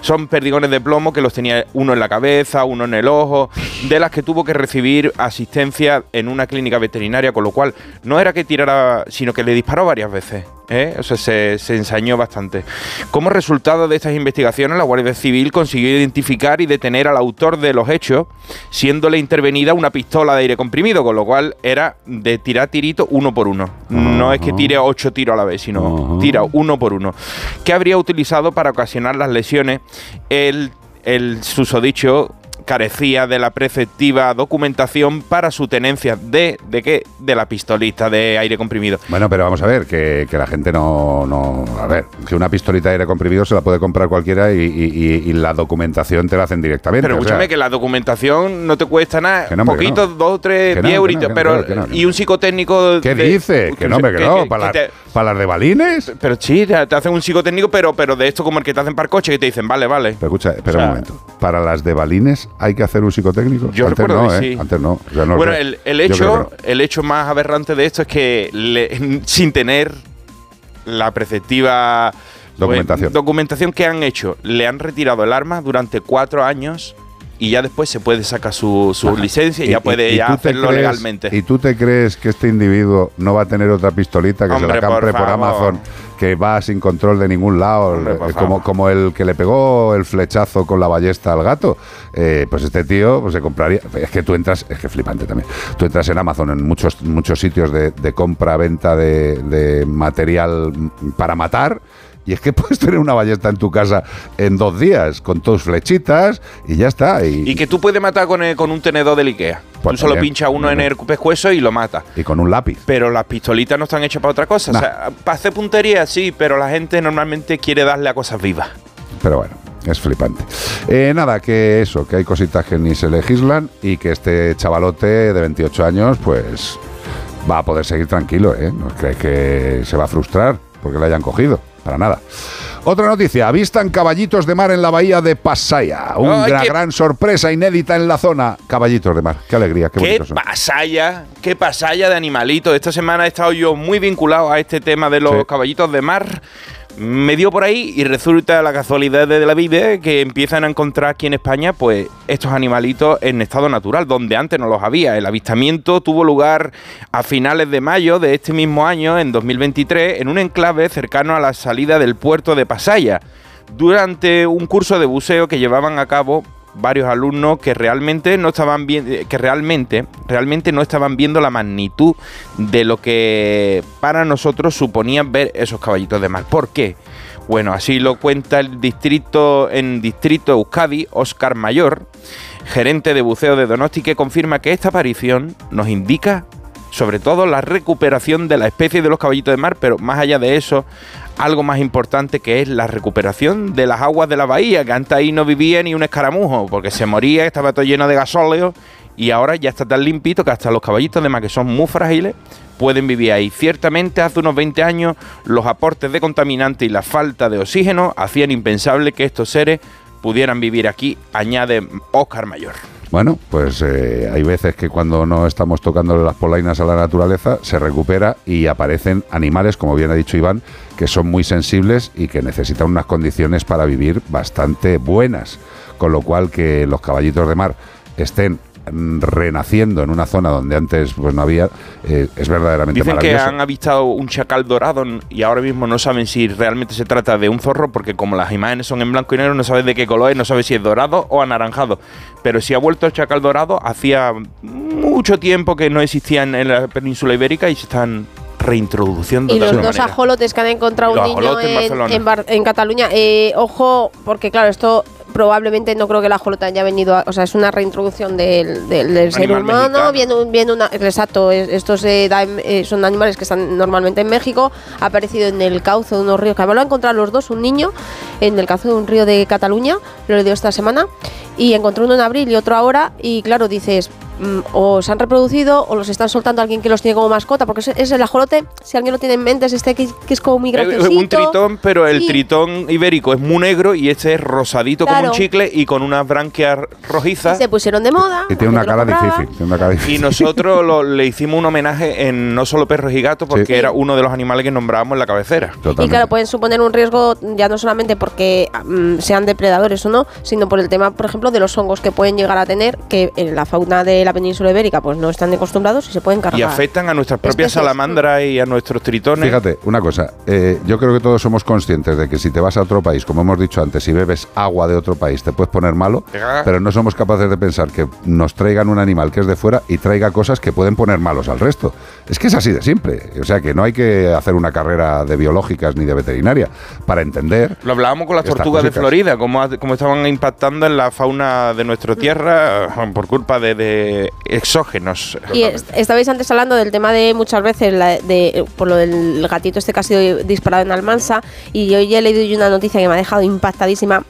Son perdigones de plomo que los tenía uno en la cabeza, uno en el ojo, de las que tuvo que recibir asistencia en una clínica veterinaria, con lo cual no era que tirara, sino que le disparó varias veces. ¿Eh? O sea, se, se ensañó bastante. Como resultado de estas investigaciones, la Guardia Civil consiguió identificar y detener al autor de los hechos, siéndole intervenida una pistola de aire comprimido, con lo cual era de tirar tirito uno por uno. No es que tire ocho tiros a la vez, sino tira uno por uno. Que habría utilizado para ocasionar las lesiones. El, el susodicho carecía de la preceptiva documentación para su tenencia de, ¿de qué? De la pistolita de aire comprimido. Bueno, pero vamos a ver, que, que la gente no, no... A ver, que una pistolita de aire comprimido se la puede comprar cualquiera y, y- y- y la documentación te la hacen directamente. Pero sea, escúchame que la documentación no te cuesta nada, Que no, hombre, que poquito, no. dos, tres, diez euritos, pero y un psicotécnico. ¿Qué de- dice? Que no, hombre, que no, para, las- para las de balines. Pero sí, te hacen un psicotécnico, pero, pero de esto como el que te hacen para coche, que te dicen, vale, vale. Pero escucha, espera O sea, un momento. ¿Para las de balines hay que hacer un psicotécnico? Yo Antes recuerdo no, que ¿eh? Antes no. O sea, no bueno, el, hecho, el hecho más aberrante de esto es que le- [laughs] sin tener la preceptiva pues, Documentación. documentación que han hecho, le han retirado el arma durante cuatro años y ya después se puede sacar su, su licencia y, ya puede y ya hacerlo crees- legalmente. ¿Y tú te crees que este individuo no va a tener otra pistolita que se la compre por. Amazon, que va sin control de ningún lado, Hombre, eh, como, como el que le pegó el flechazo con la ballesta al gato? Eh, pues este tío pues, se compraría. Es que tú entras, es que flipante también. Tú entras en Amazon, en muchos, muchos sitios de, de compra-venta de, de material para matar. Y es que [laughs] puedes tener una ballesta en tu casa en dos días, con tus flechitas, y ya está. Y, Y que tú puedes matar con, el- con un tenedor del Ikea. Pues tú solo pinchas uno en el pescuezo y lo matas. y con un lápiz. Pero las pistolitas no están hechas para otra cosa. Nah. O sea, para hacer puntería sí, pero la gente normalmente quiere darle a cosas vivas. Pero bueno, es flipante. Eh, nada, que eso, que hay cositas que ni se legislan y que este chavalote de 28 años, pues va a poder seguir tranquilo, ¿eh? No crees que se va a frustrar porque le hayan cogido, para nada. Otra noticia, avistan caballitos de mar en la bahía de Pasaya. Una Ay, qué- gran sorpresa inédita en la zona. Caballitos de mar, qué alegría, qué, Qué pasalla, qué pasalla de animalitos. Esta semana he estado yo muy vinculado a este tema de los Sí. caballitos de mar. Me dio por ahí y resulta la casualidad de la vida que empiezan a encontrar aquí en España pues estos animalitos en estado natural, donde antes no los había. El avistamiento tuvo lugar a finales de mayo de este mismo año, en 2023, en un enclave cercano a la salida del puerto de Pasaya, durante un curso de buceo que llevaban a cabo varios alumnos que realmente no estaban bien, que realmente, realmente no estaban viendo la magnitud de lo que para nosotros suponía ver esos caballitos de mar. ¿Por qué? Bueno, así lo cuenta el distrito en distrito Euskadi, Oscar Mayor, gerente de buceo de Donosti, que confirma que esta aparición nos indica sobre todo la recuperación de la especie de los caballitos de mar, pero más allá de eso, algo más importante que es la recuperación de las aguas de la bahía, que antes ahí no vivía ni un escaramujo, porque se moría, estaba todo lleno de gasóleo y ahora ya está tan limpito que hasta los caballitos de mar que son muy frágiles pueden vivir ahí. Ciertamente hace unos 20 años los aportes de contaminantes y la falta de oxígeno hacían impensable que estos seres pudieran vivir aquí, añade Oscar Mayor. Bueno, pues eh, hay veces que cuando no estamos tocándole las polainas a la naturaleza, se recupera y aparecen animales, como bien ha dicho Iván, que son muy sensibles y que necesitan unas condiciones para vivir bastante buenas. Con lo cual que los caballitos de mar estén renaciendo en una zona donde antes pues no había, eh, es verdaderamente Dicen que han avistado un chacal dorado y ahora mismo no saben si realmente se trata de un zorro porque como las imágenes son en blanco y negro no sabes de qué color es, no sabes si es dorado o anaranjado. Pero si ha vuelto el chacal dorado, hacía mucho tiempo que no existían en la península ibérica y se están reintroduciendo Y de los alguna dos manera. ajolotes que han encontrado Los un niño en en, Cataluña. Eh, ojo, porque claro, esto probablemente no creo que el ajolote haya venido a, o sea es una reintroducción del, del- del ser humano un- viene una exacto es- estos eh, da eh, son animales que están normalmente en México ha aparecido en el cauce de unos ríos que además lo han encontrado los dos un niño en el cauce de un río de Cataluña lo dio esta semana y encontró uno en abril y otro ahora y claro dices mm, o se han reproducido o los están soltando a alguien que los tiene como mascota porque es, es el ajolote si alguien lo tiene en mente es este que, que es como muy Eh, graciosito un tritón, pero el Sí. tritón ibérico es muy negro y este es rosadito como un chicle y con unas branquias rojizas. se pusieron de moda Y tiene una cara difícil. Tiene una cara difícil. Y nosotros lo- le hicimos un homenaje en no solo perros y gatos, porque Sí. era uno de los animales que nombrábamos en la cabecera. Y claro, pueden suponer un riesgo ya no solamente porque mm, sean depredadores o no, sino por el tema, por ejemplo, de los hongos que pueden llegar a tener, que en la fauna de la península ibérica pues no están acostumbrados y se pueden cargar. Y afectan a nuestras propias Especies. salamandras y a nuestros tritones. Fíjate, una cosa, eh, yo creo que todos somos conscientes de que si te vas a otro país, como hemos dicho antes, si bebes agua de otro país te puedes poner malo, pero no somos capaces de pensar que nos traigan un animal que es de fuera y traiga cosas que pueden poner malos al resto. Es que es así de simple, o sea que no hay que hacer una carrera de biológicas ni de veterinaria para entender. Lo hablábamos con las tortugas de. Florida, cómo, cómo estaban impactando en la fauna de nuestra tierra por culpa de, de exógenos. Y es- estabais antes hablando del tema de muchas veces, la- de, por lo del gatito este que ha sido disparado en Almansa, y hoy he leído una noticia que me ha dejado impactadísima.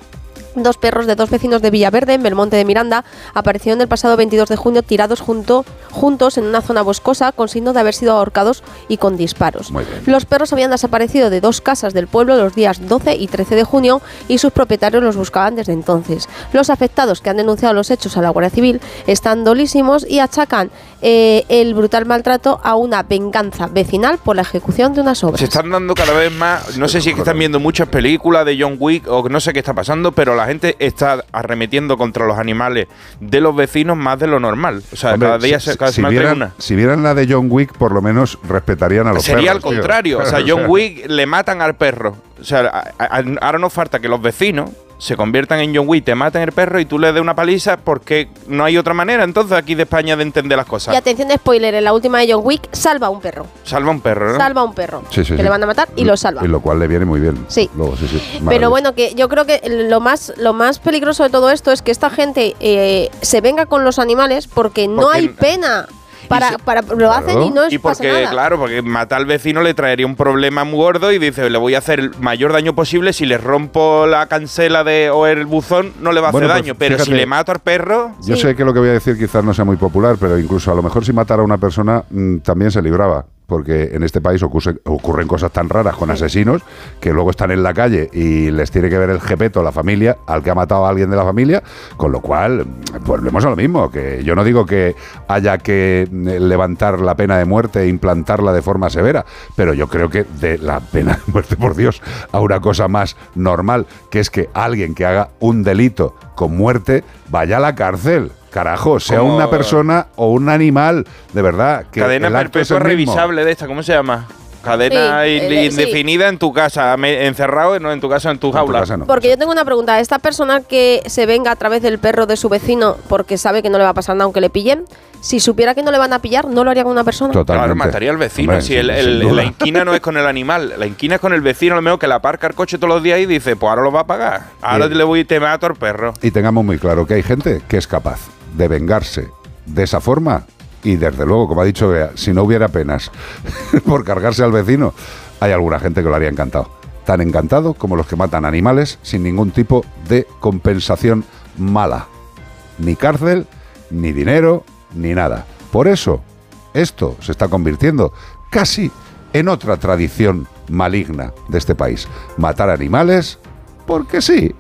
Dos perros de dos vecinos de Villaverde, en Belmonte de Miranda, aparecieron el pasado 22 de junio tirados junto, juntos en una zona boscosa con signo de haber sido ahorcados y con disparos. Los perros habían desaparecido de dos casas del pueblo los días 12 y 13 de junio y sus propietarios los buscaban desde entonces. Los afectados que han denunciado los hechos a la Guardia Civil están dolísimos y achacan eh, el brutal maltrato a una venganza vecinal por la ejecución de unas obras. Se están dando cada vez más, no sé si es que están viendo muchas películas de John Wick o no sé qué está pasando, pero la gente está arremetiendo contra los animales de los vecinos más de lo normal. O sea, Hombre, cada día si, se, cada si vieran, una. si vieran la de John Wick, por lo menos respetarían a los Sería perros, al tío. contrario. O sea, [laughs] John Wick le matan al perro. O sea, ahora nos falta que los vecinos se conviertan en John Wick, te maten el perro y tú le des una paliza porque no hay otra manera entonces aquí de España de entender las cosas. Y atención de spoiler, en la última de John Wick salva a un perro. Salva un perro, ¿no? Salva a un perro. Sí, sí, que sí. le van a matar y lo salva. Y lo cual le viene muy bien. Sí. Luego, sí, sí, Pero bueno, que yo creo que lo más, lo más peligroso de todo esto es que esta gente eh, se venga con los animales porque no hay pena. Para, para, lo hacen y no es y pasa porque, nada. claro, porque matar al vecino le traería un problema muy gordo y dice, le voy a hacer el mayor daño posible, si le rompo la cancela de, o el buzón, no le va a Bueno, hacer pues, daño, pero si le mato al perro... Yo sé que lo que voy a decir quizás no sea muy popular, pero incluso a lo mejor si matara a una persona mm, también se libraba. Porque en este país ocurre- ocurren cosas tan raras con asesinos que luego están en la calle y les tiene que ver el jepeto la familia al que ha matado a alguien de la familia. Con lo cual, mm, volvemos a lo mismo. Que yo no digo que haya que mm, levantar la pena de muerte e implantarla de forma severa, pero yo creo que de la pena de muerte, por Dios, a una cosa más normal, que es que alguien que haga un delito con muerte vaya a la cárcel. Carajo, sea Como- una persona o un animal, de verdad. Que Cadena perpetua mismo. revisable de esta, ¿cómo se llama? Cadena Sí, in- el- sí. indefinida en tu casa, me- encerrado, no en tu casa, en tu jaula. Porque yo tengo una pregunta. ¿Esta persona que se venga a través del perro de su vecino porque sabe que no le va a pasar nada aunque le pillen, si supiera que no le van a pillar, ¿no lo haría con una persona? Claro, mataría al vecino. Hombre, si sin- el- sin el- duda. la inquina no es con el animal, la inquina es con el vecino, a lo mejor que le aparca el coche todos los días y dice, pues ahora lo va a pagar. Ahora Bien. le voy y te mato al perro. Y tengamos muy claro que hay gente que es capaz de vengarse de esa forma. Y desde luego, como ha dicho Bea, si no hubiera penas [laughs] por cargarse al vecino, hay alguna gente que lo haría encantado. tan encantado como los que matan animales sin ningún tipo de compensación mala. Ni cárcel, ni dinero, ni nada. Por eso, esto se está convirtiendo casi en otra tradición maligna de este país. Matar animales porque sí.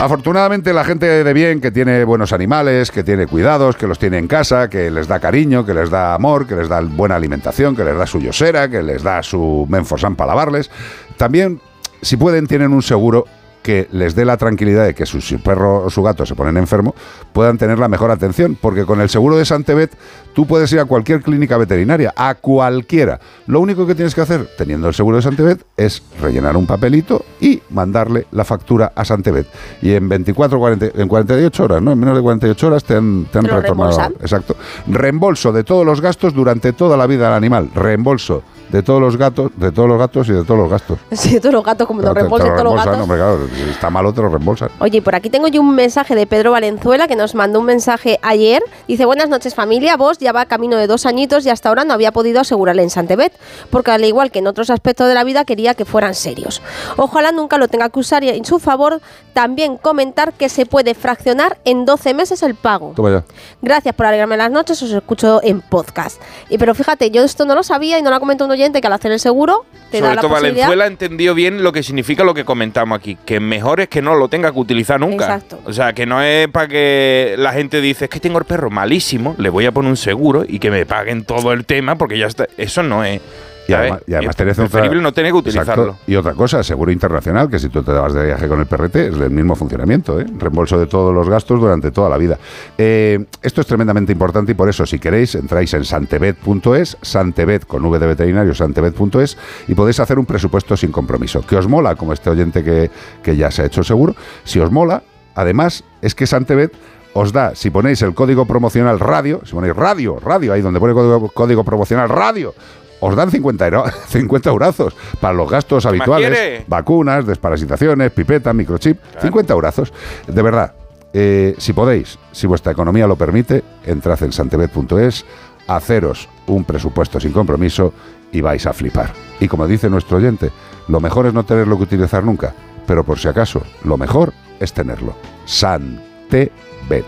Afortunadamente la gente de bien que tiene buenos animales, que tiene cuidados, que los tiene en casa, que les da cariño, que les da amor, que les da buena alimentación, que les da su yosera, que les da su menforsan para lavarles, también si pueden tienen un seguro que les dé la tranquilidad de que su, su perro o su gato se ponen enfermo, puedan tener la mejor atención, porque con el seguro de Santebet tú puedes ir a cualquier clínica veterinaria, a cualquiera. Lo único que tienes que hacer, teniendo el seguro de Santebet, es rellenar un papelito y mandarle la factura a Santebet. Y en 24, 40, en 48 horas, ¿no? En menos de 48 horas te han, te han retornado. reembolsan. Exacto. Reembolso de todos los gastos durante toda la vida del animal. Reembolso de todos los gatos, de todos los gatos y de todos los gastos. [laughs] Sí, todos los gatos, como Te- te reembolsan todos los gatos. hombre, claro, si está malo te lo reembolsan. Oye, por aquí tengo yo un mensaje de Pedro Valenzuela que nos mandó un mensaje ayer. Dice, buenas noches familia, vos ya va camino de dos añitos y hasta ahora no había podido asegurarle en Santebet, porque al igual que en otros aspectos de la vida quería que fueran serios. Ojalá nunca lo tenga que usar y en su favor también comentar que se puede fraccionar en 12 meses el pago. Toma ya. Gracias por alegrarme las noches, os escucho en podcast. Y pero fíjate, yo esto no lo sabía y no lo ha comentado un oyente que al hacer el seguro te da Sobre la todo. Valenzuela entendió bien lo que significa lo que comentamos aquí, que mejor es que no lo tenga que utilizar nunca. Exacto. O sea, que no es para que la gente dice, es que tengo el perro malísimo, le voy a poner un seguro y que me paguen todo el tema porque ya está. Eso no es. Y además, y además tenés otra- no tener que utilizarlo. Exacto. Y otra cosa, seguro internacional, que si tú te vas de viaje con el perrete, es el mismo funcionamiento, ¿eh? reembolso de todos los gastos durante toda la vida. Eh, esto es tremendamente importante y por eso, si queréis, entráis en santebet.es, santebet con V de veterinario, santebet.es, y podéis hacer un presupuesto sin compromiso. Que os mola, como este oyente que, que ya se ha hecho seguro, si os mola, además, es que Santebet os da, si ponéis el código promocional radio, si ponéis radio, radio, ahí donde pone código, código promocional radio, os dan 50, euro- [laughs] 50 eurazos para los gastos habituales, quiere? vacunas, desparasitaciones, pipeta, microchip, 50 eurazos. De verdad, eh, si podéis, si vuestra economía lo permite, entrad en santebet.es, haceros un presupuesto sin compromiso y vais a flipar. Y como dice nuestro oyente, lo mejor es no tenerlo que utilizar nunca, pero por si acaso, lo mejor es tenerlo. Santebet.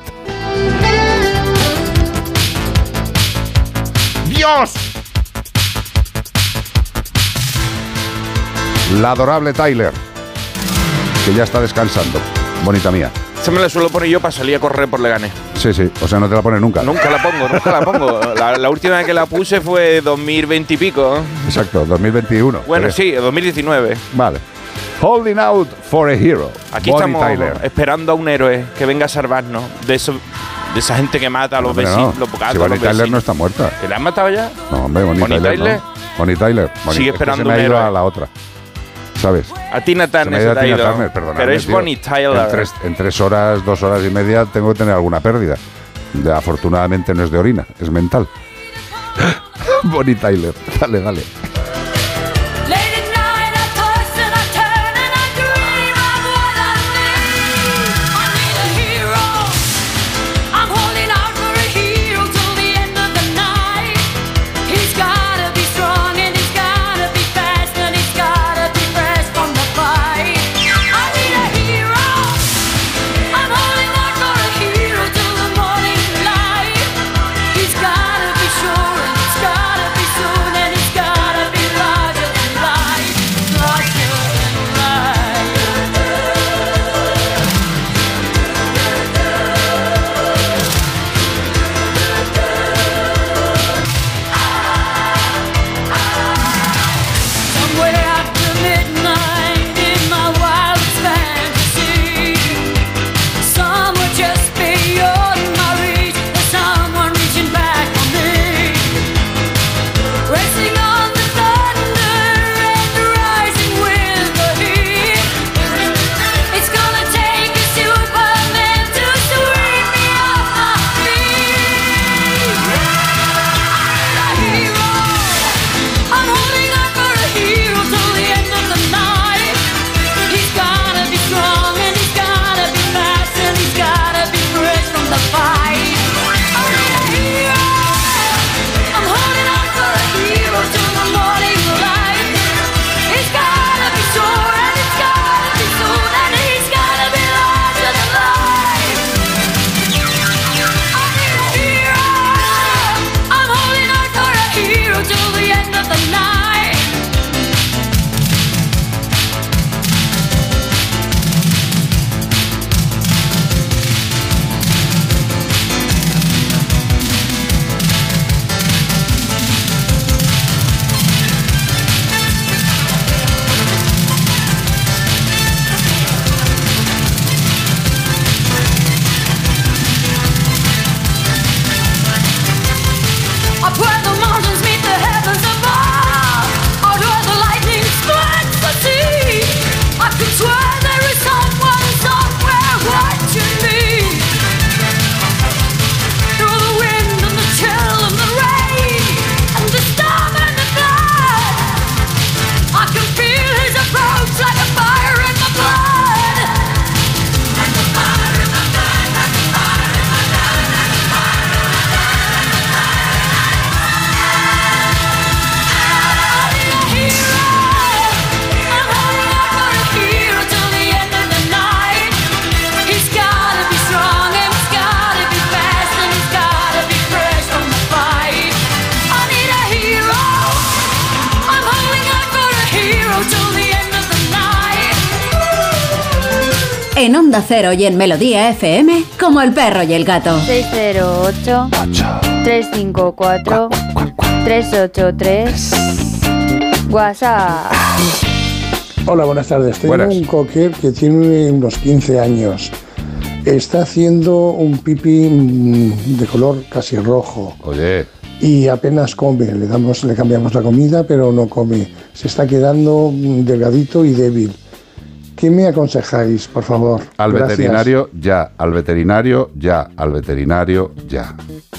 ¡Dios! La adorable Tyler, que ya está descansando. Bonita mía. Esa me la suelo poner yo para salir a correr por Leganés. Sí, sí, o sea, no te la pone nunca. Nunca la pongo, nunca la pongo. [laughs] La, la última vez que la puse fue 2020 y pico. ¿eh? Exacto, 2021. Bueno, sí, 2019. Vale. Holding out for a hero. Aquí Bonnie estamos Tyler. esperando a un héroe que venga a salvarnos de eso, de esa gente que mata a los Hombre, vecinos, no. los gatos, Si Bonnie los Tyler no está muerta. ¿Que la han matado ya? No, hombre, Bonnie, Bonnie Tyler. Tyler. no. Bonnie Tyler. Bonnie- Sigue es que esperando se me ha un ido héroe. a la otra. ¿Sabes? A Tina Se me Turner ha se ido a Tina ido. Turner, perdonadme, Pero es. Bonnie Tyler. En tres, en tres horas, dos horas y media tengo que tener alguna pérdida. De- afortunadamente no es de orina, es mental. [laughs] Bonnie Tyler. Dale, dale. Onda Cero y en Melodía FM, como el perro y el gato. 608 354 383 WhatsApp. Hola, buenas tardes. Tengo un cocker que tiene unos 15 años. Está haciendo un pipí mm, de color casi rojo. Oye. Y apenas come. Le, damos, le cambiamos la comida, pero no come. Se está quedando mm, delgadito y débil. ¿Qué me aconsejáis, por favor? Al Gracias. veterinario ya, al veterinario ya, al veterinario ya.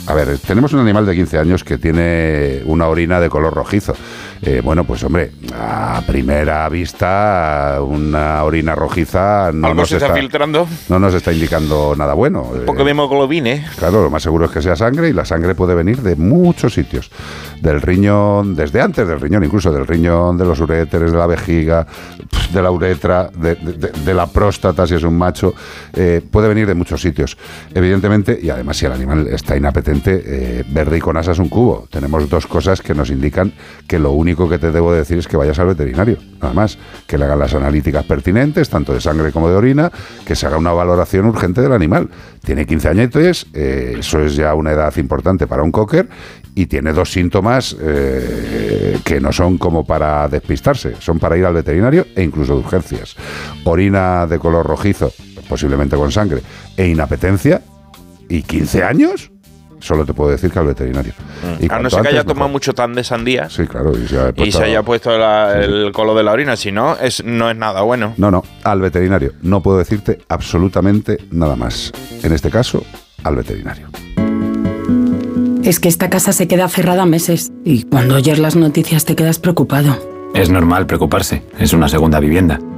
A ver, tenemos un animal de 15 años que tiene una orina de color rojizo. Eh, bueno, pues hombre, a primera vista, una orina rojiza no Algo nos, se está, filtrando. no nos está indicando nada bueno. Un poco de hemoglobina. ¿eh? Claro, lo más seguro es que sea sangre y la sangre puede venir de muchos sitios. Del riñón, desde antes del riñón, incluso del riñón, de los uréteres, de la vejiga, de la uretra, de, de- de- de la próstata, si es un macho. eh, puede venir de muchos sitios. Evidentemente, y además si el animal está inapetente, eh, verde y con asas un cubo. Tenemos dos cosas que nos indican que lo único que te debo decir es que vayas al veterinario. Nada más, que le hagan las analíticas pertinentes, tanto de sangre como de orina, que se haga una valoración urgente del animal. Tiene 15 añetes, eh, eso es ya una edad importante para un cocker, y tiene dos síntomas eh, que no son como para despistarse, son para ir al veterinario e incluso de urgencias. Orina de color rojizo, posiblemente con sangre, e inapetencia, y 15 años, solo te puedo decir que al veterinario. Y A no ser que haya tomado mucho tan de sandía Sí, claro, y se ha y puesto- se haya puesto la- el color de la orina. Si no, es, no es nada bueno. No, no, al veterinario. No puedo decirte absolutamente nada más. En este caso, al veterinario. Es que esta casa se queda cerrada meses y cuando oyes las noticias te quedas preocupado. Es normal preocuparse, es una segunda vivienda.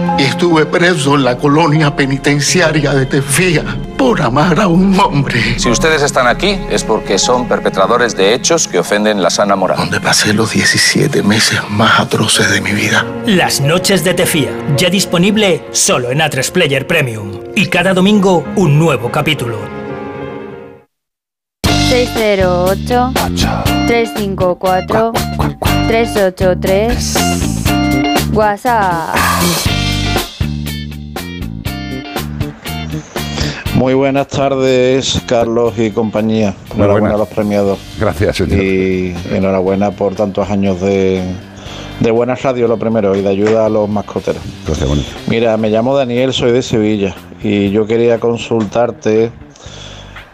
900-146-146. Estuve preso en la colonia penitenciaria de Tefía por amar a un hombre. Si ustedes están aquí es porque son perpetradores de hechos que ofenden la sana moral. Donde pasé los 17 meses más atroces de mi vida. Las noches de Tefía, ya disponible solo en A3 Player Premium. Y cada domingo un nuevo capítulo. 608 354 383 WhatsApp. Muy buenas tardes, Carlos y compañía. Enhorabuena a los premiados. Gracias, señor. Y enhorabuena por tantos años de, de buena radio, lo primero, y de ayuda a los mascoteros. Gracias, bonito. Mira, me llamo Daniel, soy de Sevilla, y yo quería consultarte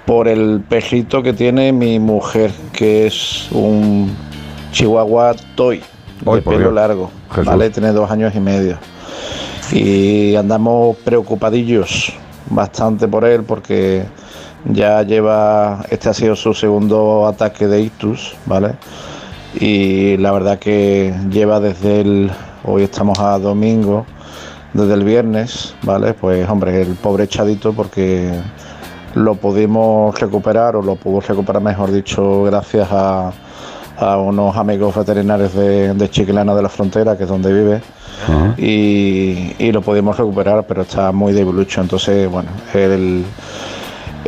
por el pejito que tiene mi mujer, que es un chihuahua toy, de pelo Dios. largo, Jesús. ¿vale? Tiene dos años y medio. Y andamos preocupadillos bastante por él porque ya lleva, este ha sido su segundo ataque de ictus, ¿vale? Y la verdad que lleva desde el, hoy estamos a domingo, desde el viernes, ¿vale? Pues hombre, el pobre echadito porque lo pudimos recuperar o lo pudo recuperar, mejor dicho, gracias a, a unos amigos veterinarios de, de Chiclana de la Frontera, que es donde vive, y, y lo pudimos recuperar, pero está muy debilucho. Entonces, bueno, el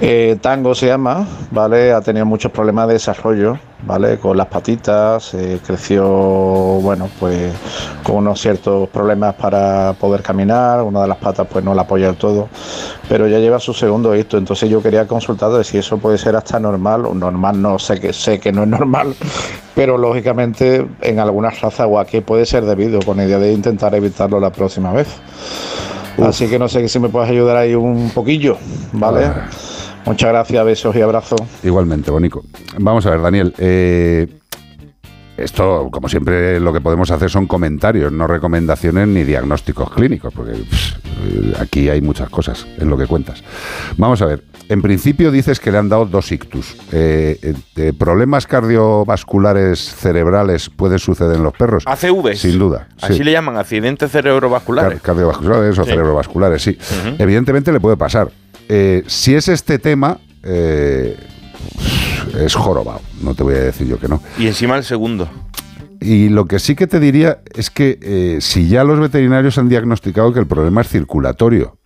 eh, Tango se llama, ¿vale? Ha tenido muchos problemas de desarrollo, ¿vale? Con las patitas, eh, creció, bueno, pues con unos ciertos problemas para poder caminar, una de las patas pues no la apoya del todo, pero ya lleva su segundo hito, entonces yo quería consultar de si eso puede ser hasta normal, o normal no sé que sé que no es normal, pero lógicamente en algunas razas o a qué puede ser debido, con la idea de intentar evitarlo la próxima vez. Así que no sé si me puedes ayudar ahí un poquillo, ¿vale? Muchas gracias, besos y abrazos. Igualmente, Bonico. Vamos a ver, Daniel. eh, esto, como siempre, lo que podemos hacer son comentarios, no recomendaciones ni diagnósticos clínicos, porque pff, aquí hay muchas cosas en lo que cuentas. Vamos a ver. En principio dices que le han dado dos ictus. Eh, eh, eh, ¿Problemas cardiovasculares cerebrales pueden suceder en los perros? ACVs. Sin duda. Así sí. le llaman, accidentes cerebrovasculares. Car- cardiovasculares o Sí. cerebrovasculares, sí. Evidentemente le puede pasar. Eh, si es este tema, eh, es jorobado. No te voy a decir yo que no. Y encima el segundo. Y lo que sí que te diría es que eh, si ya los veterinarios han diagnosticado que el problema es circulatorio,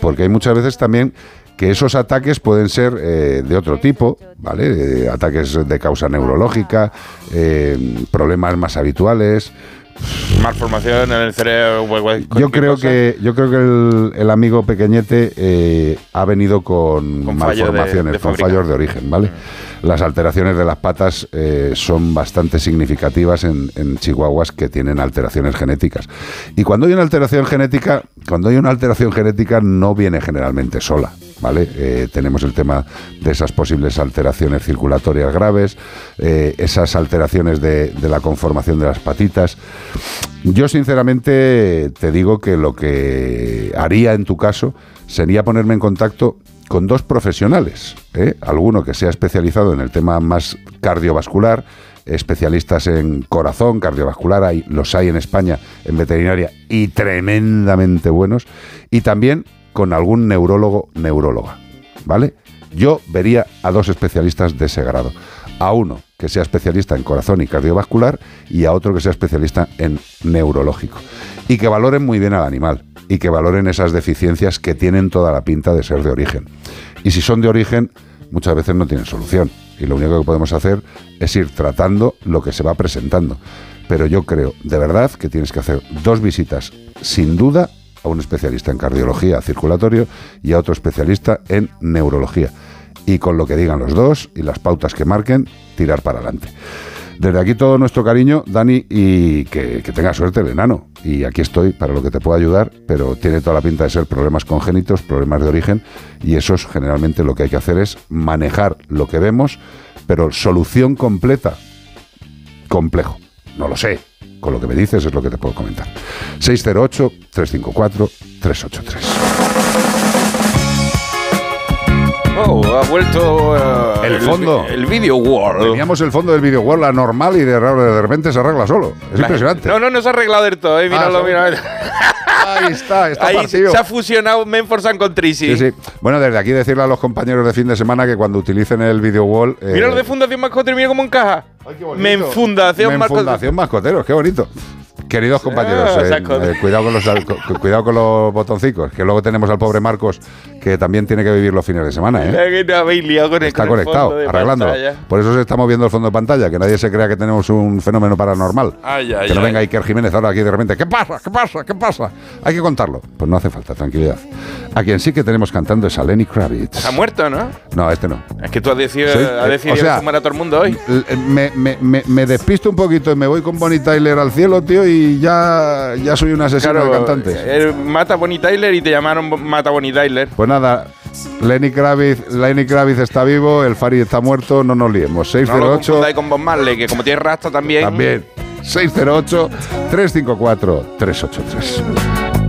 porque hay muchas veces también que esos ataques pueden ser eh, de otro tipo, ¿vale? Eh, ataques de causa neurológica, eh, problemas más habituales. Malformación en el cerebro. Yo creo que yo creo que el, el amigo pequeñete eh, ha venido con, Con fallo de- malformaciones, de con fallos de origen, ¿vale? Las alteraciones de las patas eh, son bastante significativas en, en chihuahuas que tienen alteraciones genéticas. Y cuando hay una alteración genética, cuando hay una alteración genética no viene generalmente sola, ¿vale? Eh, tenemos el tema de esas posibles alteraciones circulatorias graves, eh, esas alteraciones de, de la conformación de las patitas. Yo sinceramente te digo que lo que haría en tu caso sería ponerme en contacto con dos profesionales, ¿eh? alguno que sea especializado en el tema más cardiovascular, especialistas en corazón, cardiovascular, hay, los hay en España en veterinaria y tremendamente buenos, y también con algún neurólogo, neuróloga, ¿vale? Yo vería a dos especialistas de ese grado. A uno que sea especialista en corazón y cardiovascular y a otro que sea especialista en neurológico. Y que valoren muy bien al animal y que valoren esas deficiencias que tienen toda la pinta de ser de origen. Y si son de origen, muchas veces no tienen solución. Y lo único que podemos hacer es ir tratando lo que se va presentando. Pero yo creo, de verdad, que tienes que hacer dos visitas, sin duda, a un especialista en cardiología circulatorio y a otro especialista en neurología. Y con lo que digan los dos y las pautas que marquen, tirar para adelante. Desde aquí todo nuestro cariño, Dani, y que, que tenga suerte el enano. Y aquí estoy para lo que te pueda ayudar, pero tiene toda la pinta de ser problemas congénitos, problemas de origen, y esos generalmente lo que hay que hacer es manejar lo que vemos, pero solución completa, complejo. No lo sé. Con lo que me dices es lo que te puedo comentar. 608-354-383. Oh, ha vuelto eh, El fondo. El video world. Teníamos el fondo del video world, la normal, y de, de repente se arregla solo. Es impresionante. No, no, no se ha arreglado del todo, eh. Míralo, Ah, míralo. Ahí está, está Ahí partido. se ha fusionado Menforsan con Trisi. Sí, sí. Bueno, desde aquí decirle a los compañeros de fin de semana que cuando utilicen el video wall. eh, Mira lo de Fundación Mascotero, mira cómo encaja. Menfundación Men Mascotero. Fundación Mascoteros, qué bonito. Queridos compañeros, Ah, eh, eh, cuidado, con los, cu- cuidado con los botoncicos, que luego tenemos al pobre Marcos que también tiene que vivir los fines de semana. ¿eh? Mira que no habéis liado con el- Está el conectado, arreglándolo. pantalla. Por eso se está moviendo el fondo de pantalla, que nadie se crea que tenemos un fenómeno paranormal. Ay, ay, que no ay. venga Iker Jiménez ahora aquí de repente. ¿Qué pasa? ¿Qué pasa? ¿Qué pasa? Hay que contarlo. Pues no hace falta, tranquilidad. A quien sí que tenemos cantando es a Lenny Kravitz. Está muerto, ¿no? No, este no. Es que tú has decidido, has eh, decidido o sea, a todo el mundo hoy. Eh, Me, me, me, me despisto un poquito y me voy con Bonnie Tyler al cielo, tío, y ya, ya soy un asesino de cantantes. eh, Mata Bonnie Tyler y te llamaron Mata Bonnie Tyler. Pues nada, Lenny Kravitz, Lenny Kravitz está vivo, el Fari está muerto, no nos liemos. No lo 608 con Bob Marley, que como tiene rasta también. también. 608 354 383.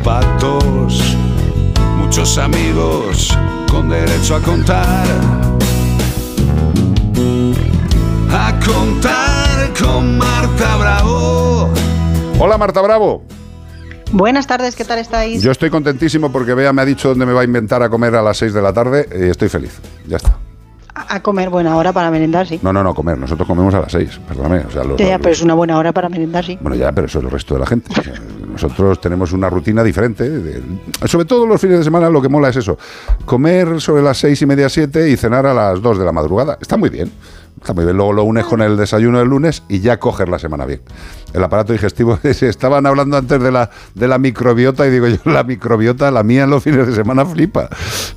Ratas y patos. Muchos amigos con derecho a contar. A contar con Marta Bravo. Hola Marta Bravo. Buenas tardes, ¿qué tal estáis? Yo estoy contentísimo porque Bea me ha dicho dónde me va a inventar a comer a las 6 de la tarde y estoy feliz. Ya está. A comer, buena hora para merendar, sí. No, no, no, comer. Nosotros comemos a las 6, perdóname. O sea, los- Ya, ya, los- pero es una buena hora para merendar, sí. Bueno, ya, pero eso es el resto de la gente. Nosotros tenemos una rutina diferente. de- sobre todo los fines de semana lo que mola es eso. Comer sobre las seis y media, siete y cenar a las 2 de la madrugada. Está muy bien. Está muy bien. Luego lo unes con el desayuno del lunes y ya coges la semana bien. El aparato digestivo, [laughs] se estaban hablando antes de la, de la microbiota y digo yo, la microbiota, la mía en los fines de semana flipa.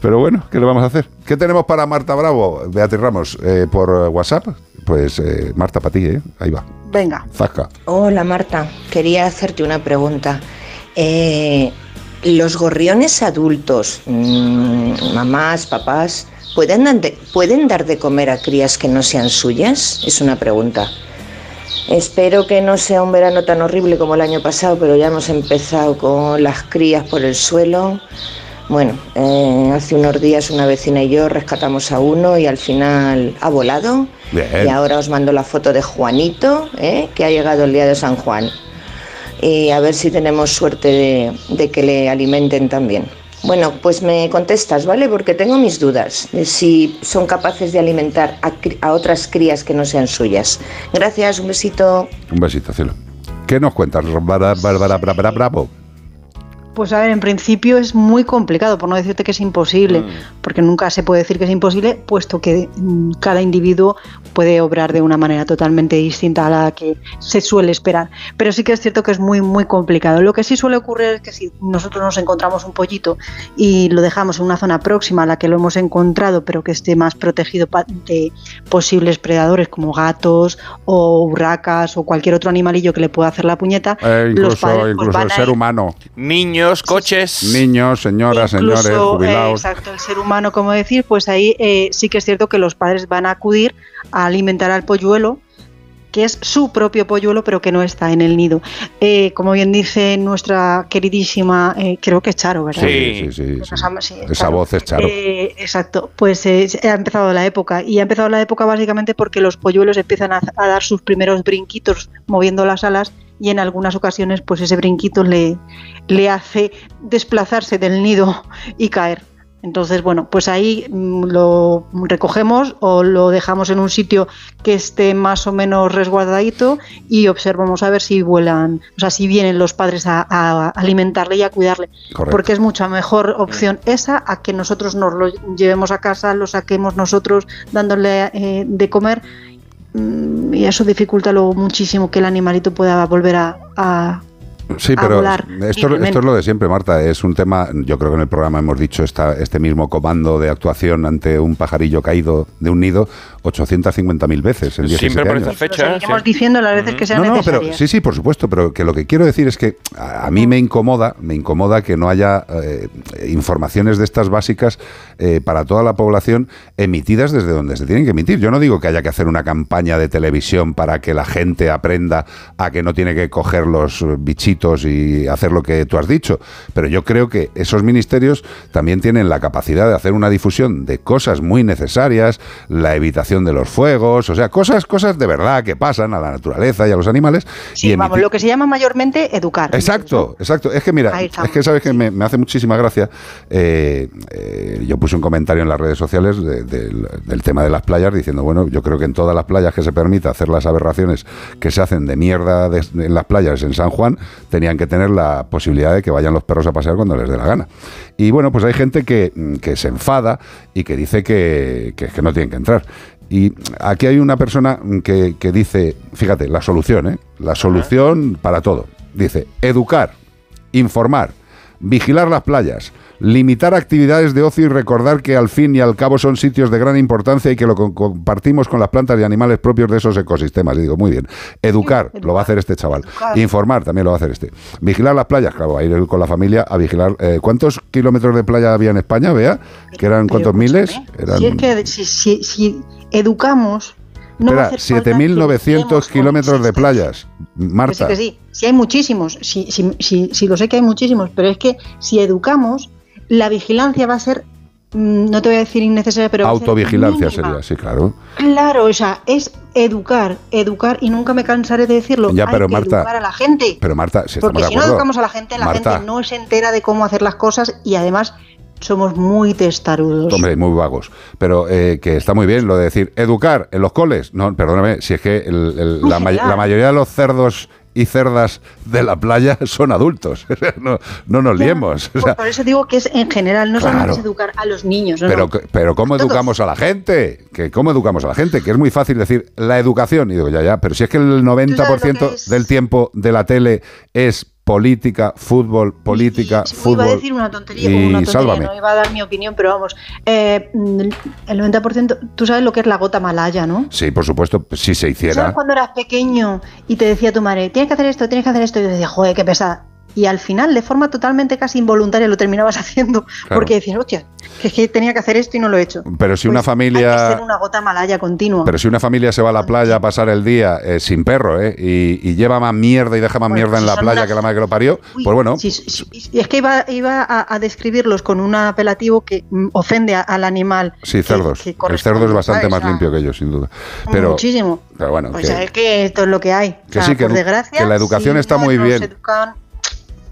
Pero bueno, ¿qué le vamos a hacer? ¿Qué tenemos para Marta Bravo? Beatriz Ramos, eh, por WhatsApp. Pues eh, Marta, para ti, ¿eh? Ahí va. Venga. Zasca. Hola Marta, quería hacerte una pregunta. Eh, ¿Los gorriones adultos, mm, mamás, papás, ¿pueden, dar de- ¿pueden dar de comer a crías que no sean suyas? Es una pregunta. Espero que no sea un verano tan horrible como el año pasado, pero ya hemos empezado con las crías por el suelo. Bueno, eh, hace unos días una vecina y yo rescatamos a uno y al final ha volado. Bien. Y ahora os mando la foto de Juanito, ¿eh? que ha llegado el día de San Juan. Y a ver si tenemos suerte de, de que le alimenten también. Bueno, pues me contestas, ¿vale? Porque tengo mis dudas de si son capaces de alimentar a, a otras crías que no sean suyas. Gracias, un besito. Un besito, cielo. ¿Qué nos cuentas, Bárbara Bárbara Bra- Bravo? Pues a ver, en principio es muy complicado, por no decirte que es imposible, Mm. porque nunca se puede decir que es imposible, puesto que mm, cada individuo puede obrar de una manera totalmente distinta a la que se suele esperar. Pero sí que es cierto que es muy, muy complicado. Lo que sí suele ocurrir es que si nosotros nos encontramos un pollito y lo dejamos en una zona próxima a la que lo hemos encontrado, pero que esté más protegido de posibles predadores como gatos o urracas o cualquier otro animalillo que le pueda hacer la puñeta, Eh, los incluso padres pues, incluso van el a ser ir- humano. Niños, coches. Niños, señoras, Incluso, señores, eh, exacto, el ser humano, como decir, pues ahí eh, sí que es cierto que los padres van a acudir a alimentar al polluelo, que es su propio polluelo, pero que no está en el nido. Eh, como bien dice nuestra queridísima, eh, creo que es Charo, ¿verdad? Sí, sí, sí. sí. Nos ama- sí, Esa voz es Charo. Eh, exacto, pues eh, ha empezado la época y ha empezado la época básicamente porque los polluelos empiezan a, a dar sus primeros brinquitos moviendo las alas y en algunas ocasiones pues ese brinquito le, le hace desplazarse del nido y caer. Entonces, bueno, pues ahí mm, lo recogemos o lo dejamos en un sitio que esté más o menos resguardadito y observamos a ver si vuelan, o sea, si vienen los padres a, a alimentarle y a cuidarle. Correcto. Porque es mucha mejor opción esa a que nosotros nos lo llevemos a casa, lo saquemos nosotros dándole eh, de comer mm, y eso dificulta luego muchísimo que el animalito pueda volver a, a- Sí, pero volar esto, esto es lo de siempre, Marta. Es un tema, yo creo que en el programa hemos dicho esta, este mismo comando de actuación ante un pajarillo caído de un nido 850.000 veces en 17 Siempre por años. esta fecha. Lo seguiremos diciendo las veces que sean No, no, necesarias. pero sí, sí, por supuesto, pero que lo que quiero decir es que a, a mí me incomoda, me incomoda que no haya eh, informaciones de estas básicas eh, para toda la población emitidas desde donde se tienen que emitir. Yo no digo que haya que hacer una campaña de televisión para que la gente aprenda a que no tiene que coger los bichitos y hacer lo que tú has dicho, pero yo creo que esos ministerios también tienen la capacidad de hacer una difusión de cosas muy necesarias, la evitación de los fuegos, o sea, cosas, cosas de verdad que pasan a la naturaleza y a los animales. Sí, y vamos, lo que se llama mayormente educar. Exacto, exacto. Es que mira, es que sabes que me, me hace muchísima gracia. eh, eh, yo puse un comentario en las redes sociales de- del- del tema de las playas diciendo, bueno, yo creo que en todas las playas que se permita hacer las aberraciones que se hacen de mierda de- en las playas en San Juan, tenían que tener la posibilidad de que vayan los perros a pasear cuando les dé la gana. Y bueno, pues hay gente que, que se enfada y que dice que, que, que no tienen que entrar. Y aquí hay una persona que, que dice, fíjate, la solución, ¿eh? La solución para todo. Dice, educar, informar, vigilar las playas, Limitar actividades de ocio y recordar que al fin y al cabo son sitios de gran importancia y que lo co- compartimos con las plantas y animales propios de esos ecosistemas. Y digo, muy bien. Educar, lo va a hacer este chaval. Educar. Informar, también lo va a hacer este. Vigilar las playas, claro, a ir con la familia a vigilar. eh, ¿Cuántos kilómetros de playa había en España, Vea? ¿Que eran cuántos miles? Eran, Si es que si, si- si educamos, no espera, hacer falta que 7.900 eduquemos con kilómetros de playas. Que sí, Marta. que sí. Sí hay muchísimos, sí, sí, sí, sí lo sé que hay muchísimos, pero es que si educamos, la vigilancia va a ser, mm, no te voy a decir innecesaria, pero Autovigilancia sería, sí, claro. Claro, o sea, es educar, educar, y nunca me cansaré de decirlo. Ya, hay pero que Marta, educar a la gente. Pero Marta, si Porque si no educamos a la gente, la Marta, gente no se entera de cómo hacer las cosas y además somos muy testarudos. Hombre, muy vagos. Pero eh, que está muy bien lo de decir educar en los coles. No, perdóname, si es que el- la, mayoría de los cerdos y cerdas de la playa [laughs] son adultos. [laughs] No, no nos liemos. O Por, sea, por eso digo que es en general, no Claro. solamente es educar a los niños. no, pero, pero ¿cómo educamos a la gente? Que ¿Cómo educamos a la gente? Que es muy fácil decir la educación. Y digo, ya, ya, pero si es que el 90% que del tiempo de la tele es política, fútbol, política, fútbol. iba a decir una tontería, y como una tontería, sálvame. no iba a dar mi opinión, pero vamos, eh, mm, el 90%, tú sabes lo que es la gota malaya, ¿no? Sí, por supuesto, si se ¿Sabes hiciera. cuando eras pequeño y te decía tu madre, tienes que hacer esto, tienes que hacer esto? Y yo decía, joder, qué pesada. Y al final, de forma totalmente casi involuntaria, lo terminabas [laughs] haciendo. Porque decías, hostia, que es que tenía que hacer esto y no lo he hecho. Pero si una Pues Hay que familia. ser una gota malaya continua. Pero si una familia se va a la playa a pasar el día eh, sin perro, ¿eh? Y, y lleva más mierda y deja más mierda en si la playa que la madre que lo parió, Uy, pues bueno, y es que iba, iba a, a describirlos con un apelativo que mm, ofende a- al animal. sí, cerdos. que el cerdo es bastante ¿sabes? más limpio que ellos, sin duda. Pero, Muchísimo. pero bueno, O que, es que esto es lo que hay. que O sea, sí, que por desgracia, que la educación si está muy bien. educan-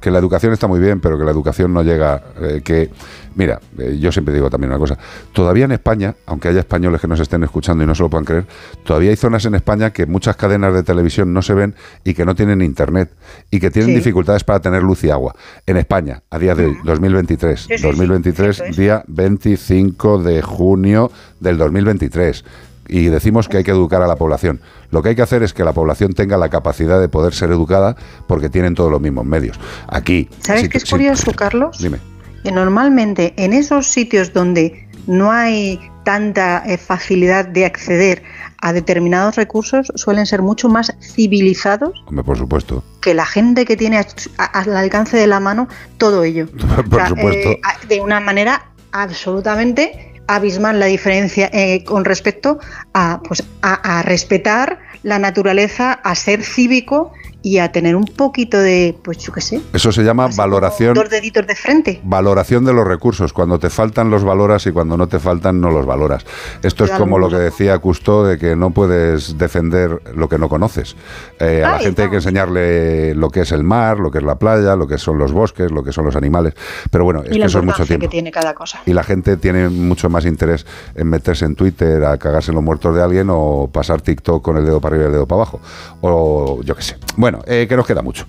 que la educación está muy bien, pero que la educación no llega. eh, que Mira, eh, yo siempre digo también una cosa. Todavía en España, aunque haya españoles que nos estén escuchando y no se lo puedan creer, todavía hay zonas en España que muchas cadenas de televisión no se ven y que no tienen internet y que tienen Sí. dificultades para tener luz y agua. En España, a día de hoy, 2023. Sí, sí, sí, 2023, día 25 de junio del 2023. Y decimos que hay que educar a la población. Lo que hay que hacer es que la población tenga la capacidad de poder ser educada porque tienen todos los mismos medios. Aquí. ¿Sabes si qué es si- curioso, Carlos? Dime. Que normalmente en esos sitios donde no hay tanta eh, facilidad de acceder a determinados recursos suelen ser mucho más civilizados Hombre, por supuesto. que la gente que tiene al alcance de la mano todo ello. [laughs] Por supuesto. eh, de una manera absolutamente abismal la diferencia eh, con respecto a, pues, a, a respetar la naturaleza, a ser cívico y a tener un poquito de, pues yo qué sé, Eso se llama valoración. dos deditos de frente. Valoración de los recursos. Cuando te faltan los valoras y cuando no te faltan no los valoras. Esto es como lo que decía Cousteau de que no puedes defender lo que no conoces. Eh, a la gente hay que enseñarle lo que es el mar, lo que es la playa, lo que son los bosques, lo que son los animales. Pero bueno, es y que eso es mucho tiempo. que tiene cada cosa. Y la gente tiene mucho más interés en meterse en Twitter a cagarse en los muertos de alguien o pasar TikTok con el dedo para arriba y el dedo para abajo. O yo qué sé. Bueno, eh, que nos queda mucho.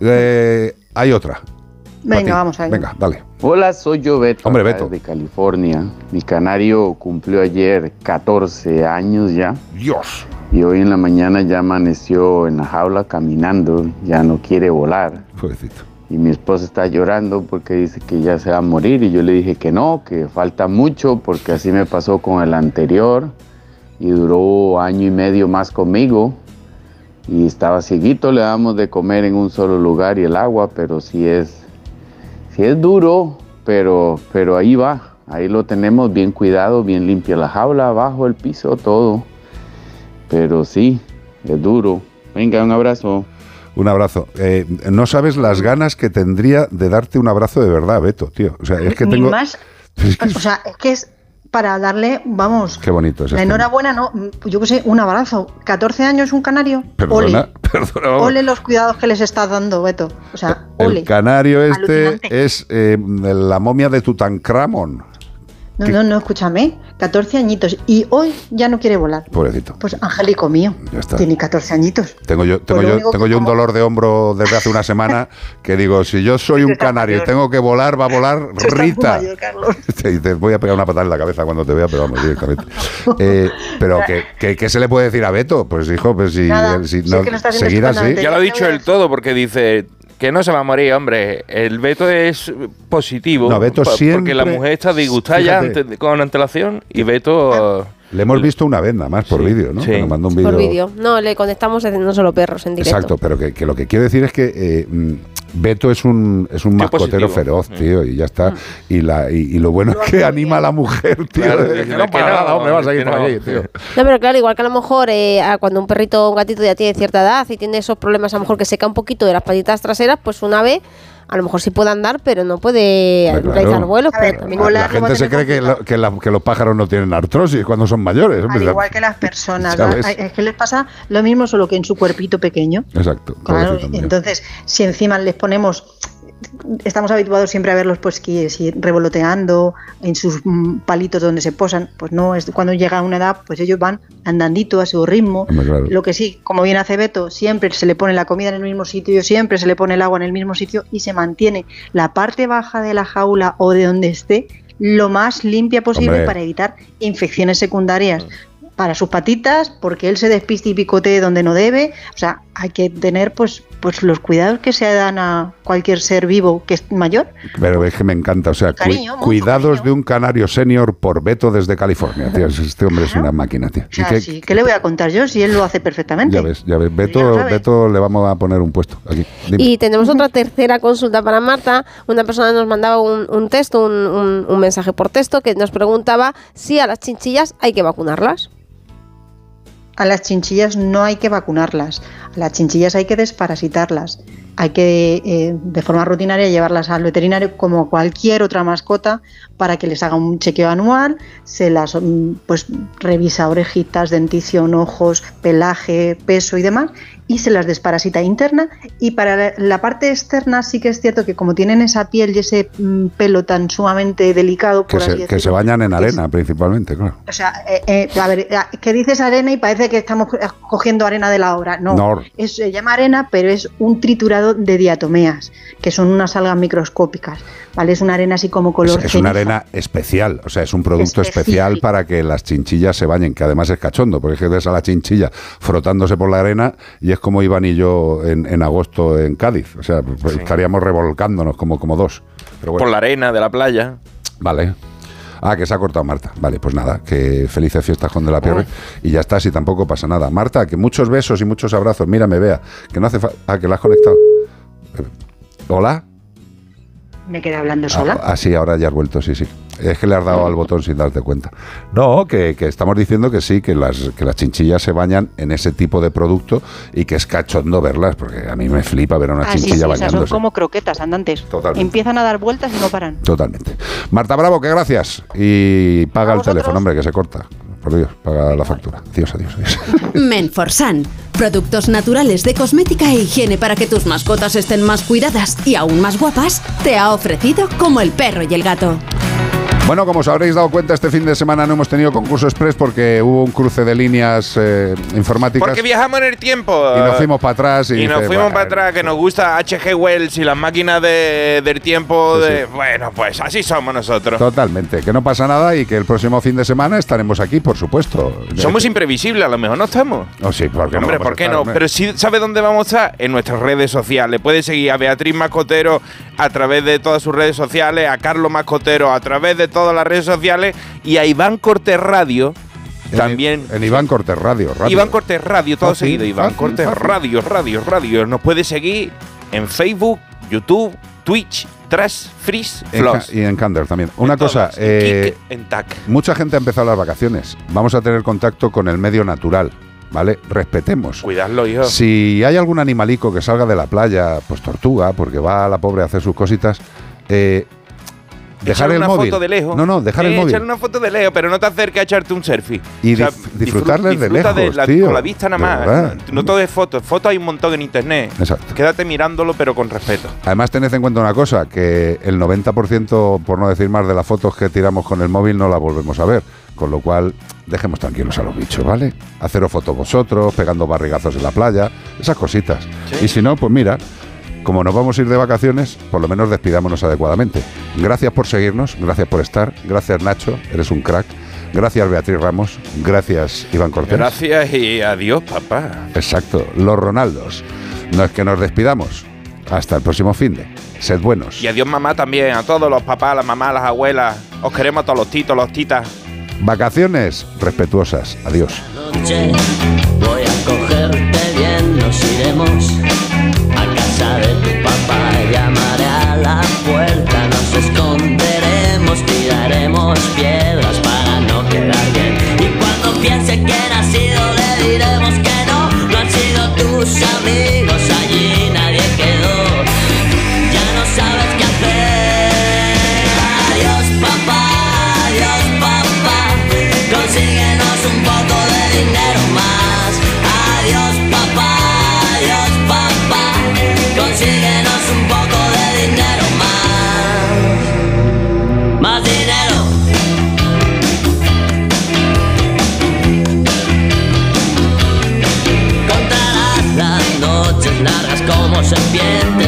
Eh, hay otra. Venga, vamos allá. Venga, dale. Hola, soy yo Beto. Hombre, Beto. De California. Mi canario cumplió ayer 14 años ya. Dios. Y hoy en la mañana ya amaneció en la jaula caminando. Ya no quiere volar. Pobrecito. Y mi esposa está llorando porque dice que ya se va a morir. Y yo le dije que no, que falta mucho porque así me pasó con el anterior. Y duró año y medio más conmigo. Y estaba cieguito, le damos de comer en un solo lugar y el agua, pero sí es, sí es duro, pero, pero ahí va. Ahí lo tenemos bien cuidado, bien limpia la jaula, abajo el piso, todo. Pero sí, es duro. Venga, un abrazo. Un abrazo. Eh, no sabes las ganas que tendría de darte un abrazo de verdad, Beto, tío. O sea, es que Ni tengo. más, [laughs] o sea, es que es para darle, vamos, Qué bonito es la este. enhorabuena, no, yo qué sé, un abrazo. 14 años un canario. Perdona, Ole, [laughs] perdona. ole los cuidados que les estás dando, Beto. O sea, El ole. canario este Alucinante. es eh, la momia de Tutankamón. No, no, no, escúchame. 14 añitos y hoy ya no quiere volar. Pobrecito. Pues angélico mío. Ya está. Tiene 14 añitos. Tengo yo, tengo Pues yo, tengo que yo un como- dolor de hombro desde hace una semana [laughs] que digo, si yo soy un canario y tengo que volar, va a volar Rita. [laughs] Te dices, voy a pegar una patada en la cabeza cuando te vea, pero vamos, directamente. [laughs] Eh, pero, ¿qué, qué, qué se le puede decir a Beto? Pues, hijo, pues si, Nada, si si no, es que haciendo seguir así. Ya lo ha dicho el todo, porque dice, Que no se va a morir, hombre. El veto es positivo. No, Beto po- Porque siempre- la mujer está disgustada ya Fíjate. con antelación y Beto... Le hemos visto una vez nada más por vídeo, ¿no? Sí. Que nos mandó un Por vídeo. vídeo. No, le conectamos no solo perros en directo. Exacto, pero que, que lo que quiero decir es que eh, mm, Beto es un, es un mascotero positivo. feroz, tío, y ya está. Y, la, y, y lo bueno es que anima a la mujer, tío. Claro, [laughs] de que que no, para no, nada, hombre, vas a ir por no. allí, tío. No, pero claro, igual que a lo mejor eh, cuando un perrito o un gatito ya tiene cierta edad y tiene esos problemas, a lo mejor que seca un poquito de las patitas traseras, pues un ave a lo mejor sí puede andar, pero no puede Hombre, realizar claro. vuelos. pero también- La gente se cree que, lo- que la- que los pájaros no tienen artrosis cuando son mayores. Al igual que las personas, [laughs] ¿no? Es que les pasa lo mismo, solo que en su cuerpito pequeño. Exacto. Claro, entonces, si encima les ponemos, estamos habituados siempre a verlos pues que si revoloteando en sus mm, palitos donde se posan, pues no, es cuando llega a una edad, pues ellos van andandito a su ritmo. Claro. Lo que sí, como bien hace Beto, siempre se le pone la comida en el mismo sitio, siempre se le pone el agua en el mismo sitio y se mantiene la parte baja de la jaula o de donde esté lo más limpia posible Hombre. para evitar infecciones secundarias para sus patitas, porque él se despiste y picotee donde no debe. O sea, hay que tener pues, pues los cuidados que se dan a cualquier ser vivo que es mayor. Pero es que me encanta, o sea, Cariño, cuidados de un canario senior por Beto desde California, tío. Este hombre es una máquina, tío. O Y sea, que- sí, ¿qué le voy a contar yo si él lo hace perfectamente? ya ves, ya ves. Beto. Beto le vamos a poner un puesto aquí. Dime. Y tenemos otra tercera consulta para Marta. Una persona nos mandaba un, un texto, un, un- un mensaje por texto que nos preguntaba si a las chinchillas hay que vacunarlas. A las chinchillas no hay que vacunarlas, a las chinchillas hay que desparasitarlas, hay que eh, de forma rutinaria llevarlas al veterinario como cualquier otra mascota para que les haga un chequeo anual, se las mm, pues revisa orejitas, dentición, ojos, pelaje, peso y demás y se las desparasita interna y para la- parte externa sí que es cierto que como tienen esa piel y ese mm, pelo tan sumamente delicado que así se, que se decirlo, bañan en arena, principalmente, claro. o sea, eh, eh, a ver, eh, que dices arena y parece que estamos co- cogiendo arena de la obra. No, No. Es, se llama arena, pero es un triturado de diatomeas, que son unas algas microscópicas. ¿Vale? Es una arena así como color Es, es una arena especial, o sea, es un producto Específico. especial para que las chinchillas se bañen, que además es cachondo, porque es que ves a la chinchilla frotándose por la arena y es como Iván y yo en, en agosto en Cádiz, o sea, pues estaríamos revolcándonos como, como dos. Pero bueno. Por la arena de la playa. Vale. Ah, que se ha cortado Marta. Vale, pues nada, que felices fiestas con De la Pierre y ya está, si tampoco pasa nada. Marta, que muchos besos y muchos abrazos. Mírame, vea, que no hace falta. Ah, que la has conectado. Eh, Hola. Me quedé hablando sola. Ah, sí, ahora ya has vuelto, sí, sí. Es que le has dado al botón sin darte cuenta. No, que, que estamos diciendo que sí, que las, que las chinchillas se bañan en ese tipo de producto y que es cachondo verlas, porque a mí me flipa ver a una Ah, sí, sí, chinchilla esas son bañándose. como croquetas andantes. Totalmente. Empiezan a dar vueltas y no paran. Totalmente. Marta Bravo, que gracias. Y paga el teléfono, hombre, que se corta. Por Dios, paga la factura. Dios, adiós, adiós. [laughs] Menforsan. Productos naturales de cosmética e higiene para que tus mascotas estén más cuidadas y aún más guapas, te ha ofrecido como el perro y el gato. Bueno, como os habréis dado cuenta, este fin de semana no hemos tenido concurso express porque hubo un cruce de líneas eh, informáticas. Porque viajamos en el tiempo. Y nos fuimos para atrás y, Y nos fuimos bueno, para atrás, que nos gusta H.G. Wells y las máquinas de- del tiempo. Sí, de, Bueno, pues así somos nosotros. Totalmente, que no pasa nada y que el próximo fin de semana estaremos aquí, por supuesto. Somos imprevisibles, a lo mejor no estamos. Oh, sí, ¿por qué no Hombre, vamos ¿por qué estar, no? Pero sí, ¿sabe dónde vamos a estar? En nuestras redes sociales. Puede seguir a Beatriz Mascotero a través de todas sus redes sociales, a Carlos Mascotero a través de todas las redes sociales y a Iván Cortés Radio también. En Iván Cortés Radio. radio. Iván Cortés Radio, todo seguido. Iván fácil, Cortés fácil. Radio, Radio, Radio. Nos puede seguir en Facebook, YouTube, Twitch, Trash, Freeze, Floss. Y en Candor también. Una En cosa, todas. eh, en TAC. mucha gente ha empezado las vacaciones. Vamos a tener contacto con el medio natural, ¿vale? Respetemos. Cuidadlo, hijo. Si hay algún animalico que salga de la playa, pues tortuga, porque va a la pobre a hacer sus cositas, eh, dejar Echar el una móvil. foto de lejos. No, no, dejar el Eh, móvil. Echar una foto de lejos, pero no te acerques a echarte un selfie. Y O sea, disfrutarles de lejos, la- tío. Con la vista nada más. verdad. No todo es fotos. Fotos hay un montón en internet. Exacto. Quédate mirándolo, pero con respeto. Además, tened en cuenta una cosa, que el 90%, por no decir más, de las fotos que tiramos con el móvil no las volvemos a ver. Con lo cual, dejemos tranquilos a los bichos, ¿vale? Haceros fotos vosotros, pegando barrigazos en la playa, esas cositas. Y si no, pues mira, como nos vamos a ir de vacaciones, por lo menos despidámonos adecuadamente. Gracias por seguirnos, gracias por estar, gracias Nacho, eres un crack. Gracias Beatriz Ramos, gracias Iván Cortés. Gracias y adiós papá. Exacto, los Ronaldos. No es que nos despidamos. Hasta el próximo fin de. Sed buenos. Y adiós mamá también, a todos los papás, las mamás, las abuelas. Os queremos a todos los titos, los titas. Vacaciones respetuosas. Adiós. Noche, voy a cogerte bien, nos iremos de tu papá y llamaré a la puerta, nos esconderemos, tiraremos piedras para no quedar bien. Y cuando piense que he nacido le diremos que no, no han sido tus amigos. bien.